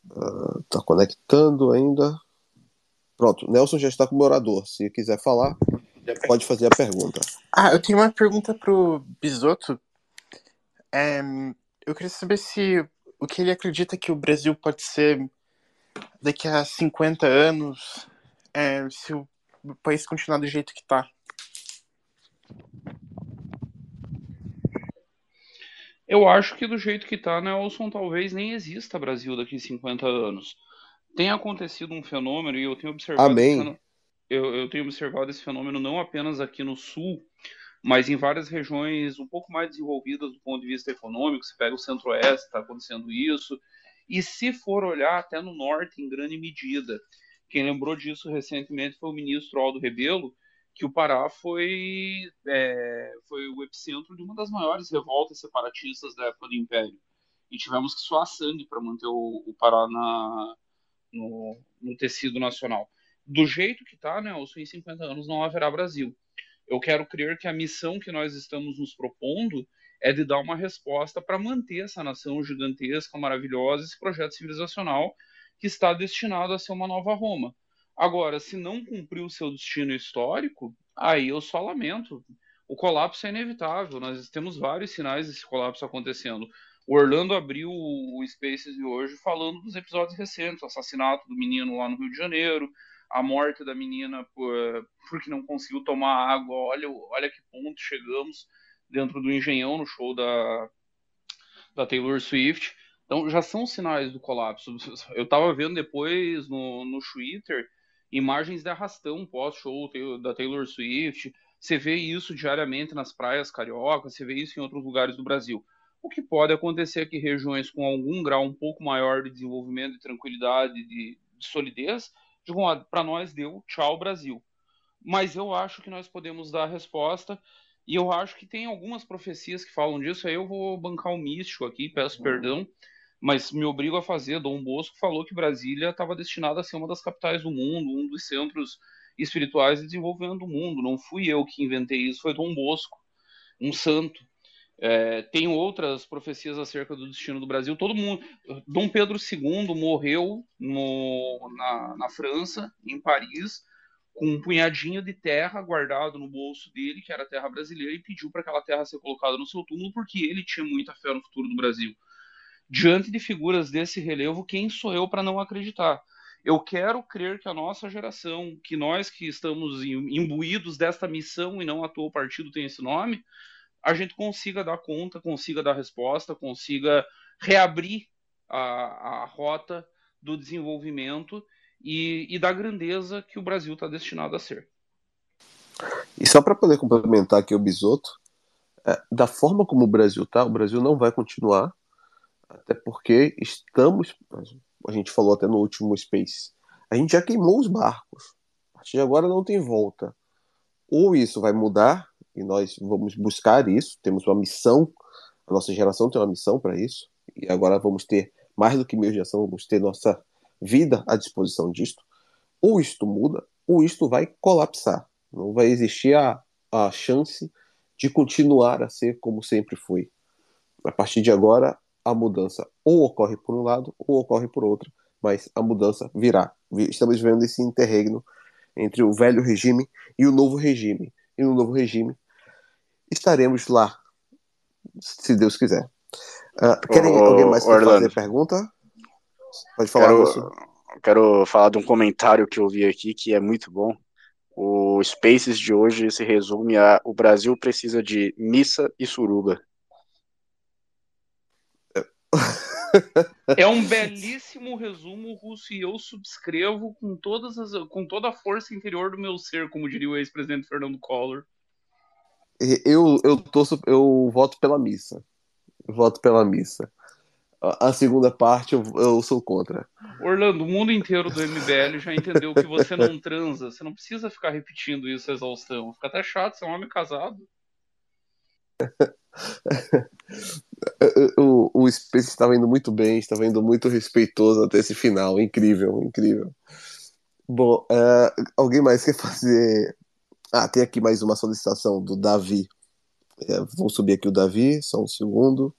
Uh, conectando ainda. Pronto, Nelson já está como orador. Se quiser falar, pode fazer a pergunta. Ah, eu tenho uma pergunta pro Bisotto. É, eu queria saber se o que ele acredita que o Brasil pode ser daqui a 50 anos, é, se o país continuar do jeito que está. Eu acho que do jeito que está, Nelson, talvez nem exista Brasil daqui a 50 anos. Tem acontecido um fenômeno, e eu tenho observado. Amém. Eu, eu tenho observado esse fenômeno não apenas aqui no Sul, mas em várias regiões um pouco mais desenvolvidas do ponto de vista econômico. Você pega o Centro-Oeste, está acontecendo isso. E se for olhar até no Norte, em grande medida. Quem lembrou disso recentemente foi o ministro Aldo Rebelo, que o Pará foi, é, foi o epicentro de uma das maiores revoltas separatistas da época do Império. E tivemos que suar sangue para manter o, o Pará na, no, no, tecido nacional. Do jeito que está, Nelson, em 50 anos não haverá Brasil. Eu quero crer que a missão que nós estamos nos propondo é de dar uma resposta para manter essa nação gigantesca, maravilhosa, esse projeto civilizacional que está destinado a ser uma nova Roma. Agora, se não cumprir o seu destino histórico, aí eu só lamento. O colapso é inevitável. Nós temos vários sinais desse colapso acontecendo. O Orlando abriu o Spaces de hoje falando dos episódios recentes, o assassinato do menino lá no Rio de Janeiro, a morte da menina por, porque não conseguiu tomar água. Olha, olha que ponto chegamos dentro do Engenhão no show da, da Taylor Swift. Então já são sinais do colapso. (laughs) Eu estava vendo depois no, no Twitter imagens de arrastão pós-show da Taylor Swift. Você vê isso diariamente nas praias cariocas, você vê isso em outros lugares do Brasil. O que pode acontecer é que regiões com algum grau um pouco maior de desenvolvimento, de tranquilidade, de, de solidez, para nós deu tchau Brasil. Mas eu acho que nós podemos dar a resposta e eu acho que tem algumas profecias que falam disso. Aí eu vou bancar o um místico aqui, peço uhum. perdão mas me obrigo a fazer. Dom Bosco falou que Brasília estava destinada a ser uma das capitais do mundo, um dos centros espirituais de desenvolvimento do mundo. Não fui eu que inventei isso, foi Dom Bosco, um santo. É, tem outras profecias acerca do destino do Brasil. Todo mundo. Dom Pedro II morreu no, na, na França, em Paris, com um punhadinho de terra guardado no bolso dele, que era terra brasileira, e pediu para aquela terra ser colocada no seu túmulo, porque ele tinha muita fé no futuro do Brasil. diante de figuras desse relevo, quem sou eu para não acreditar? Eu quero crer que a nossa geração, que nós que estamos imbuídos desta missão e não à toa o partido tem esse nome, a gente consiga dar conta, consiga dar resposta, consiga reabrir a, a rota do desenvolvimento e, e da grandeza que o Brasil está destinado a ser. E só para poder complementar aqui o Bisoto, é, da forma como o Brasil está, o Brasil não vai continuar, até porque estamos, a gente falou até no último Space, a gente já queimou os barcos. A partir de agora não tem volta. Ou isso vai mudar, e nós vamos buscar isso, temos uma missão, a nossa geração tem uma missão para isso, e agora vamos ter, mais do que meio geração, vamos ter nossa vida à disposição disto. Ou isto muda, ou isto vai colapsar. Não vai existir a, a chance de continuar a ser como sempre foi. A partir de agora, a mudança ou ocorre por um lado ou ocorre por outro, mas a mudança virá. Estamos vendo esse interregno entre o velho regime e o novo regime. E no novo regime estaremos lá, se Deus quiser. Uh, querem ô, alguém mais fazer pergunta? Pode falar, quero, quero falar de um comentário que eu vi aqui que é muito bom. O Spaces de hoje se resume a o Brasil precisa de missa e suruba. É um belíssimo resumo, Russo, e eu subscrevo com, todas as, com toda a força interior do meu ser, como diria o ex-presidente Fernando Collor. Eu, eu, torço, eu voto pela missa. Eu voto pela missa. A segunda parte eu, eu sou contra. Orlando, o mundo inteiro do MBL já entendeu que você não transa. Você não precisa ficar repetindo isso exaustão. Fica até chato, você é um homem casado. (laughs) o, o Space estava indo muito bem, estava indo muito respeitoso até esse final. Incrível, incrível. Bom, uh, alguém mais quer fazer. Ah, tem aqui mais uma solicitação do Davi. É, vamos subir aqui o Davi, só um segundo.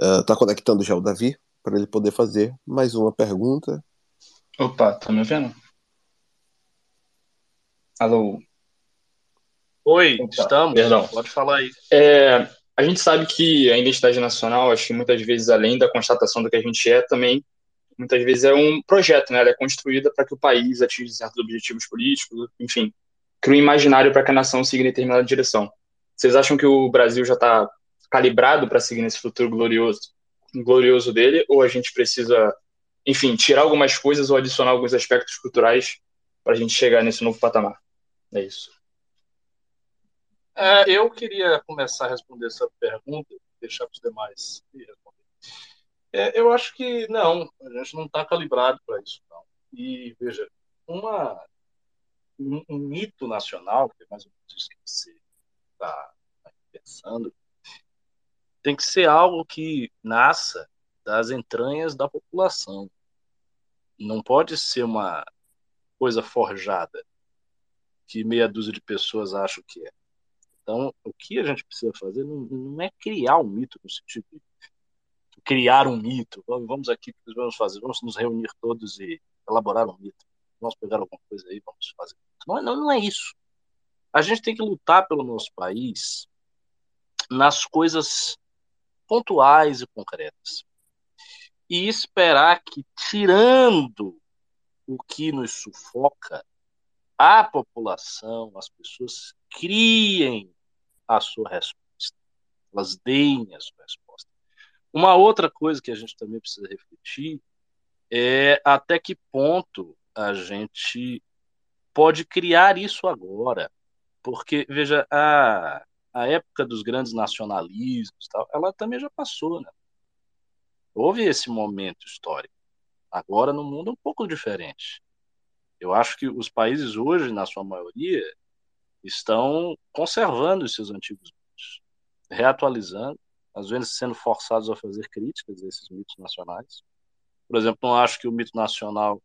Uh, tá conectando já o Davi para ele poder fazer mais uma pergunta. Opa, tá me ouvindo? Alô? Oi, Opa, estamos. Perdão. Pode falar aí. É, a gente sabe que a identidade nacional, acho que muitas vezes, além da constatação do que a gente é, também muitas vezes é um projeto, né? Ela é construída para que o país atinja certos objetivos políticos, enfim, cria um imaginário para que a nação siga em determinada direção. Vocês acham que o Brasil já está calibrado para seguir nesse futuro glorioso, glorioso dele, ou a gente precisa, enfim, tirar algumas coisas ou adicionar alguns aspectos culturais para a gente chegar nesse novo patamar? É isso. É, eu queria começar a responder essa pergunta, deixar para os demais. É, eu acho que não, a gente não está calibrado para isso, não. E veja, uma, um, um, mito nacional, que é mais ou menos isso que você está pensando, tem que ser algo que nasça das entranhas da população. Não pode ser uma coisa forjada que meia dúzia de pessoas acham que é. Então, o que a gente precisa fazer não, não é criar um mito no sentido de criar um mito. Vamos aqui, o que vamos fazer? Vamos nos reunir todos e elaborar um mito. Vamos pegar alguma coisa aí, vamos fazer. Não, é, não, não é isso. A gente tem que lutar pelo nosso país nas coisas pontuais e concretas. E esperar que, tirando o que nos sufoca, a população, as pessoas criem a sua resposta. Elas deem a sua resposta. Uma outra coisa que a gente também precisa refletir é até que ponto a gente pode criar isso agora. Porque, veja, a, a época dos grandes nacionalismos, tal, ela também já passou, né? Houve esse momento histórico. Agora no mundo é um pouco diferente. Eu acho que os países hoje, na sua maioria, estão conservando os seus antigos mitos, reatualizando, às vezes sendo forçados a fazer críticas a esses mitos nacionais. Por exemplo, não acho que o mito nacional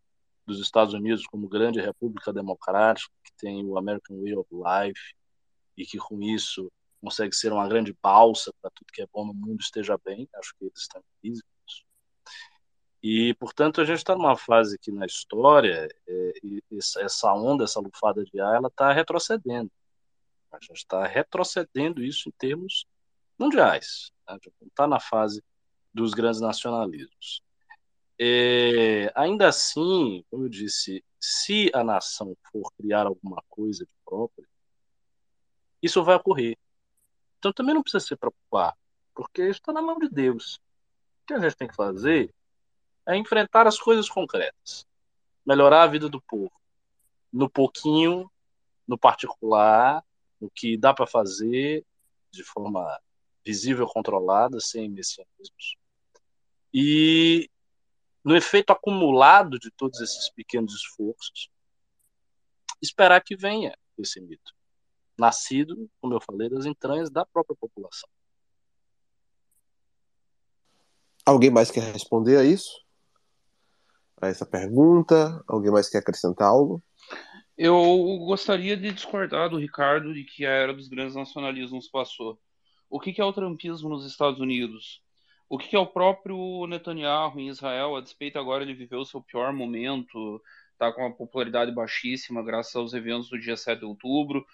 dos Estados Unidos como grande república democrática, que tem o American Way of Life, e que com isso consegue ser uma grande balsa para tudo que é bom no mundo esteja bem. Acho que eles estão felizes E, portanto, a gente está numa fase que na história, é, essa onda, essa lufada de ar, ela está retrocedendo. A gente está retrocedendo isso em termos mundiais. Né? Está na fase dos grandes nacionalismos. É, ainda assim, como eu disse, se a nação for criar alguma coisa própria, isso vai ocorrer. Então também não precisa se preocupar, porque isso está na mão de Deus. O que a gente tem que fazer é enfrentar as coisas concretas, melhorar a vida do povo, no pouquinho, no particular, no que dá para fazer de forma visível, controlada, sem messianismos. E no efeito acumulado de todos esses pequenos esforços, esperar que venha esse mito, nascido, como eu falei, das entranhas da própria população. Alguém mais quer responder a isso? A essa pergunta? Alguém mais quer acrescentar algo? Eu gostaria de discordar do Ricardo de que a era dos grandes nacionalismos passou. O que é o trumpismo nos Estados Unidos? O que é o próprio Netanyahu em Israel? A despeito agora ele viveu o seu pior momento, está com uma popularidade baixíssima graças aos eventos do dia 7 de outubro.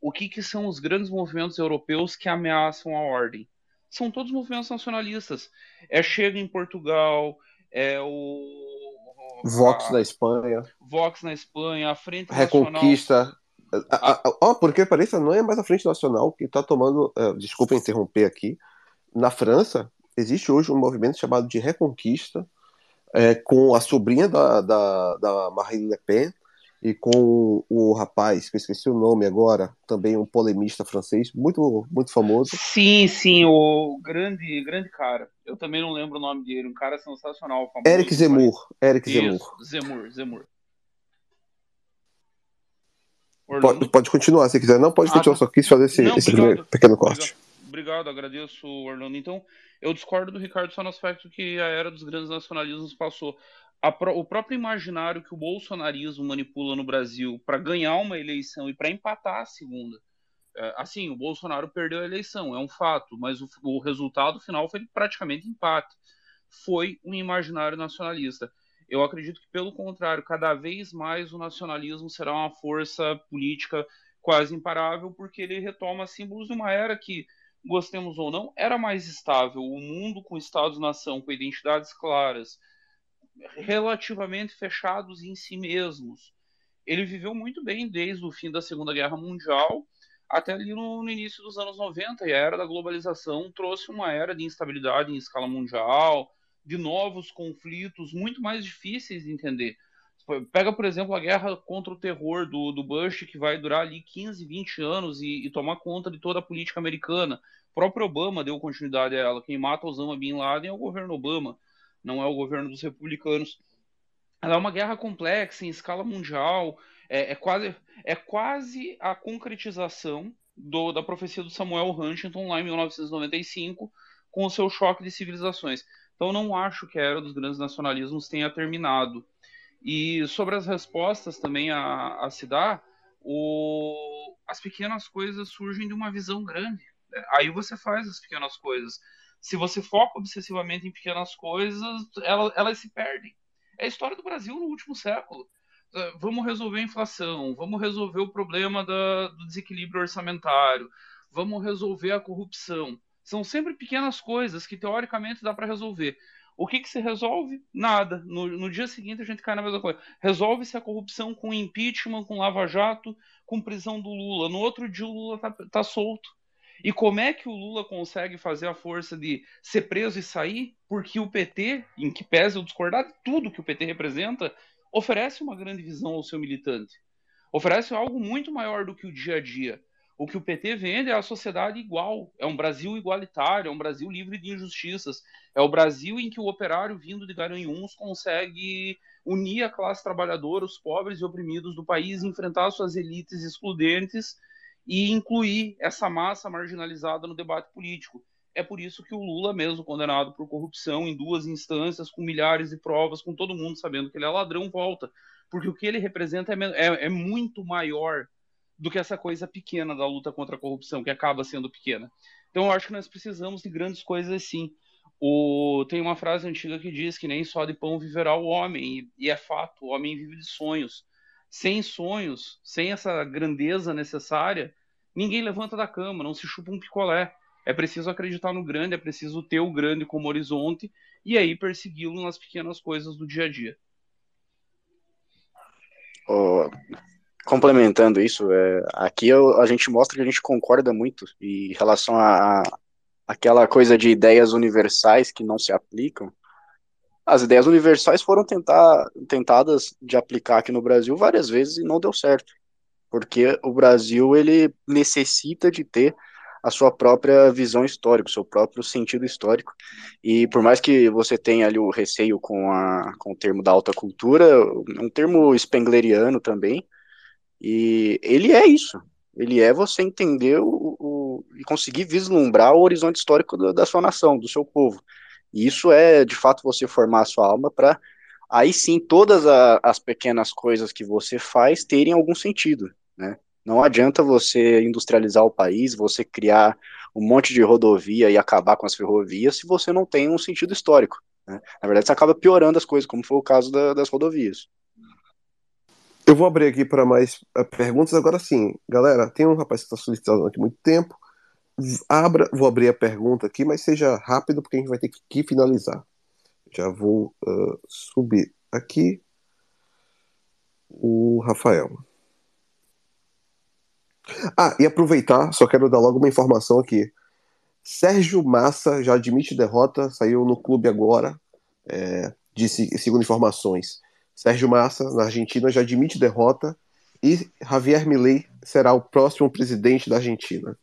O que, que são os grandes movimentos europeus que ameaçam a ordem? São todos movimentos nacionalistas. É Chega em Portugal, é o Vox a, na Espanha. Vox na Espanha, a Frente Reconquista. Nacional. Ó, porque pareça, não é mais a Frente Nacional que está tomando. Uh, desculpa interromper aqui. Na França, existe hoje um movimento chamado de Reconquista, é, com a sobrinha da, da, da Marine Le Pen e com o rapaz, que eu esqueci o nome agora, também um polemista francês, muito, muito famoso. Sim, sim, o grande, grande cara. Eu também não lembro o nome dele, um cara sensacional. Famoso, Eric Zemmour. Eric Isso, Zemmour. Zemmour, Zemmour. Pode, pode, continuar se quiser. Não, pode ah, continuar, tá. só quis fazer esse, não, esse pequeno corte. Obrigado, obrigado, agradeço, Orlando. Então, eu discordo do Ricardo só no aspecto que a era dos grandes nacionalismos passou. Pro, o próprio imaginário que o bolsonarismo manipula no Brasil para ganhar uma eleição e para empatar a segunda. É, assim, o Bolsonaro perdeu a eleição, é um fato, mas o, o resultado final foi praticamente empate. Foi um imaginário nacionalista. Eu acredito que, pelo contrário, cada vez mais o nacionalismo será uma força política quase imparável, porque ele retoma símbolos de uma era que, gostemos ou não, era mais estável. O mundo com Estados-nação, com identidades claras, relativamente fechados em si mesmos. Ele viveu muito bem desde o fim da Segunda Guerra Mundial até ali no, no, início dos anos 90, e a era da globalização trouxe uma era de instabilidade em escala mundial, de novos conflitos muito mais difíceis de entender. Pega, por exemplo, a guerra contra o terror do, do Bush, que vai durar ali 15, 20 anos e, e tomar conta de toda a política americana. O próprio Obama deu continuidade a ela. Quem mata Osama Bin Laden é o governo Obama não é o governo dos republicanos. Ela é uma guerra complexa em escala mundial, é, é quase, é quase a concretização do, da profecia do Samuel Huntington lá em 1995, com o seu choque de civilizações. Então, não acho que a era dos grandes nacionalismos tenha terminado. E sobre as respostas também a, a se dar, o, as pequenas coisas surgem de uma visão grande. Aí você faz as pequenas coisas se você foca obsessivamente em pequenas coisas, elas, elas se perdem. É a história do Brasil no último século. Ah, vamos resolver a inflação, vamos resolver o problema da, do desequilíbrio orçamentário, vamos resolver a corrupção. São sempre pequenas coisas que teoricamente dá para resolver. O que, que se resolve? Nada. No, no, dia seguinte a gente cai na mesma coisa. Resolve-se a corrupção com impeachment, com lava-jato, com prisão do Lula. No outro dia o Lula tá, tá solto. E como é que o Lula consegue fazer a força de ser preso e sair? Porque o PT, em que pese eu discordar de tudo que o PT representa, oferece uma grande visão ao seu militante. Oferece algo muito maior do que o dia a dia. O que o PT vende é a sociedade igual, é um Brasil igualitário, é um Brasil livre de injustiças, é o Brasil em que o operário vindo de Garanhuns consegue unir a classe trabalhadora, os pobres e oprimidos do país, enfrentar suas elites excludentes e incluir essa massa marginalizada no debate político. É por isso que o Lula, mesmo condenado por corrupção em duas instâncias, com milhares de provas, com todo mundo sabendo que ele é ladrão, volta. Porque o que ele representa é, é, é muito maior do que essa coisa pequena da luta contra a corrupção, que acaba sendo pequena. Então eu acho que nós precisamos de grandes coisas assim. O... Tem uma frase antiga que diz que nem só de pão viverá o homem, e, é fato, o homem vive de sonhos sem sonhos, sem essa grandeza necessária, ninguém levanta da cama, não se chupa um picolé. É preciso acreditar no grande, é preciso ter o grande como horizonte e aí persegui-lo nas pequenas coisas do dia a dia. Oh, complementando isso, é, aqui eu, a gente mostra que a gente concorda muito em relação a, a aquela coisa de ideias universais que não se aplicam. As ideias universais foram tentar, tentadas de aplicar aqui no Brasil várias vezes e não deu certo, porque o Brasil ele necessita de ter a sua própria visão histórica, o seu próprio sentido histórico. E por mais que você tenha ali o receio com, a, com o termo da alta cultura, um termo spengleriano também, e ele é isso. Ele é você entender o, o e conseguir vislumbrar o horizonte histórico da, da sua nação, do seu povo. E isso é, de fato, você formar a sua alma para aí sim todas a, as pequenas coisas que você faz terem algum sentido, né? Não adianta você industrializar o país, você criar um monte de rodovia e acabar com as ferrovias se você não tem um sentido histórico. Né? Na verdade, você acaba piorando as coisas, como foi o caso da, das rodovias. Eu vou abrir aqui para mais uh, perguntas. Agora sim, galera, tem um rapaz que está solicitando aqui muito tempo. Abra, vou abrir a pergunta aqui, mas seja rápido, porque a gente vai ter que, finalizar. Já vou uh, subir aqui o Rafael. Ah, e aproveitar, só quero dar logo uma informação aqui. Sérgio Massa já admite derrota, saiu no clube agora, é, disse, segundo informações. Sérgio Massa, na Argentina, já admite derrota e Javier Milei será o próximo presidente da Argentina.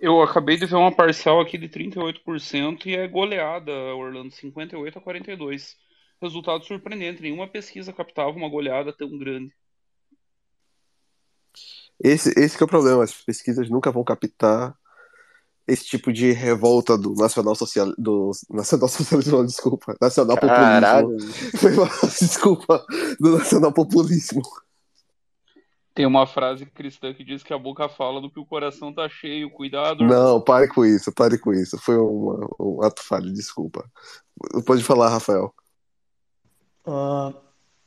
Eu acabei de ver uma parcial aqui de 38% e é goleada, Orlando, 58 a 42. Resultado surpreendente, nenhuma pesquisa captava uma goleada tão grande. Esse, esse é o problema, as pesquisas nunca vão captar esse tipo de revolta do nacional social do nacional socialismo, desculpa, nacional populismo. Foi uma (laughs) desculpa do nacional populismo. Tem uma frase cristã que diz que a boca fala do que o coração tá cheio, cuidado. Não, pare com isso, pare com isso. Foi uma, um ato falho, desculpa. Pode falar, Rafael. Uh,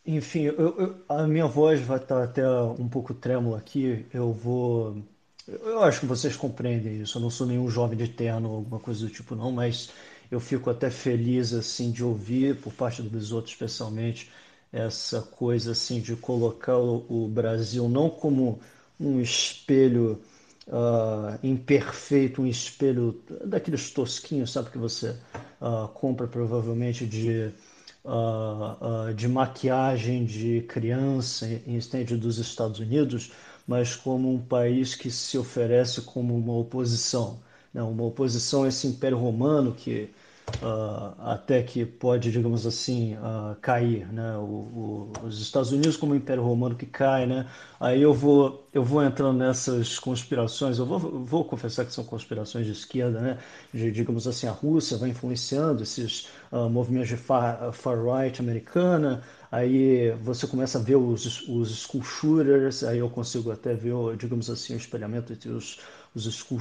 enfim, eu, eu, a minha voz vai estar até um pouco trêmula aqui. Eu vou. Eu acho que vocês compreendem isso. Eu não sou nenhum jovem de terno ou alguma coisa do tipo, não, mas eu fico até feliz assim de ouvir, por parte do Bisoto especialmente, essa coisa assim de colocar o, Brasil não como um espelho uh, imperfeito, um espelho daqueles tosquinhos, sabe, que você uh, compra provavelmente de uh, de maquiagem de criança em estende dos Estados Unidos, mas como um país que se oferece como uma oposição, né? uma oposição a esse Império Romano que uh, até que pode, digamos assim, uh, cair, né? O, o, os Estados Unidos como Império Romano que cai, né? Aí eu vou eu vou entrando nessas conspirações. Eu vou, vou confessar que são conspirações de esquerda, né? De, digamos assim, a Rússia vai influenciando esses uh, movimentos de far, far right americana. Aí você começa a ver os, os school. Aí eu consigo até ver, digamos assim, o espelhamento entre os os school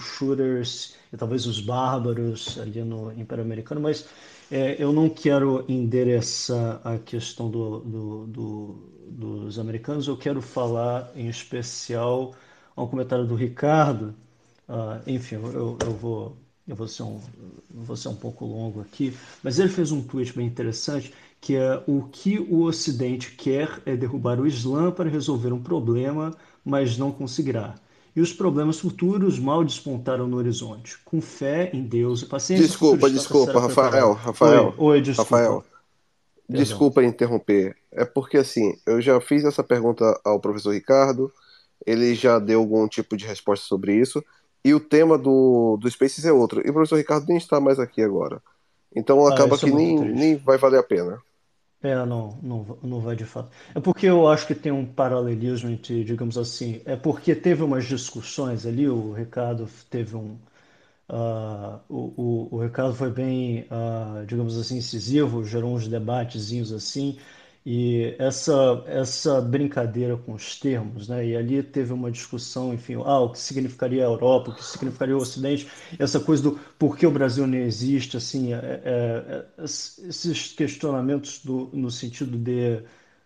e talvez os bárbaros ali no Império Americano, mas é, eu não quero endereçar a questão do, do, do, dos americanos, eu quero falar em especial a um comentário do Ricardo. Uh, enfim, eu, eu, vou, eu vou, ser um, vou ser um pouco longo aqui, mas ele fez um tweet bem interessante que é o que o Ocidente quer é derrubar o Islã para resolver um problema, mas não conseguirá e os problemas futuros mal despontaram no horizonte. Com fé em Deus e paciência. Desculpa, desculpa, Rafael, Rafael. Oi, oi desculpa. Rafael. Perdão. Desculpa interromper. É porque assim, eu já fiz essa pergunta ao professor Ricardo, ele já deu algum tipo de resposta sobre isso, e o tema do, do Spaces é outro. E o professor Ricardo nem está mais aqui agora. Então ah, acaba que nem, nem vai valer a pena. É, não, não, não vai de fato. É porque eu acho que tem um paralelismo entre, digamos assim, é porque teve umas discussões ali, o Ricardo teve um. Uh, o, o, o Ricardo foi bem, uh, digamos assim, incisivo, gerou uns debatezinhos assim, e essa, essa brincadeira com os termos, né? E ali teve uma discussão, enfim, ah, o que significaria a Europa, o que significaria o Ocidente, essa coisa do por que o Brasil não existe, assim, é, é, é esses questionamentos do, no sentido de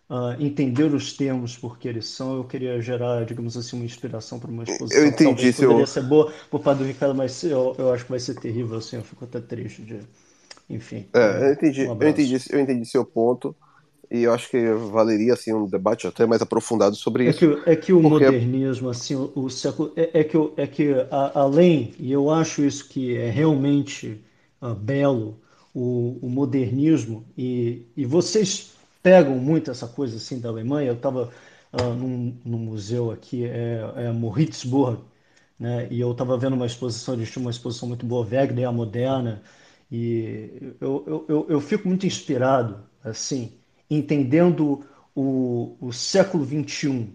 uh, entender os termos porque eles são, eu queria gerar, digamos assim, uma inspiração para uma exposição. Eu entendi, Talvez seu... poderia ser boa por do Ricardo, mas eu, eu acho que vai ser terrível, assim, eu fico até triste de... Enfim. É, eu entendi, um eu entendi, eu entendi seu ponto e eu acho que valeria assim um debate até mais aprofundado sobre é isso. Que, é que o porque... modernismo, assim, o, o século é, é, que é que a, além e eu acho isso que é realmente uh, belo o, o, modernismo e, e vocês pegam muito essa coisa assim da Alemanha. Eu estava uh, num, num, museu aqui, é, é Moritzburg, né? E eu estava vendo uma exposição, tinham uma exposição muito boa, Wegner a Moderna, e eu, eu, eu, eu fico muito inspirado, assim, entendendo o, o século XXI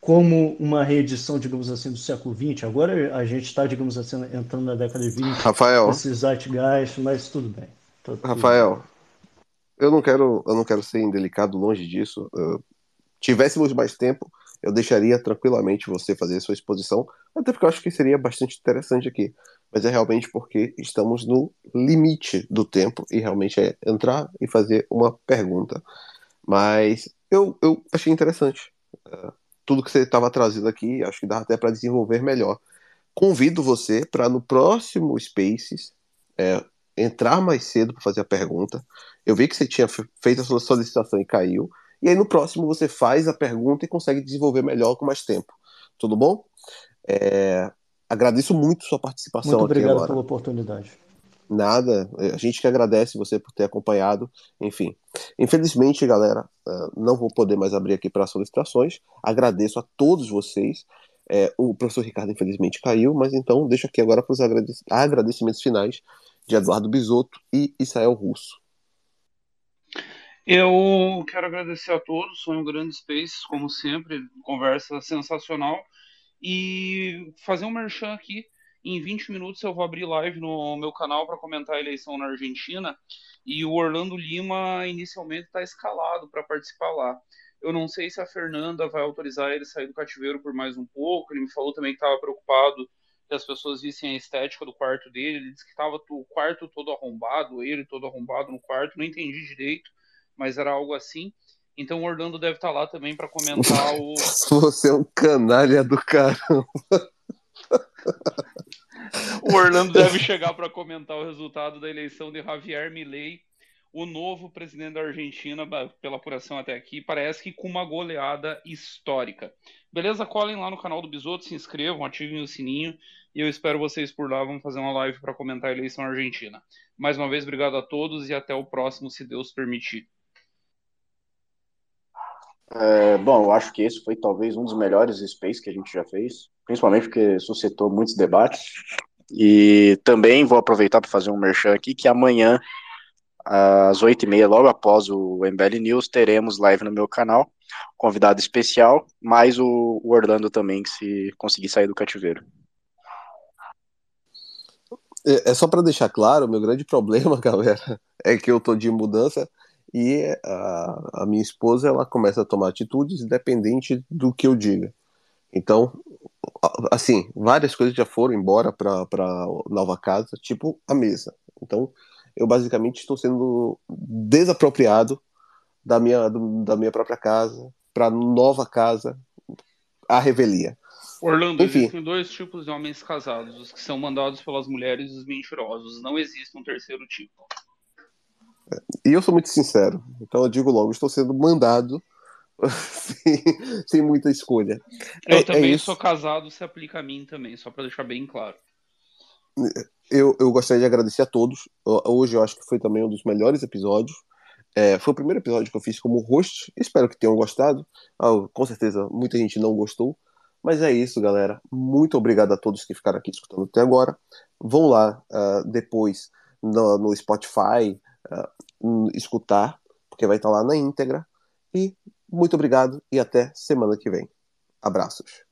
como uma reedição, digamos assim, do século XX. Agora a gente está, digamos assim, entrando na década de 20, Rafael, esse zeitgeist, mas tudo bem. Tá tudo Rafael, bem. eu não quero, eu não quero ser indelicado longe disso. Uh, tivéssemos mais tempo, eu deixaria tranquilamente você fazer a sua exposição, até porque eu acho que seria bastante interessante aqui. Mas é realmente porque estamos no limite do tempo e realmente é entrar e fazer uma pergunta. Mas eu, eu achei interessante uh, tudo que você estava trazendo aqui, acho que dá até para desenvolver melhor. Convido você para no próximo Spaces é, entrar mais cedo para fazer a pergunta. Eu vi que você tinha feito a sua solicitação e caiu. E aí no próximo você faz a pergunta e consegue desenvolver melhor com mais tempo. Tudo bom? É, agradeço muito sua participação muito obrigado aqui pela oportunidade. Nada, a gente que agradece você por ter acompanhado. Enfim, infelizmente, galera, não vou poder mais abrir aqui para solicitações. Agradeço a todos vocês. É, o professor Ricardo, infelizmente, caiu, mas então deixo aqui agora para os agradecimentos finais de Eduardo Bisotto e Israel Russo. Eu quero agradecer a todos, foi um grande space, como sempre, conversa sensacional. E fazer um merchan aqui. Em 20 minutos eu vou abrir live no meu canal para comentar a eleição na Argentina. E o Orlando Lima inicialmente está escalado para participar lá. Eu não sei se a Fernanda vai autorizar ele sair do cativeiro por mais um pouco. Ele me falou também que estava preocupado que as pessoas vissem a estética do quarto dele. Ele disse que estava o quarto todo arrombado, ele todo arrombado no quarto. Não entendi direito mas era algo assim. Então o Orlando deve estar lá também para comentar (laughs) o. Você é um canalha do caramba. o Orlando deve chegar para comentar o resultado da eleição de Javier Milei, o novo presidente da Argentina, pela apuração até aqui, parece que com uma goleada histórica. Beleza? Colhem lá no canal do Bisoto, se inscrevam, ativem o sininho e eu espero vocês por lá. Vamos fazer uma live para comentar a eleição argentina. Mais uma vez, obrigado a todos e até o próximo, se Deus permitir. É, bom, eu acho que esse foi talvez um dos melhores Space que a gente já fez, principalmente porque suscitou muitos debates. E também vou aproveitar para fazer um merchan aqui, que amanhã, às oito e meia, logo após o MBL News, teremos live no meu canal, convidado especial, mais o, Orlando também, que se conseguir sair do cativeiro. É, é só para deixar claro, meu grande (laughs) problema, galera, é que eu tô de mudança e a, a, minha esposa ela começa a tomar atitudes independente do que eu diga. Então, assim, várias coisas já foram embora para nova casa, tipo a mesa. Então, eu basicamente estou sendo desapropriado da minha, da minha própria casa para nova casa, a revelia. Orlando, Enfim. existem dois tipos de homens casados: os que são mandados pelas mulheres e os mentirosos. Não existe um terceiro tipo. E eu sou muito sincero, então eu digo logo, estou sendo mandado (laughs) sem, sem muita escolha. Eu é, é também é sou casado, se aplica a mim também, só para deixar bem claro. Eu, eu gostaria de agradecer a todos. Hoje eu acho que foi também um dos melhores episódios. É, foi o primeiro episódio que eu fiz como host. Espero que tenham gostado. Ah, com certeza muita gente não gostou. Mas é isso, galera. Muito obrigado a todos que ficaram aqui escutando até agora. Vão lá uh, depois no, no Spotify, uh, escutar, porque vai estar lá na íntegra. E muito obrigado e até semana que vem. Abraços.